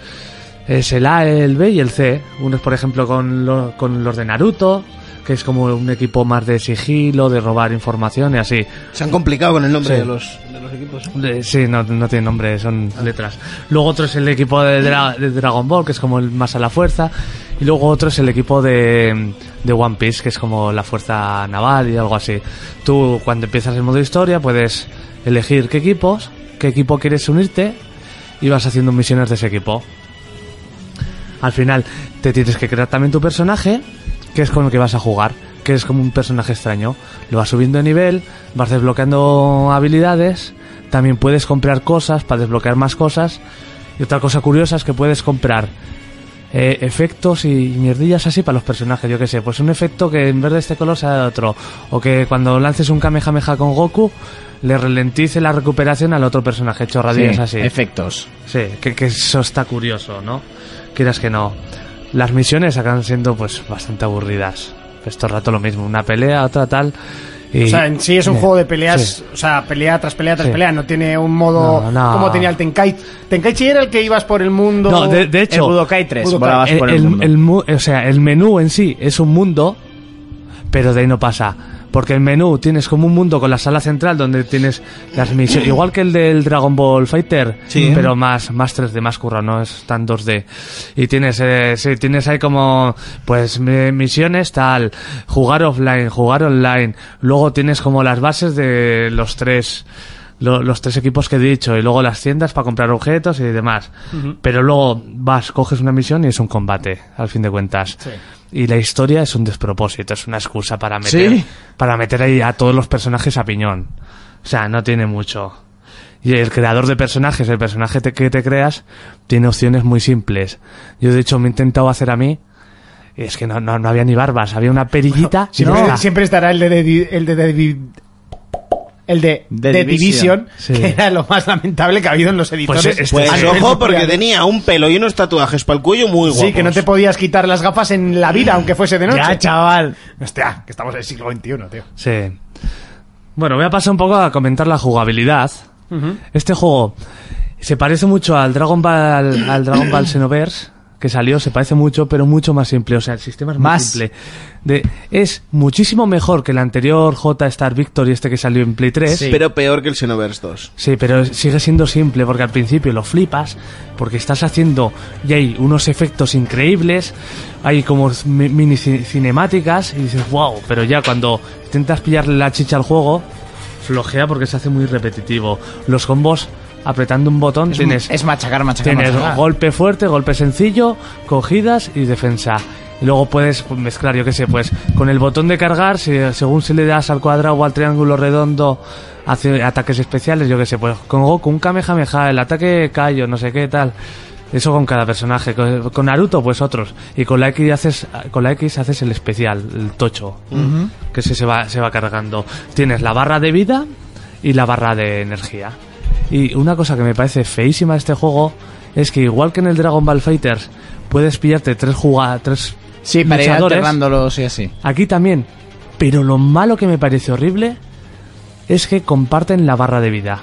es el A, el B y el C. Uno es, por ejemplo, con, lo- con los de Naruto, que es como un equipo más de sigilo, de robar información y así. Se han complicado con el nombre Sí. de, los, de los equipos. De- sí, no, no tiene nombre, son letras. Luego otro es el equipo de, Dra- de Dragon Ball, que es como el más a la fuerza. Y luego otro es el equipo de, de One Piece, que es como la fuerza naval y algo así. Tú, cuando empiezas el modo historia, puedes elegir qué equipos, qué equipo quieres unirte y vas haciendo misiones de ese equipo. Al final, te tienes que crear también tu personaje, que es con el que vas a jugar, que es como un personaje extraño. Lo vas subiendo de nivel, vas desbloqueando habilidades, también puedes comprar cosas para desbloquear más cosas. Y otra cosa curiosa es que puedes comprar eh, efectos y mierdillas así para los personajes, yo que sé, pues un efecto que en vez de este color sea de otro, o que cuando lances un Kamehameha con Goku le ralentice la recuperación al otro personaje, chorradillas así. Efectos. Sí, que, que eso está curioso, ¿no? Quieras que no. Las misiones acaban siendo pues bastante aburridas. es todo el rato lo mismo, una pelea, otra tal. Y, O sea, en sí es un juego de peleas, sí. o sea, pelea tras pelea tras Sí. pelea, no tiene un modo No, no. como tenía el Tenkaichi. Tenkaichi era el que ibas por el mundo. No, de, de El hecho, Budokai 3, Budokai. volabas el, por el, el- mundo. el mu- o sea, el menú en sí es un mundo, pero de ahí no pasa. Porque el menú tienes como un mundo con la sala central donde tienes las misiones, igual que el del Dragon Ball Fighter, Sí. pero más, más 3D, más currado, no es tan 2D. Y tienes, eh, sí, tienes ahí como, pues, mi- misiones tal, jugar offline, jugar online. Luego tienes como las bases de los tres, lo- los tres equipos que he dicho y luego las tiendas para comprar objetos y demás. Pero luego vas, coges una misión y es un combate, al fin de cuentas. Y la historia es un despropósito, es una excusa para meter, ¿Sí? para meter ahí a todos los personajes a piñón. O sea, no tiene mucho. Y el creador de personajes, el personaje te- que te creas, tiene opciones muy simples. Yo de hecho me he intentado hacer a mí, y es que no, no, no había ni barbas, había una perillita. Siempre, ya está. siempre estará el de, de- el de, de- el de, The The Division. Division, Sí. que era lo más lamentable que ha habido en los editores. Pues, este- Pues ojo, porque tenía un pelo y unos tatuajes para el cuello muy guapos. Sí, que no te podías quitar las gafas en la vida, aunque fuese de noche. Ya, chaval. Hostia, que estamos en el siglo XXI, tío. Sí. Bueno, voy a pasar un poco a comentar la jugabilidad. Este juego se parece mucho al Dragon Ball, al Dragon Ball Xenoverse que salió, se parece mucho, pero mucho más simple. O sea, el sistema es Más. simple. De, es muchísimo mejor que el anterior J Star Victory, este que salió en Play 3. Sí. Pero peor que el Xenoverse 2. Sí, pero sigue siendo simple porque al principio lo flipas porque estás haciendo y hay unos efectos increíbles, hay como mi- mini ci- cinemáticas y dices, wow, pero ya cuando intentas pillarle la chicha al juego, flojea porque se hace muy repetitivo. Los combos, apretando un botón, tienes, Es machacar, machacar, tienes machacar. golpe fuerte, golpe sencillo, cogidas y defensa. Y luego puedes mezclar, yo qué sé, pues con el botón de cargar, si, según si le das al cuadrado o al triángulo redondo, hace ataques especiales, yo qué sé, pues con Goku un Kamehameha, el ataque Kaio, no sé qué tal. Eso con cada personaje. Con, con Naruto, pues otros. Y con la X haces, con la X haces el especial, el tocho, que ese se va, se va cargando. Tienes la barra de vida y la barra de energía. Y una cosa que me parece feísima de este juego es que igual que en el Dragon Ball Fighters puedes pillarte tres jugadores, tres Sí, para ir luchadores, alternándolos y así. aquí también. Pero lo malo que me parece horrible es que comparten la barra de vida.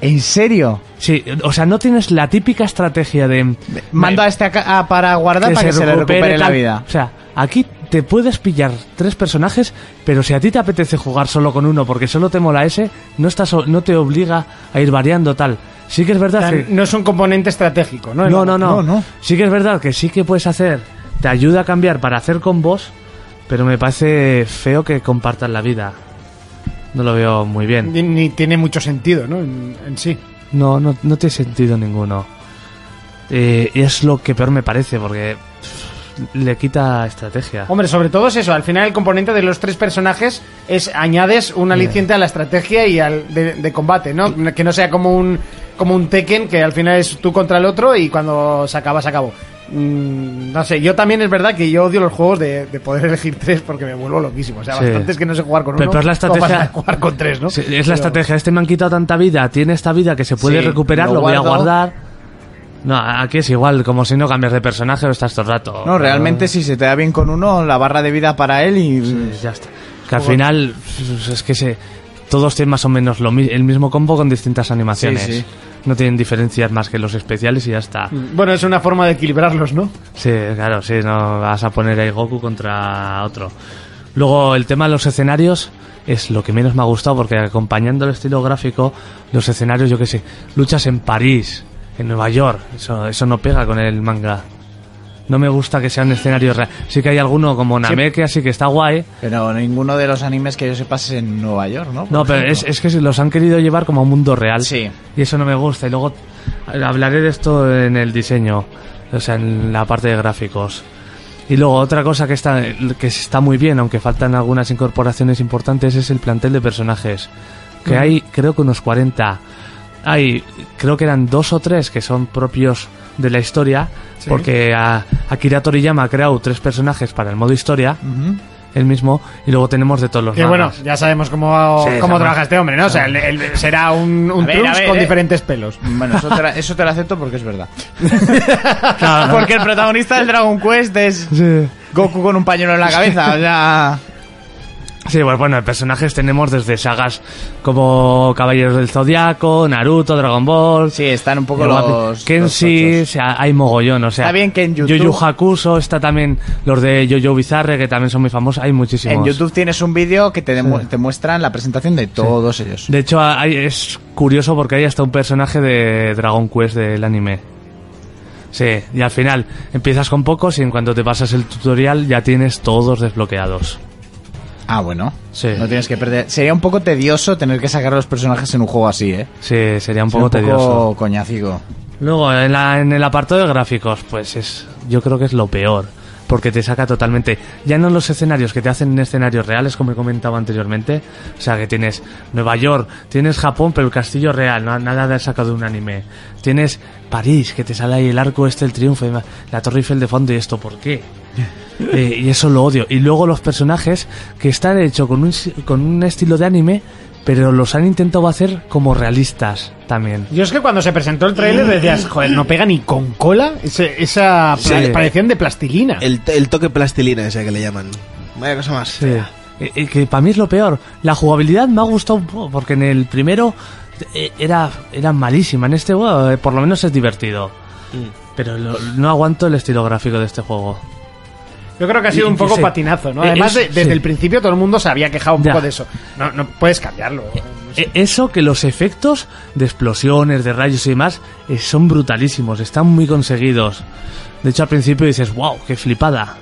¿En serio? Sí, o sea, no tienes la típica estrategia de Mando a este acá para guardar para que se le recupere la vida. O sea, aquí te puedes pillar tres personajes, pero si a ti te apetece jugar solo con uno porque solo te mola ese, no estás no te obliga a ir variando tal. Sí que es O verdad sea, que no es un componente estratégico, ¿no? no, no, no, no, no. Sí que es verdad que sí que puedes hacer, te ayuda a cambiar para hacer combos, pero me parece feo que compartan la vida. No lo veo muy bien. Ni, ni tiene mucho sentido, ¿no? En, en sí. No, no, no tiene sentido ninguno. Eh, es lo que peor me parece, porque le quita estrategia. Hombre, sobre todo es eso. Al final el componente de los tres personajes es añades un aliciente a la estrategia y al de, de combate, ¿no? Que no sea como un como un Tekken que al final es tú contra el otro y cuando se acaba se acabó. Mm, no sé, yo también es verdad que yo odio los juegos de, de poder elegir tres porque me vuelvo loquísimo. O sea, Sí. bastante es que no sé jugar con Pero- uno. pero es la estrategia- jugar con tres, ¿no? Sí, es la estrategia. Este me han quitado tanta vida, tiene esta vida que se puede Sí, recuperar, lo lo, voy a guardar. No, aquí es igual, como si no cambias de personaje o estás todo el rato. No, realmente si se te da bien con uno, la barra de vida para él y... Sí, ya está. Que al final pues, es que se, todos tienen más o menos lo, el mismo combo con distintas animaciones. Sí, sí. No tienen diferencias más que los especiales y ya está. Bueno, es una forma de equilibrarlos, ¿no? Sí, claro, sí, no vas a poner ahí Goku contra otro. Luego el tema de los escenarios es lo que menos me ha gustado porque acompañando el estilo gráfico, los escenarios, yo qué sé, luchas en París, en Nueva York, eso, eso no pega con el manga. No me gusta que sean escenarios reales. Sí que hay alguno como Namek, así que está guay. Pero ninguno de los animes que yo sepa es en Nueva York, ¿no? Por No, pero es, es que los han querido llevar como a un mundo real. Sí. Y eso no me gusta. Y luego hablaré de esto en el diseño, o sea, en la parte de gráficos. Y luego otra cosa que está, que está muy bien, aunque faltan algunas incorporaciones importantes, es el plantel de personajes. Que hay, creo que unos 40. Hay, creo que eran dos o tres que son propios de la historia, porque a, Akira Toriyama ha creado tres personajes para el modo historia, el mismo, y luego tenemos de todos los Que bueno, ya sabemos cómo, Sí, cómo trabaja este hombre, ¿no? O sea, él- él será un, un ver, ver, con eh. diferentes pelos. Bueno, eso te, la- eso te lo acepto porque es verdad. Claro, Porque el protagonista del Dragon Quest es... Sí. Goku con un pañuelo en la cabeza, o sea... Sí, pues bueno, personajes tenemos desde sagas como Caballeros del Zodiaco, Naruto, Dragon Ball. Sí, están un poco los... Kenshi, los o sea, hay mogollón, o sea. Está bien que en YouTube- Yu Hakusho, está también los de Jojo Bizarre, que también son muy famosos, hay muchísimos. En YouTube tienes un vídeo que te, demu- Sí. te muestran la presentación de todos ellos. De hecho, hay- es curioso porque hay hasta un personaje de Dragon Quest del anime. Sí, y al final empiezas con pocos y en cuanto te pasas el tutorial ya tienes todos desbloqueados. Ah, bueno. Sí. No tienes que perder. Sería un poco tedioso tener que sacar a los personajes en un juego así, ¿eh? Sí, sería un Sería poco tedioso. coñacigo. Luego, en, la- en el apartado de gráficos, pues es, yo creo que es lo peor. Porque te saca totalmente, ya no los escenarios que te hacen en escenarios reales, como he comentado anteriormente. O sea, que tienes Nueva York, tienes Japón, pero el castillo real, no, nada de sacado de un anime. Tienes París, que te sale ahí el arco este, el triunfo, la Torre Eiffel de fondo, y esto, ¿por qué? Eh, y eso lo odio. Y luego los personajes que están hechos con un, con un estilo de anime, pero los han intentado hacer como realistas también. Yo es que cuando se presentó el tráiler decías, joder, no pega ni con cola ese- esa Sí. parecían de plastilina. El, el toque plastilina ese que le llaman. Vaya cosa más. Sí. Y- y que para mí es lo peor. La jugabilidad me ha gustado un poco, porque en el primero eh, era, era malísima. En este juego, eh, por lo menos es divertido. Pero lo- no aguanto el estilo gráfico de este juego. Yo creo que ha sido Y- un poco patinazo, ¿no? Eh, Además, es- de- desde sí. el principio todo el mundo se había quejado un Ya. poco de eso. No, no puedes cambiarlo. E- Eso que los efectos de explosiones, de rayos y demás eh, son brutalísimos, están muy conseguidos. De hecho, al principio dices, wow, qué flipada.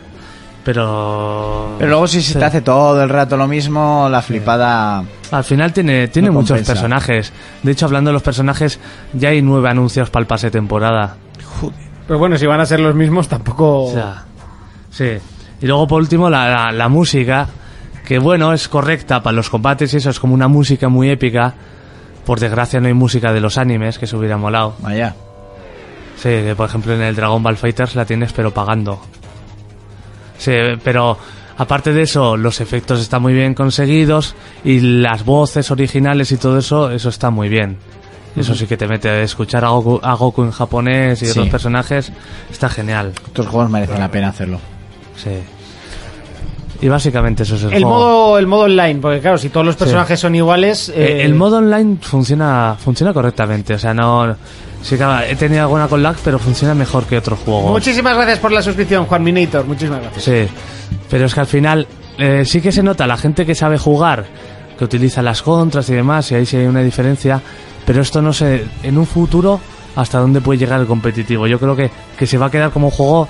Pero. Pero luego si se Sí. te hace todo el rato lo mismo, la flipada... Al final tiene, tiene No muchos compensa. personajes. De hecho, hablando de los personajes, ya hay nueve anuncios para el pase de temporada. Pero bueno, si van a ser los mismos, tampoco. O sea, sí. Y luego, por último, la, la- la música, que bueno, es correcta para los combates y eso, es como una música muy épica. Por desgracia no hay música de los animes, que se hubiera molado. Vaya. Sí, que por ejemplo en el Dragon Ball Fighters la tienes pero pagando. Sí, pero aparte de eso, los efectos están muy bien conseguidos y las voces originales y todo eso, eso está muy bien. Eso sí que te mete a escuchar a Goku, a Goku en japonés y Sí. otros personajes, está genial. Estos juegos merecen la pena hacerlo. Sí. Y básicamente eso es el, El juego. modo, el modo online, porque claro, si todos los personajes son iguales. Eh, eh, el modo online funciona funciona correctamente, o sea, no sí he tenido alguna con lag, pero funciona mejor que otros juegos. Muchísimas gracias por la suscripción, Juan Minator. Muchísimas gracias. Sí, pero es que al final eh, sí que se nota la gente que sabe jugar, que utiliza las contras y demás, y ahí sí hay una diferencia, pero esto no sé, en un futuro, hasta dónde puede llegar el competitivo. Yo creo que, que se va a quedar como un juego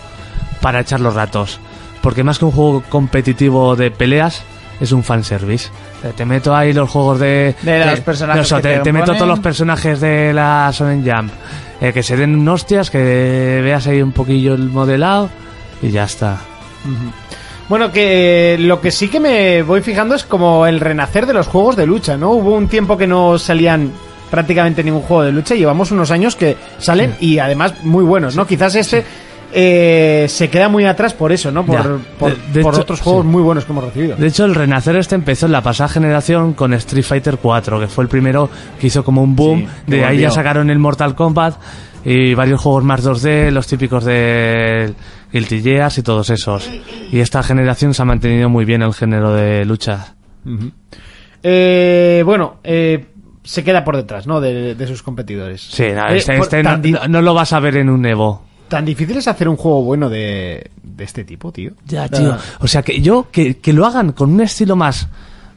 para echar los ratos, porque más que un juego competitivo de peleas, es un fanservice. Eh, Te meto ahí los juegos de... De los personajes eso, que te, te te meto todos los personajes de la Sonen Jump. eh, que se den hostias, que veas ahí un poquillo el modelado y ya está. Bueno, que lo que sí que me voy fijando es como el renacer de los juegos de lucha, ¿no? Hubo un tiempo que no salían prácticamente ningún juego de lucha y llevamos unos años que salen y además muy buenos, ¿no? Quizás este eh, se queda muy atrás por eso, ¿no? Por, Ya. por, De- de por hecho, otros juegos sí. muy buenos que hemos recibido. De hecho, el renacer este empezó en la pasada generación con Street Fighter 4, que fue el primero que hizo como un boom. Sí, de ahí ya sacaron el Mortal Kombat y varios juegos más 2D, los típicos de Guilty Gears y todos esos. Y esta generación se ha mantenido muy bien el género de lucha. Eh, bueno, eh, se queda por detrás, ¿no? De, de sus competidores. Sí, no, este, por- este no, tan, di- no- no lo vas a ver en un Evo. Tan difícil es hacer un juego bueno de, de este tipo, tío. Ya, tío. O sea, que yo, que, que lo hagan con un estilo más,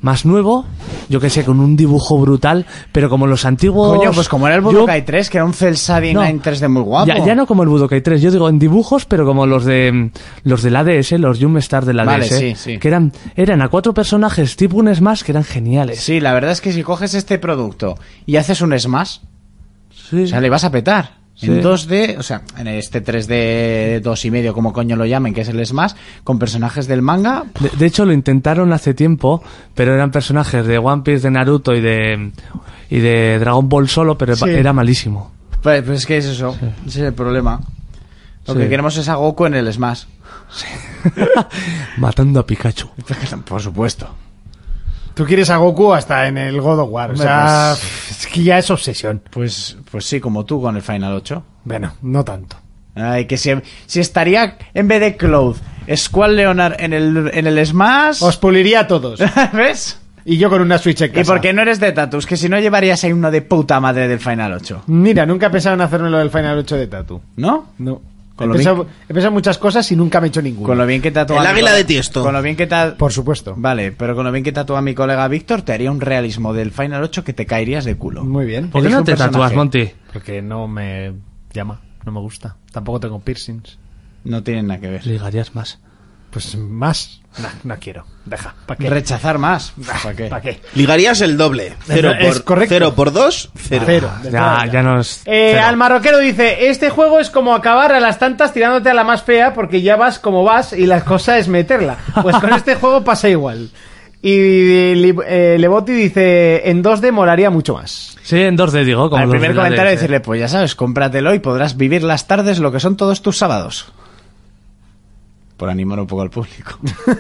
más nuevo, yo que sé, con un dibujo brutal, pero como los antiguos... Coño, pues como era el Yo- Budokai 3, que era un Cell Shading No. 3D muy guapo. Ya, ya no como el Budokai 3, yo digo en dibujos, pero como los de los del ADS, los Star del ADS, Vale, sí, sí. que eran eran a cuatro personajes tipo un Smash que eran geniales. Sí, la verdad es que si coges este producto y haces un Smash, Sí. o sea, le vas a petar. Sí. En 2D, o sea, en este 3D 2 y medio, como coño lo llamen, que es el Smash, con personajes del manga, De, de hecho lo intentaron hace tiempo, pero eran personajes de One Piece, de Naruto y de y de Dragon Ball solo, pero Sí. era malísimo. pues, pues es que es eso, ese es el problema. Lo que queremos es a Goku en el Smash. Matando a Pikachu. Por supuesto. Tú quieres a Goku hasta en el God of War. O sea, pues- es que ya es obsesión. Pues, pues sí, como tú con el Final 8. Bueno, no tanto. Ay, que si, si estaría en vez de Cloud Squall Leonard en el, en el Smash. Os puliría a todos. ¿Ves? Y yo con una Switch en Y casa. porque no eres de Tatus, que si no llevarías ahí uno de puta madre del Final 8. Mira, nunca he pensado en hacerme lo del Final 8 de Tatu. ¿No? No. Con he, pensado, he pensado muchas cosas y nunca me he hecho ninguna. Con lo bien que tatúa. El mi águila colega- de Tiesto. Con lo bien que ta- Por supuesto. Vale, pero con lo bien que tatúa mi colega Víctor, te haría un realismo del Final 8 que te caerías de culo. Muy bien. ¿Por qué no te tatúas, personaje. Monty? Porque no me llama, no me gusta. Tampoco tengo piercings. No tienen nada que ver. Ligarías más. Pues más. No, no quiero. Deja. ¿Para qué? Rechazar más. ¿Para qué? ¿Para qué? Ligarías el doble. Cero Es por, correcto. cero por dos, cero. Cero. de Ya, ya nos... Eh, cero. al marroquero dice, este juego es como acabar a las tantas tirándote a la más fea porque ya vas como vas y la cosa es meterla. Pues con este juego pasa igual. Y Li- eh, Leboti dice, en 2D molaría mucho más. Sí, en 2D digo. Como Al los primer de la comentario DS. decirle, pues ya sabes, cómpratelo y podrás vivir las tardes lo que son todos tus sábados. Por animar un poco al público.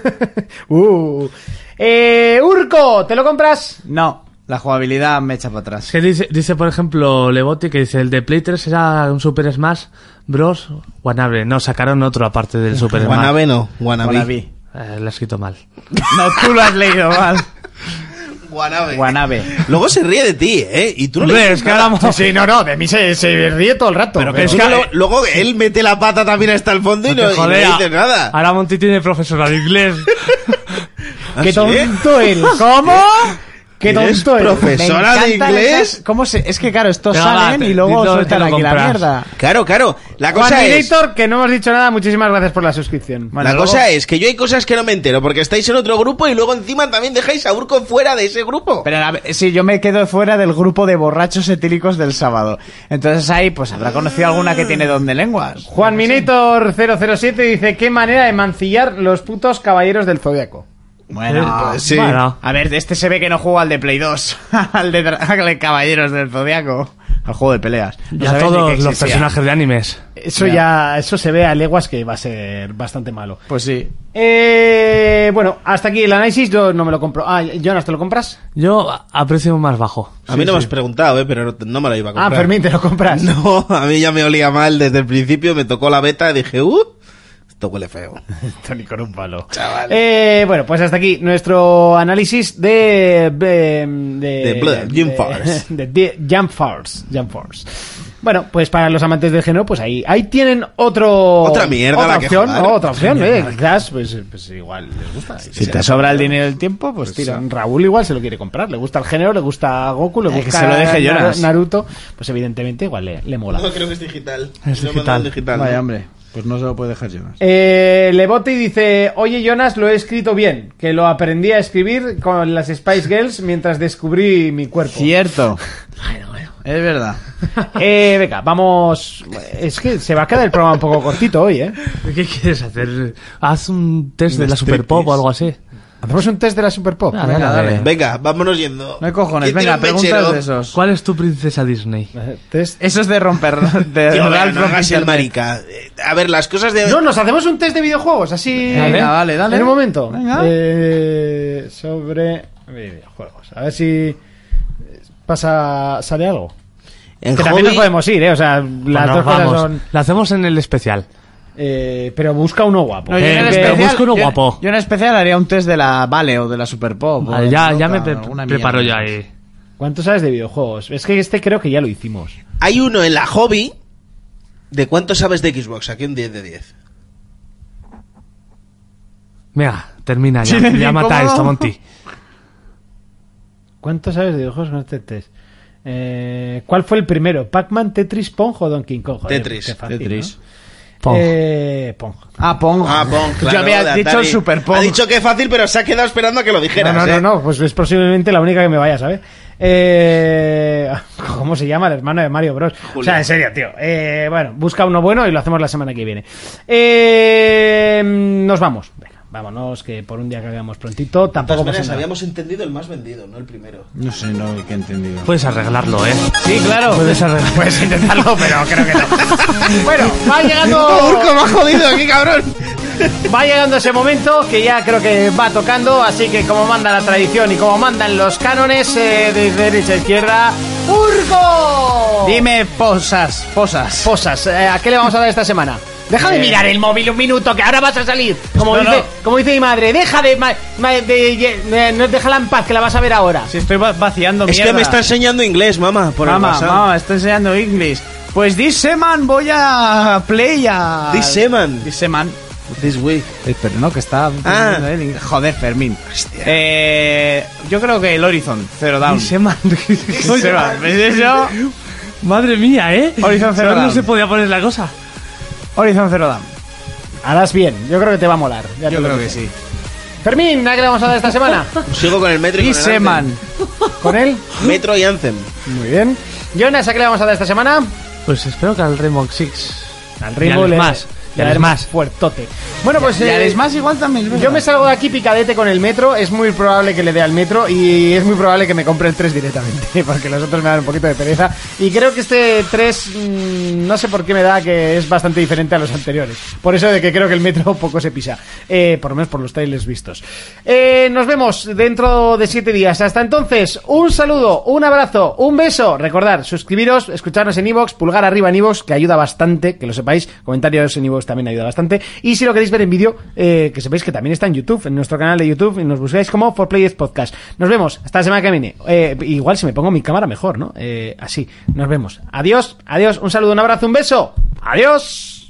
uh. Eh, Urco, ¿te lo compras? No, la jugabilidad me echa para atrás. que dice, dice, por ejemplo, Leboti que dice, el de Play 3 era un Super Smash Bros. Wannabe. No, sacaron otro aparte del Super Smash. Wannabe no, wannabe. Wannabe. Eh, lo he escrito mal. No, tú lo has leído mal. Wannabe. Wannabe. Luego se ríe de ti, ¿eh? Y tú no le es que nada. hablamos- Sí, no, no, de mí se, se ríe todo el rato. Pero que es que lo- luego él mete la pata también hasta el fondo y no, y no Joder, dice nada. Ahora Monty tiene profesora de inglés. ¿Ah, ¡Qué sí? tonto él! ¿Cómo? ¡Qué ¿Eres tonto él! profesora de inglés? esas- ¿Cómo se...? Es que claro, estos va, salen te- y luego sueltan lo aquí la mierda. Claro, claro. La cosa Juan es... Minator, que no hemos dicho nada, muchísimas gracias por la suscripción. La luego- cosa es que yo hay cosas que no me entero porque estáis en otro grupo y luego encima también dejáis a Urco fuera de ese grupo. Pero a ver, sí, yo me quedo fuera del grupo de borrachos etílicos del sábado. Entonces ahí, pues habrá conocido alguna que tiene don de lenguas. Juan Minator 007 dice, qué manera de mancillar los putos caballeros del Zodiaco. Bueno, Pues sí. Bueno, a ver, este se ve que no juega al de Play 2, al de, Dra- al de Caballeros del Zodiaco, al juego de peleas. No ya sabéis ni todos los personajes de animes. Eso ya, eso se ve a leguas que va a ser bastante malo. Pues sí. Eh, bueno, hasta aquí el análisis, yo no me lo compro. Ah, Jonas, ¿te lo compras? Yo a- precio más bajo. A mí no me has preguntado, ¿eh? Pero no me lo iba a Ah, comprar. Fermín, ¿te lo compras? No, a mí ya me olía mal desde el principio, me tocó la beta y dije, ¡uh! Esto huele feo. Tony con un palo. Chaval. Eh, bueno, pues hasta aquí nuestro análisis de... De, de, Jump Force. De, de Jump Force. Jump Force. Bueno, pues para los amantes del género, pues ahí, ahí tienen otro... Otra mierda Otra la que opción, jugar. ¿no? Otra opción, eh. Quizás, pues, pues igual les gusta. Si te sobra el dinero y el tiempo, pues tira. Raúl igual se lo quiere comprar. Le gusta el género, le gusta Goku, le Eh, que gusta se lo deje Nar- Jonas. Naruto. Pues evidentemente igual le, le mola. No, creo que es digital. Es digital. digital. Vaya, ¿no? hombre. Pues no se lo puede dejar Jonas. Eh, Lebote dice, oye Jonas, lo he escrito bien, que lo aprendí a escribir con las Spice Girls mientras descubrí mi cuerpo. Cierto. Es verdad. Eh, venga, vamos... Es que se va a quedar el programa un poco cortito hoy, ¿eh? ¿Qué quieres hacer? Haz un test Un de la Super Pop o algo así. ¿Hacemos un test de la Super Pop? Ah, venga, dale. dale. Venga, vámonos yendo. No hay cojones. ¿Quién tiene Venga, un preguntas de esos. ¿Cuál es tu princesa Disney? Eh, Test. Eso es de romper. De Tío, venga, no hagas el Romper- marica. Eh, A ver, las cosas de... No, nos hacemos un test de videojuegos, así... Venga, dale, dale. En un momento. Venga. Eh, sobre videojuegos. A ver si pasa sale algo. En Que también nos podemos ir, ¿eh? O sea, las Bueno, dos cosas son... La hacemos en el especial. Eh, pero busca uno guapo. No, yo, Eh, en que especial, busco uno yo- guapo. yo en especial haría un test de la Vale o de la Super Pop. o Vale, de ya, ya me o pre- alguna preparo mierda. ya ahí. ¿Cuánto sabes de videojuegos? Es que este creo que ya lo hicimos. Hay uno en la hobby de cuánto sabes de Xbox. Aquí un 10 de 10. Venga, termina ya. Ya mata cómodo. esto, Monty. ¿Cuánto sabes de videojuegos con este test? Eh, ¿Cuál fue el primero? ¿Pac-Man, Tetris, Pong o Donkey Kong? Joder, Tetris, qué fácil, Tetris. ¿no? Pong. Eh, Pong. Ah, Pong. Ah, Pong, claro. Yo había de dicho Atari. el Super Pong. Ha dicho que es fácil, pero se ha quedado esperando a que lo No, dijeras, no, no, ¿eh? no, pues es posiblemente la única que me vaya, ¿sabes? Eh, ¿Cómo se llama el hermano de Mario Bros? O sea, en serio, tío. Eh, bueno, busca uno bueno y lo hacemos la semana que viene. Eh, nos vamos. Venga, vámonos, que por un día que hagamos prontito, De tampoco pasa nada. habíamos entendido el más vendido, no el primero. No sé, no he entendido. Puedes arreglarlo, ¿eh? Sí, claro. Puedes arreglarlo. Puedes intentarlo, pero creo que no. bueno, va llegando. Urco me ha jodido aquí, cabrón! Va llegando ese momento que ya creo que va tocando, así que como manda la tradición y como mandan los cánones, eh, desde derecha a izquierda, ¡Urco! Dime posas, posas. Posas, eh, ¿a qué le vamos a dar esta semana? Deja de mirar el móvil un minuto, que ahora vas a salir. Como, No, dice, no. como dice mi madre, deja de, ma- ma- de, de- no, déjala en paz, que la vas a ver ahora. Si estoy va- vaciando Es que mierda. me está enseñando inglés, mamá, por el Mamá, WhatsApp. mamá, está enseñando inglés. Pues dice man, voy a play a... Dice man. Dice man. This way. Eh, Pero no, que está... Ah. Joder, Fermín. Eh, yo creo que el Horizon Zero Dawn. Dice man. Dice man. ¿Ves eso? Madre mía, ¿eh? Horizon Zero Ahora no Dawn. se podía poner la cosa. Horizon Zero Dawn. Harás bien, yo creo que te va a molar. ya te Yo lo creo que sí. Fermín, ¿a qué le vamos a dar esta semana? Sigo con el Metro y con el Anthem. ¿Con él? Metro y Anthem. Muy bien. Jonas, ¿a qué le vamos a dar esta semana? Pues espero que al Rainbow Six. Al Rainbow Smash. le Y Smash. Fuertote. Bueno, pues... Y eh, igual también. Yo me salgo de aquí picadete con el metro, es muy probable que le dé al metro y es muy probable que me compre el 3 directamente, porque los otros me dan un poquito de pereza. Y creo que este 3, mm, no sé por qué me da que es bastante diferente a los anteriores. Por eso de que creo que el metro poco se pisa, eh, por lo menos por los trailers vistos. Eh, nos vemos dentro de 7 días. Hasta entonces, un saludo, un abrazo, un beso. Recordad, suscribiros, escucharnos en iVoox, pulgar arriba en iVoox, que ayuda bastante, que lo sepáis. Comentarios en iVoox también ayuda bastante. Y si lo queréis ver en vídeo, eh, que sepáis que también está en YouTube, en nuestro canal de YouTube, y nos buscáis como For Players Podcast. Nos vemos hasta la semana que viene. Eh, igual si me pongo mi cámara mejor, ¿no? Eh, así, nos vemos. Adiós, adiós, un saludo, un abrazo, un beso. Adiós.